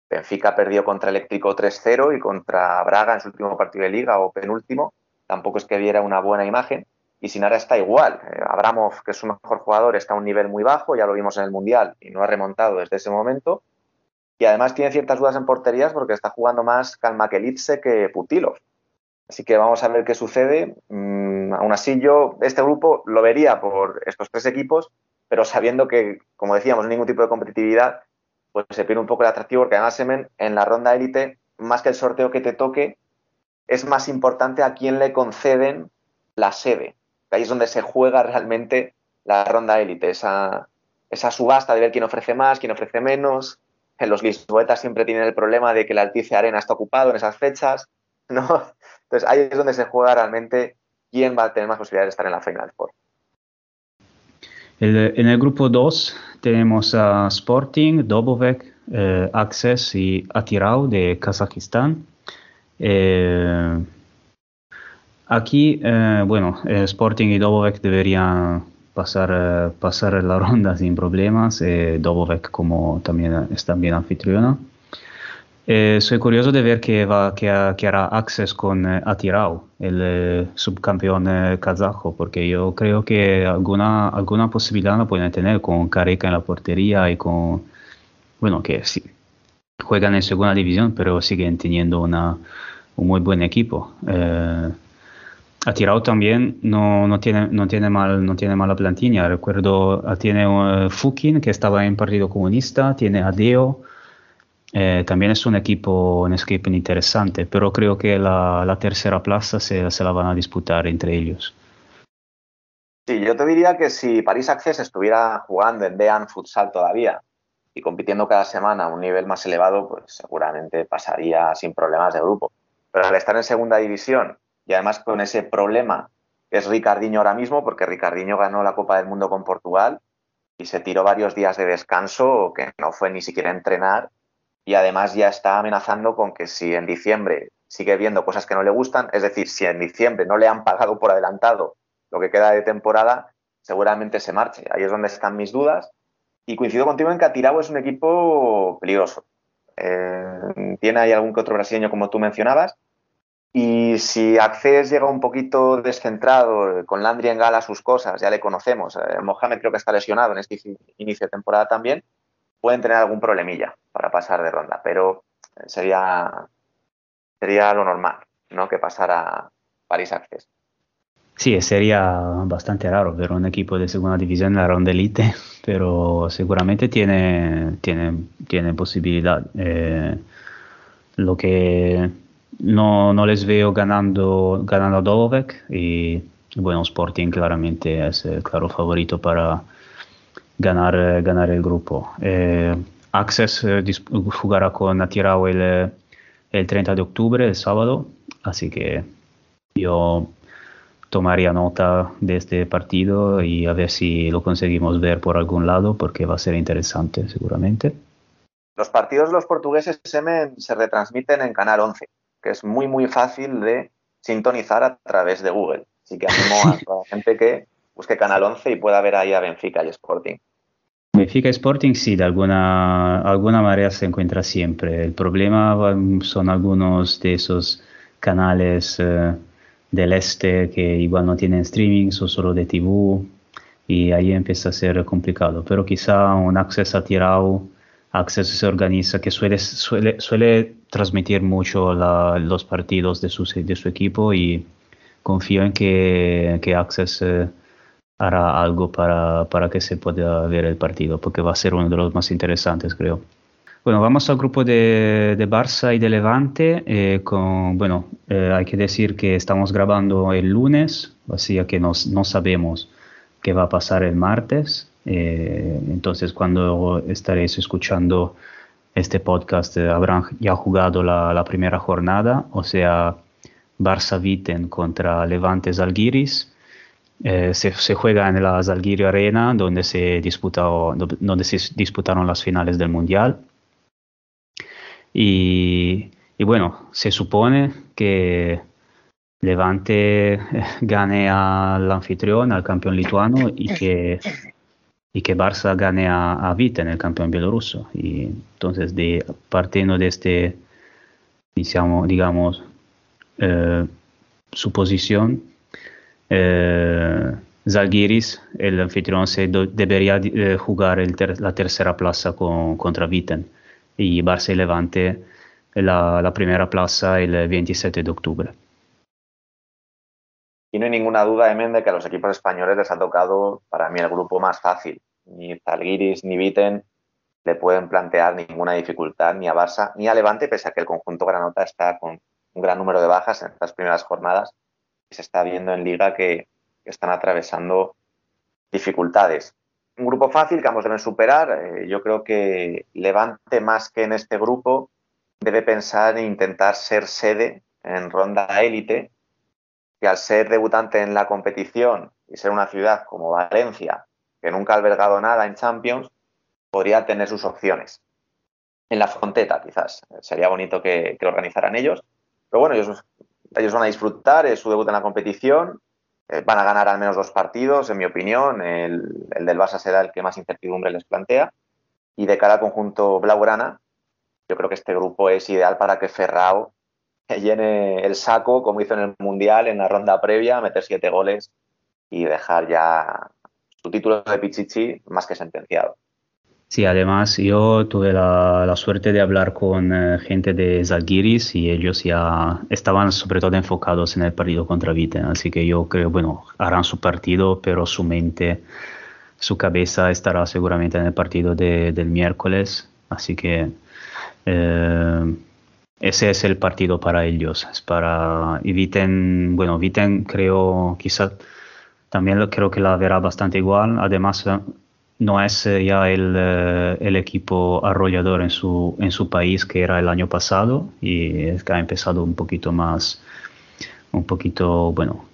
Benfica perdió contra Eléctrico 3-0 y contra Braga en su último partido de liga o penúltimo. Tampoco es que diera una buena imagen. Y Sinara está igual. Eh, Abramov, que es su mejor jugador, está a un nivel muy bajo, ya lo vimos en el Mundial y no ha remontado desde ese momento. Y además tiene ciertas dudas en porterías porque está jugando más Kalmakelitse que Putilov. Así que vamos a ver qué sucede. Mm, aún así, yo este grupo lo vería por estos tres equipos, pero sabiendo que, como decíamos, ningún tipo de competitividad, pues se pierde un poco el atractivo porque además en la ronda élite, más que el sorteo que te toque, es más importante a quién le conceden la sede. Ahí es donde se juega realmente la ronda élite, esa, esa subasta de ver quién ofrece más, quién ofrece menos. En los lisboetas siempre tienen el problema de que el Altice Arena está ocupado en esas fechas, ¿no? Entonces ahí es donde se juega realmente quién va a tener más posibilidades de estar en la Final Four. en el grupo 2 tenemos a Sporting, Dobovec, eh, Access y Atirau de Kazajistán. Eh, aquí, eh, bueno, Sporting y Dobovec deberían pasar, pasar la ronda sin problemas. Dobovec como también es también anfitriona. soy curioso de ver qué, va, qué, hará Access con Atirau, el subcampeón kazajo, porque yo creo que alguna, alguna posibilidad la pueden tener con Careca en la portería y con, bueno, que sí, juegan en segunda división, pero siguen teniendo una, un muy buen equipo. Ha tirado también, no, no, tiene, no, tiene mal, no tiene mala plantilla. Recuerdo, ah, tiene uh, Fukin, que estaba en Partido Comunista, tiene Adeo. Eh, también es un equipo, un equipo interesante, pero creo que la, la tercera plaza se, se, la van a disputar entre ellos. Sí, yo te diría que si París Access estuviera jugando en Dean Futsal todavía y compitiendo cada semana a un nivel más elevado, pues seguramente pasaría sin problemas de grupo. Pero al estar en segunda división y además con ese problema es Ricardiño ahora mismo, porque Ricardiño ganó la Copa del Mundo con Portugal y se tiró varios días de descanso que no fue ni siquiera entrenar y además ya está amenazando con que si en diciembre sigue viendo cosas que no le gustan, es decir, si en diciembre no le han pagado por adelantado lo que queda de temporada, seguramente se marche. Ahí es donde están mis dudas. Y coincido contigo en que Atirao es un equipo peligroso. Eh, tiene ahí algún que otro brasileño, como tú mencionabas, y si Access llega un poquito descentrado, eh, con Landry en gala sus cosas, ya le conocemos, eh, Mohamed creo que está lesionado en este inicio de temporada también, pueden tener algún problemilla para pasar de ronda, pero eh, sería, sería lo normal, ¿no? Que pasara Paris Access. Sí, sería bastante raro ver un equipo de segunda división en la ronda elite, pero seguramente tiene, tiene, tiene posibilidad. lo que no, no les veo ganando, ganando a Dovek y bueno, Sporting claramente es el claro favorito para ganar, ganar el grupo. Eh, Access eh, jugará con Atirao el, el 30 de octubre, el sábado, así que yo tomaría nota de este partido y a ver si lo conseguimos ver por algún lado porque va a ser interesante seguramente. Los partidos de los portugueses se retransmiten en Canal 11 que es muy, muy fácil de sintonizar a través de Google. Así que animo a toda la gente que busque Canal 11 y pueda ver ahí a Benfica y Sporting. Benfica y Sporting sí, de alguna, alguna manera se encuentra siempre. El problema son algunos de esos canales eh, del este que igual no tienen streaming, son solo de TV y ahí empieza a ser complicado. Pero quizá un acceso a Tirao Access se organiza, que suele, suele, suele transmitir mucho los partidos de su, de su equipo y confío en que, que Access eh, hará algo para, para que se pueda ver el partido, porque va a ser uno de los más interesantes, creo. Bueno, vamos al grupo de, de Barça y de Levante. Eh, con, bueno, eh, hay que decir que estamos grabando el lunes, así que no, no sabemos qué va a pasar el martes. Eh, entonces, cuando estaréis escuchando este podcast, habrán ya jugado la, la primera jornada, o sea, Barça Viten contra Levante Zalgiris. se, se, juega en la Zalgiris Arena, donde se, disputó, donde se disputaron las finales del Mundial. Y, bueno, se supone que Levante eh, gane al anfitrión, al campeón lituano, y que, y que Barça gane a, a Viten, el campeón bielorruso. Y entonces, de, partiendo de este, digamos, digamos eh, suposición, eh, Zalgiris, el anfitrión, se debería eh, jugar el ter la tercera plaza con, contra Viten y Barça y Levante la, la primera plaza el 27 de octubre. Y no hay ninguna duda, Emen, de que a los equipos españoles les ha tocado, para mí, el grupo más fácil. Ni Zalgiris ni Viten le pueden plantear ninguna dificultad ni a Barça ni a Levante, pese a que el conjunto Granota está con un gran número de bajas en estas primeras jornadas. Y se está viendo en Liga que, están atravesando dificultades un grupo fácil que ambos deben superar. Eh, yo creo que Levante, más que en este grupo, debe pensar en intentar ser sede en ronda élite, que al ser debutante en la competición y ser una ciudad como Valencia, que nunca ha albergado nada en Champions, podría tener sus opciones. En la fronteta, quizás. Sería bonito que, que organizaran ellos. Pero bueno, ellos, ellos van a disfrutar, es su debut en la competición eh, van a ganar al menos dos partidos, en mi opinión. El, del Barça será el que más incertidumbre les plantea. Y de cara al conjunto Blaugrana, yo creo que este grupo es ideal para que Ferrao llene el saco, como hizo en el Mundial, en la ronda previa, meter siete goles y dejar ya su título de Pichichi más que sentenciado. Sí, además yo tuve la, suerte de hablar con eh, gente de Zalgiris y ellos ya estaban sobre todo enfocados en el partido contra Viten, así que yo creo, bueno, harán su partido, pero su mente, su cabeza estará seguramente en el partido del miércoles, así que eh, ese es el partido para ellos, es para, y Viten, bueno, Viten creo, quizá también creo que la verá bastante igual, además no es eh, ya eh, el, equipo arrollador en su, en su país que era el año pasado y es que ha empezado un poquito más, un poquito, bueno,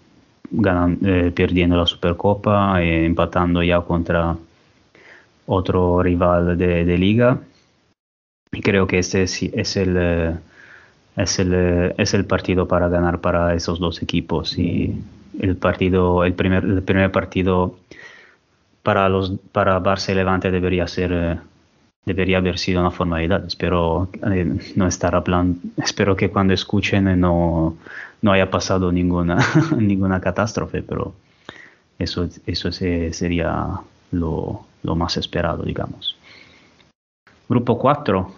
eh, perdiendo la Supercopa, e empatando ya contra otro rival de, liga. Y creo que este es, es el... es el, es el partido para ganar para esos dos equipos y el partido el primer, el primer partido para los para Barça y Levante debería ser eh, debería haber sido una formalidad. Espero eh, no estar hablando, espero que cuando escuchen no, no haya pasado ninguna ninguna catástrofe, pero eso eso sería lo, lo más esperado, digamos. Grupo 4,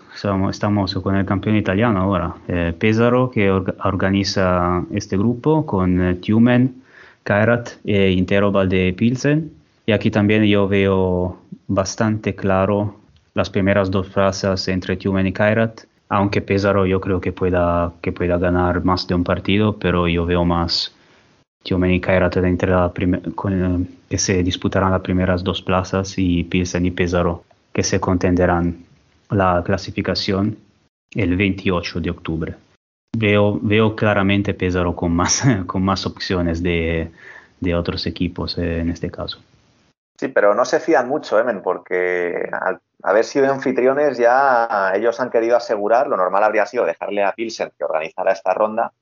estamos con el campeón italiano ahora, eh, Pesaro que organiza este grupo con Tumen, Kairat e Intero Valde Pilsen. Y aquí también yo veo bastante claro las primeras dos plazas entre Tumen y Kairat, aunque Pesaro yo creo que pueda, que pueda ganar más de un partido, pero yo veo más Tumen y Kairat entre la con, que se disputarán las primeras dos plazas y Pilsen y Pesaro que se contenderán la clasificación el 28 de octubre. Veo, veo claramente Pesaro con más, con más opciones de, de otros equipos eh, en este caso. Sí, pero no se fían mucho, Emen, porque al haber sido anfitriones ya ellos han querido asegurar, lo normal habría sido dejarle a Pilsen que organizara esta ronda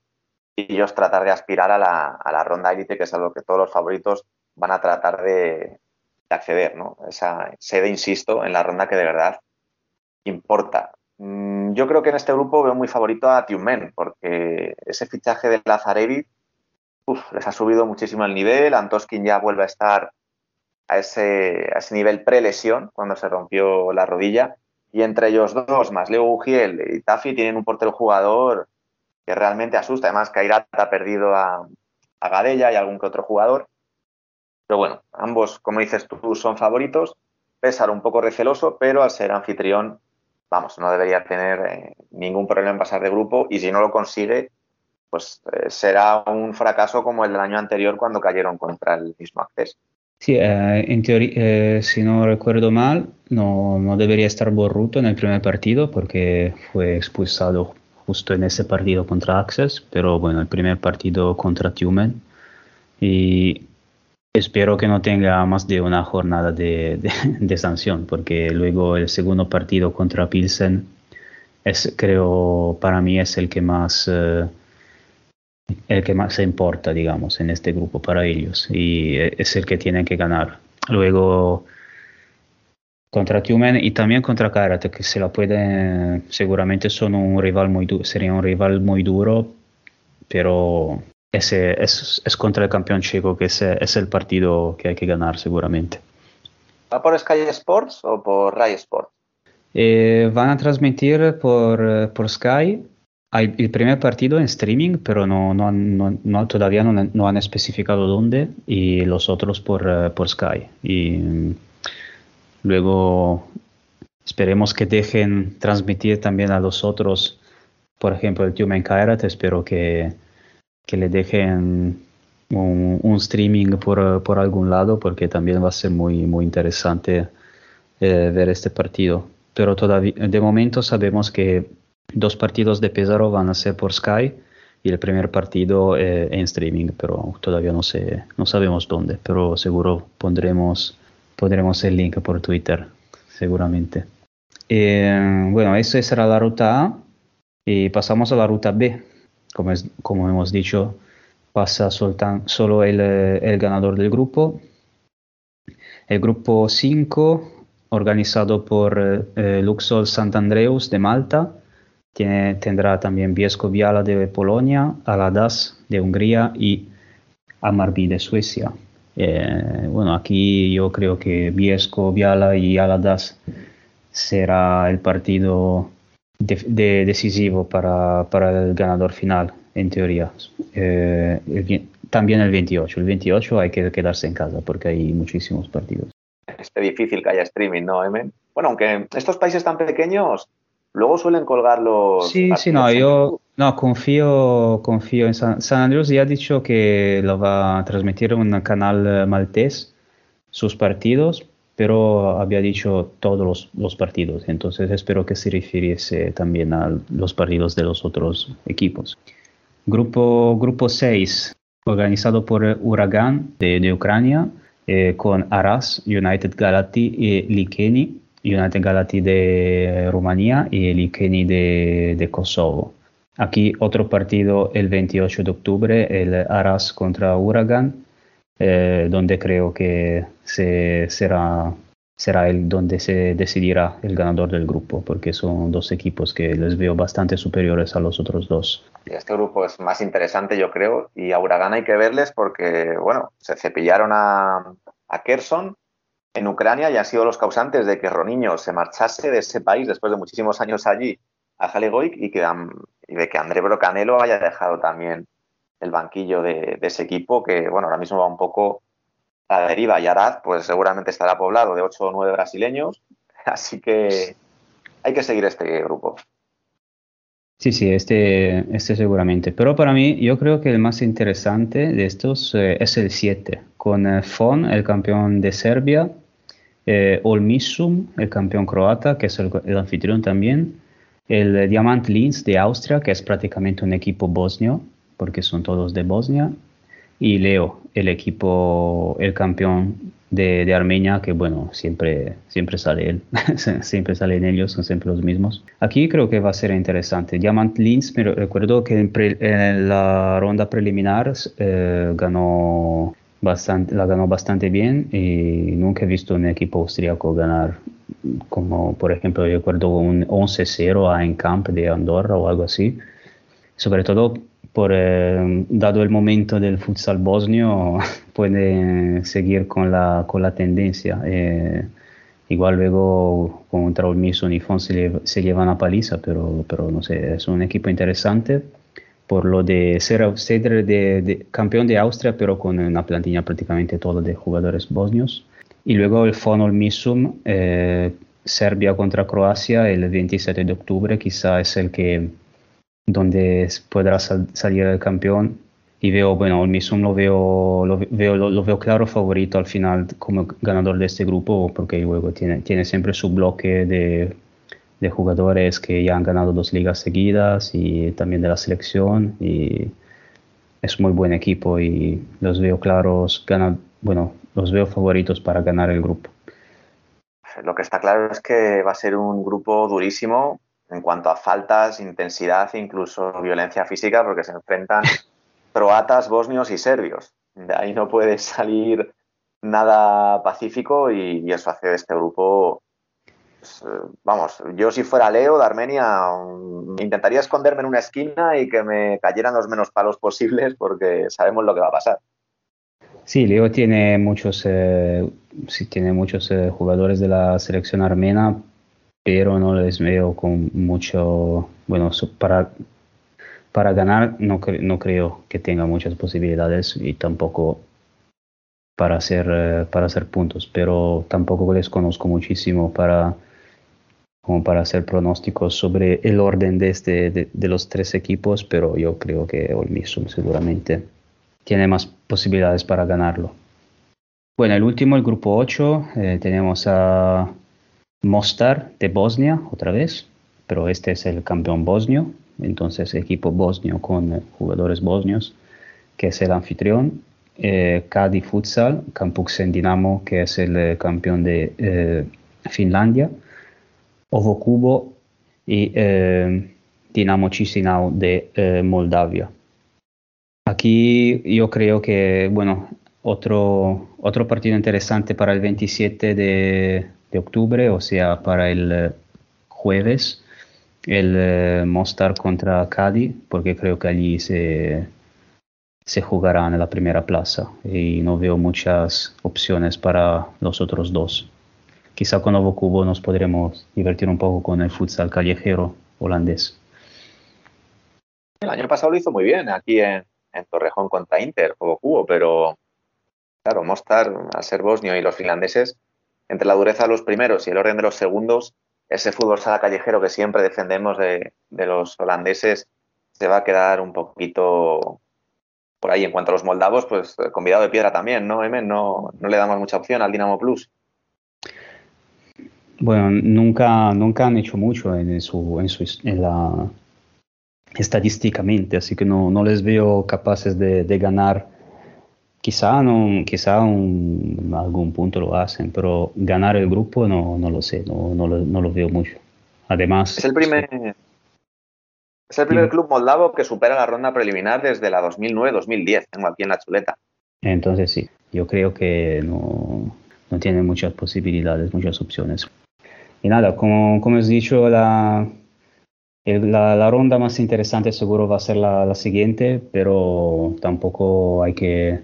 y ellos tratar de aspirar a la, ronda élite, que es a lo que todos los favoritos van a tratar de, acceder, ¿no? Esa sede, insisto, en la ronda que de verdad importa. Mm, yo creo que en este grupo veo muy favorito a Tiumen, porque ese fichaje de Lazarevic les ha subido muchísimo el nivel. Antoskin ya vuelve a estar a ese, a ese nivel pre-lesión, cuando se rompió la rodilla. Y entre ellos dos, más Leo y Tafi, tienen un portero jugador que realmente asusta. Además, Kairat ha perdido a, a Gadella y algún que otro jugador. Pero bueno, ambos, como dices tú, son favoritos. Pésaro un poco receloso, pero al ser anfitrión, vamos, no debería tener eh, ningún problema en pasar de grupo y si no lo consigue, pues eh, será un fracaso como el del año anterior cuando cayeron contra el mismo acceso. Sí, eh, en teoría, si no recuerdo mal, no, no, debería estar Borruto en el primer partido porque fue expulsado justo en ese partido contra Access, pero bueno, el primer partido contra Tumen. Y espero que no tenga más de una jornada de, de, sanción, porque luego el segundo partido contra Pilsen es, creo, para mí es el que más... Eh, el que más se importa, digamos, en este grupo para ellos y es el que tienen que ganar. Luego contra Tumen y también contra Karate, que se la puede, seguramente son un rival muy duro, sería un rival muy duro, pero ese es, es contra el campeón checo, que ese es el partido que hay que ganar seguramente. ¿Va por Sky Sports o por Rai Sports? Eh, van a transmitir por, por Sky hay el primer partido en streaming, pero no, no, no, todavía no, han especificado dónde, y los otros por, eh, por Sky. Y Luego esperemos que dejen transmitir también a los otros, por ejemplo, el Human Kairat, espero que, que le dejen un, streaming por, por, algún lado, porque también va a ser muy, muy interesante eh, ver este partido. Pero todavía, de momento sabemos que dos partidos de Pesaro van a ser por Sky y el primer partido eh, en streaming, pero todavía no sé, no sabemos dónde, pero seguro pondremos pondremos el link por Twitter, seguramente. Eh, bueno, eso será la ruta A y pasamos a la ruta B. Como, es, como hemos dicho, pasa solo el, el, ganador del grupo. El grupo 5, organizado por eh, Luxol Sant'Andreus de Malta, tiene, tendrá también Biesco Viala de Polonia, Aladas de Hungría y Amarby de Suecia. Eh, bueno, aquí yo creo que Viesco, Viala y Aladas será el partido decisivo para, el ganador final, en teoría. Eh, también el 28. El 28 hay que quedarse en casa porque hay muchísimos partidos. Es difícil que haya streaming, ¿no, Emen? Bueno, aunque estos países tan pequeños luego suelen colgar los... Sí, sí, no, yo no, confío, confío en San, San Andrés. Ya ha dicho que lo va a transmitir en un canal maltés, sus partidos, pero había dicho todos los, partidos. Entonces espero que se refiriese también a los partidos de los otros equipos. Grupo, grupo 6, organizado por Huracán de, Ucrania, eh, con Aras, United Galati y Likeni. United Galati de Rumanía y Likeni de, de Kosovo. Aquí otro partido el 28 de octubre, el Aras contra Huracán, eh, donde creo que se, será, será el donde se decidirá el ganador del grupo, porque son dos equipos que les veo bastante superiores a los otros dos. Este grupo es más interesante, yo creo, y a Huracán hay que verles porque, bueno, se cepillaron a, a Kherson en Ucrania y han sido los causantes de que Roniño se marchase de ese país después de muchísimos años allí a Jalegoic y, que, y de que André Brocanelo haya dejado también el banquillo de, ese equipo, que bueno, ahora mismo va un poco a la deriva. Y Arad, pues seguramente estará poblado de 8 o 9 brasileños, así que hay que seguir este grupo. Sí, sí, este, este seguramente. Pero para mí, yo creo que el más interesante de estos eh, es el 7, con eh, Fon, el campeón de Serbia, eh, Olmisum, el campeón croata, que es el anfitrión también, el Diamant Linz de Austria, que es prácticamente un equipo bosnio, porque son todos de Bosnia, y Leo, el equipo, el campeón de, Armenia, que bueno, siempre, siempre sale él, siempre salen ellos, son siempre los mismos. Aquí creo que va a ser interesante. Diamant Linz, me recuerdo que en, la ronda preliminar eh, ganó bastante, la ganó bastante bien y nunca he visto un equipo austríaco ganar como por ejemplo recuerdo un 11-0 a Encamp de Andorra o algo así, sobre todo por eh, dado el momento del futsal bosnio puede seguir con la, con la tendencia. Eh, igual luego contra Olmiso y Fon se, se llevan a paliza, pero, pero no sé, es un equipo interesante por lo de ser outsider de, campeón de Austria, pero con una plantilla prácticamente toda de jugadores bosnios. Y luego el Fonol Misum, eh, Serbia contra Croacia el 27 de octubre, quizá es el que donde podrá salir el campeón. Y veo, bueno, el Misum lo veo, lo veo, lo, veo claro favorito al final como ganador de este grupo, porque luego tiene, tiene siempre su bloque de de jugadores que ya han ganado dos ligas seguidas y también de la selección y es muy buen equipo y los veo claros, bueno, los veo favoritos para ganar el grupo. Lo que está claro es que va a ser un grupo durísimo en cuanto a faltas, intensidad e incluso violencia física porque se enfrentan croatas, bosnios y serbios. De ahí no puede salir nada pacífico y eso hace de este grupo pues, eh, vamos, yo si fuera Leo de Armenia mm, intentaría esconderme en una esquina y que me cayeran los menos palos posibles porque sabemos lo que va a pasar. Sí, Leo tiene muchos, eh, sí, tiene muchos eh, jugadores de la selección armena, pero no les veo con mucho, bueno, para, para ganar no, no creo que tenga muchas posibilidades y tampoco para hacer, para hacer puntos, pero tampoco les conozco muchísimo para como para hacer pronósticos sobre el orden de, este, de, los tres equipos, pero yo creo que Olmisum seguramente tiene más posibilidades para ganarlo. Bueno, el último, el grupo 8, eh, tenemos a Mostar de Bosnia otra vez, pero este es el campeón bosnio, entonces equipo bosnio con jugadores bosnios, que es el anfitrión. Eh, Futsal, Campuksen Dinamo, que es el eh, campeón de eh, Finlandia Ovo Cubo y eh, Dinamo Chisinau de eh, Moldavia. Aquí yo creo que, bueno, otro, otro partido interesante para el 27 de, octubre, o sea, para el eh, jueves, el Mostar contra Cádiz, porque creo que allí se, se jugará en la primera plaza y no veo muchas opciones para los otros dos quizá con Nuevo Cubo nos podremos divertir un poco con el futsal callejero holandés. El año pasado lo hizo muy bien aquí en, Torrejón contra Inter, Cubo, pero claro, Mostar, al ser bosnio y los finlandeses, entre la dureza de los primeros y el orden de los segundos, ese fútbol sala callejero que siempre defendemos de, los holandeses se va a quedar un poquito por ahí. En cuanto a los moldavos, pues convidado de piedra también, ¿no, Emen? No, no le damos mucha opción al Dinamo Plus. Bueno, nunca, nunca han hecho mucho en, su, en, su, en la estadísticamente, así que no, no les veo capaces de, de ganar. Quizá, no, quizá un, algún punto lo hacen, pero ganar el grupo no, no lo sé, no, no, lo, no lo veo mucho. Además, es el primer, es el primer club moldavo que supera la ronda preliminar desde la 2009-2010, tengo aquí en la chuleta. Entonces sí, yo creo que no, no tiene muchas posibilidades, muchas opciones. Y nada, como, como has dicho, la, la, ronda más interesante seguro va a ser la, siguiente, pero tampoco hay que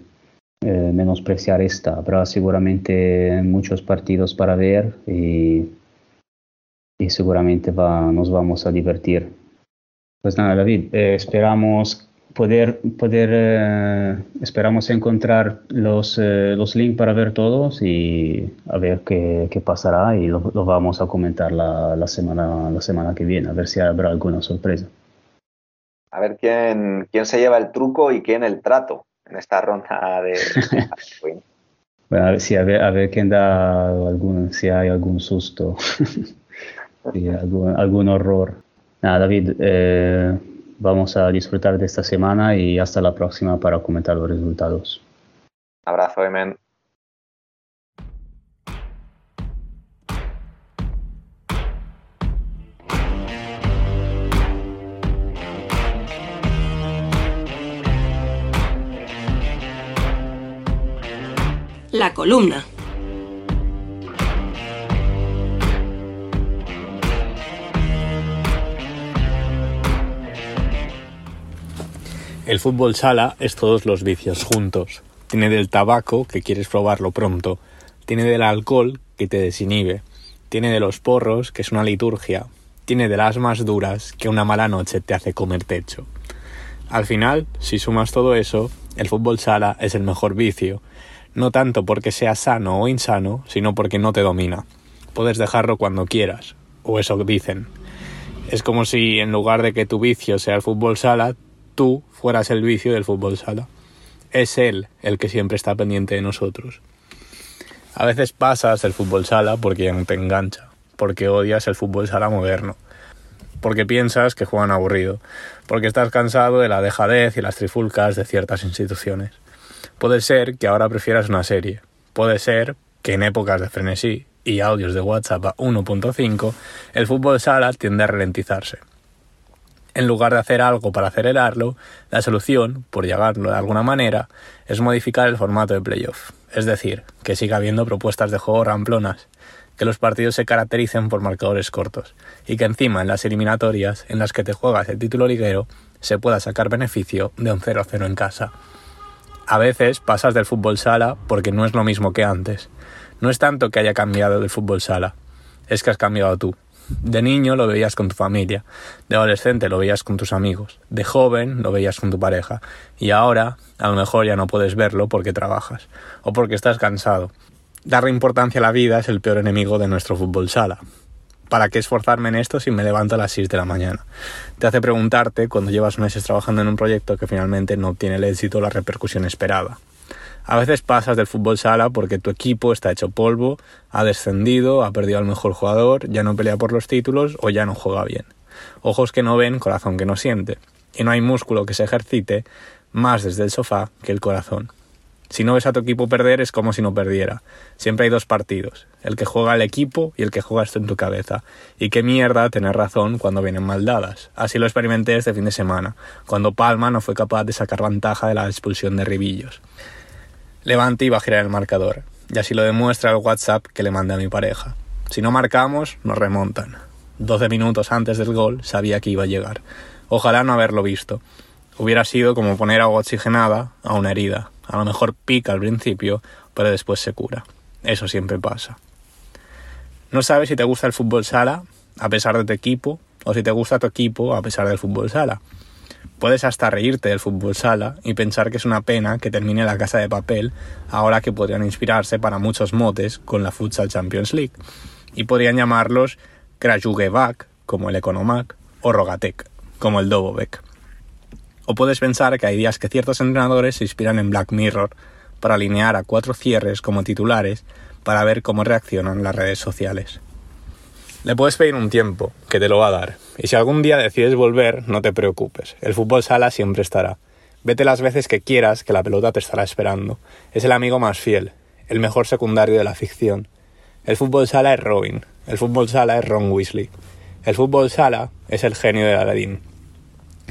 eh, menospreciar esta. Habrá seguramente muchos partidos para ver y, y seguramente va, nos vamos a divertir. Pues nada, David, eh, esperamos poder, poder eh, esperamos encontrar los, eh, los links para ver todos y a ver qué, qué pasará y lo, vamos a comentar la, la, semana, la semana que viene, a ver si habrá alguna sorpresa. A ver quién, quién se lleva el truco y quién el trato en esta ronda de... bueno, a ver, si a ver, a ver quién da algún, si hay algún susto, algún, algún horror. Nada, David, eh, vamos a disfrutar de esta semana y hasta la próxima para comentar los resultados. Abrazo, Emen. La columna. El fútbol sala es todos los vicios juntos. Tiene del tabaco, que quieres probarlo pronto. Tiene del alcohol, que te desinhibe. Tiene de los porros, que es una liturgia. Tiene de las más duras, que una mala noche te hace comer techo. Al final, si sumas todo eso, el fútbol sala es el mejor vicio, no tanto porque sea sano o insano, sino porque no te domina. Puedes dejarlo cuando quieras, o eso dicen. Es como si en lugar de que tu vicio sea el fútbol sala, tú fueras el vicio del fútbol sala. Es él el que siempre está pendiente de nosotros. A veces pasas el fútbol sala porque te engancha, porque odias el fútbol sala moderno, porque piensas que juegan aburrido, porque estás cansado de la dejadez y las trifulcas de ciertas instituciones. Puede ser que ahora prefieras una serie, puede ser que en épocas de frenesí y audios de WhatsApp a 1.5, el fútbol sala tiende a ralentizarse. En lugar de hacer algo para acelerarlo, la solución, por llamarlo de alguna manera, es modificar el formato de playoff, es decir, que siga habiendo propuestas de juego ramplonas, que los partidos se caractericen por marcadores cortos y que encima en las eliminatorias en las que te juegas el título liguero se pueda sacar beneficio de un 0-0 en casa. A veces pasas del fútbol sala porque no es lo mismo que antes, no es tanto que haya cambiado del fútbol sala, es que has cambiado tú. De niño lo veías con tu familia, de adolescente lo veías con tus amigos, de joven lo veías con tu pareja, y ahora a lo mejor ya no puedes verlo porque trabajas o porque estás cansado. Darle importancia a la vida es el peor enemigo de nuestro fútbol sala. ¿Para qué esforzarme en esto si me levanto a las 6 de la mañana? Te hace preguntarte cuando llevas meses trabajando en un proyecto que finalmente no obtiene el éxito o la repercusión esperada. A veces pasas del fútbol sala porque tu equipo está hecho polvo, ha descendido, ha perdido al mejor jugador, ya no pelea por los títulos o ya no juega bien. Ojos que no ven, corazón que no siente. Y no hay músculo que se ejercite más desde el sofá que el corazón. Si no ves a tu equipo perder es como si no perdiera. Siempre hay dos partidos, el que juega el equipo y el que juega esto en tu cabeza. Y qué mierda tener razón cuando vienen mal dadas. Así lo experimenté este fin de semana, cuando Palma no fue capaz de sacar ventaja de la expulsión de Ribillos levante y va a girar el marcador. Y así lo demuestra el WhatsApp que le mandé a mi pareja. Si no marcamos, nos remontan. 12 minutos antes del gol sabía que iba a llegar. Ojalá no haberlo visto. Hubiera sido como poner agua oxigenada a una herida. A lo mejor pica al principio, pero después se cura. Eso siempre pasa. No sabes si te gusta el fútbol sala a pesar de tu equipo o si te gusta tu equipo a pesar del fútbol sala. Puedes hasta reírte del fútbol sala y pensar que es una pena que termine la casa de papel ahora que podrían inspirarse para muchos motes con la Futsal Champions League y podrían llamarlos Krajugevac como el Economac o Rogatec como el Dobovec. O puedes pensar que hay días que ciertos entrenadores se inspiran en Black Mirror para alinear a cuatro cierres como titulares para ver cómo reaccionan las redes sociales. Le puedes pedir un tiempo, que te lo va a dar. Y si algún día decides volver, no te preocupes. El fútbol sala siempre estará. Vete las veces que quieras, que la pelota te estará esperando. Es el amigo más fiel, el mejor secundario de la ficción. El fútbol sala es Robin. El fútbol sala es Ron Weasley. El fútbol sala es el genio del Aladdin.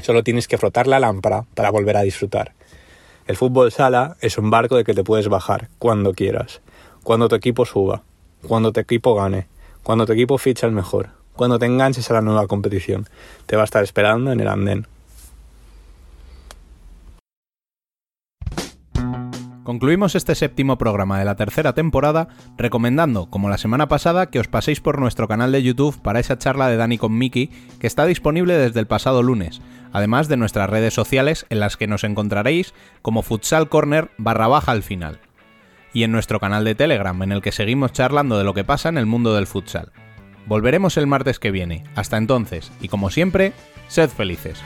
Solo tienes que frotar la lámpara para volver a disfrutar. El fútbol sala es un barco de que te puedes bajar cuando quieras, cuando tu equipo suba, cuando tu equipo gane, cuando tu equipo ficha el mejor, cuando te enganches a la nueva competición, te va a estar esperando en el andén. Concluimos este séptimo programa de la tercera temporada recomendando, como la semana pasada, que os paséis por nuestro canal de YouTube para esa charla de Dani con Miki, que está disponible desde el pasado lunes, además de nuestras redes sociales en las que nos encontraréis como Futsal Corner barra baja al final y en nuestro canal de Telegram, en el que seguimos charlando de lo que pasa en el mundo del futsal. Volveremos el martes que viene. Hasta entonces, y como siempre, sed felices.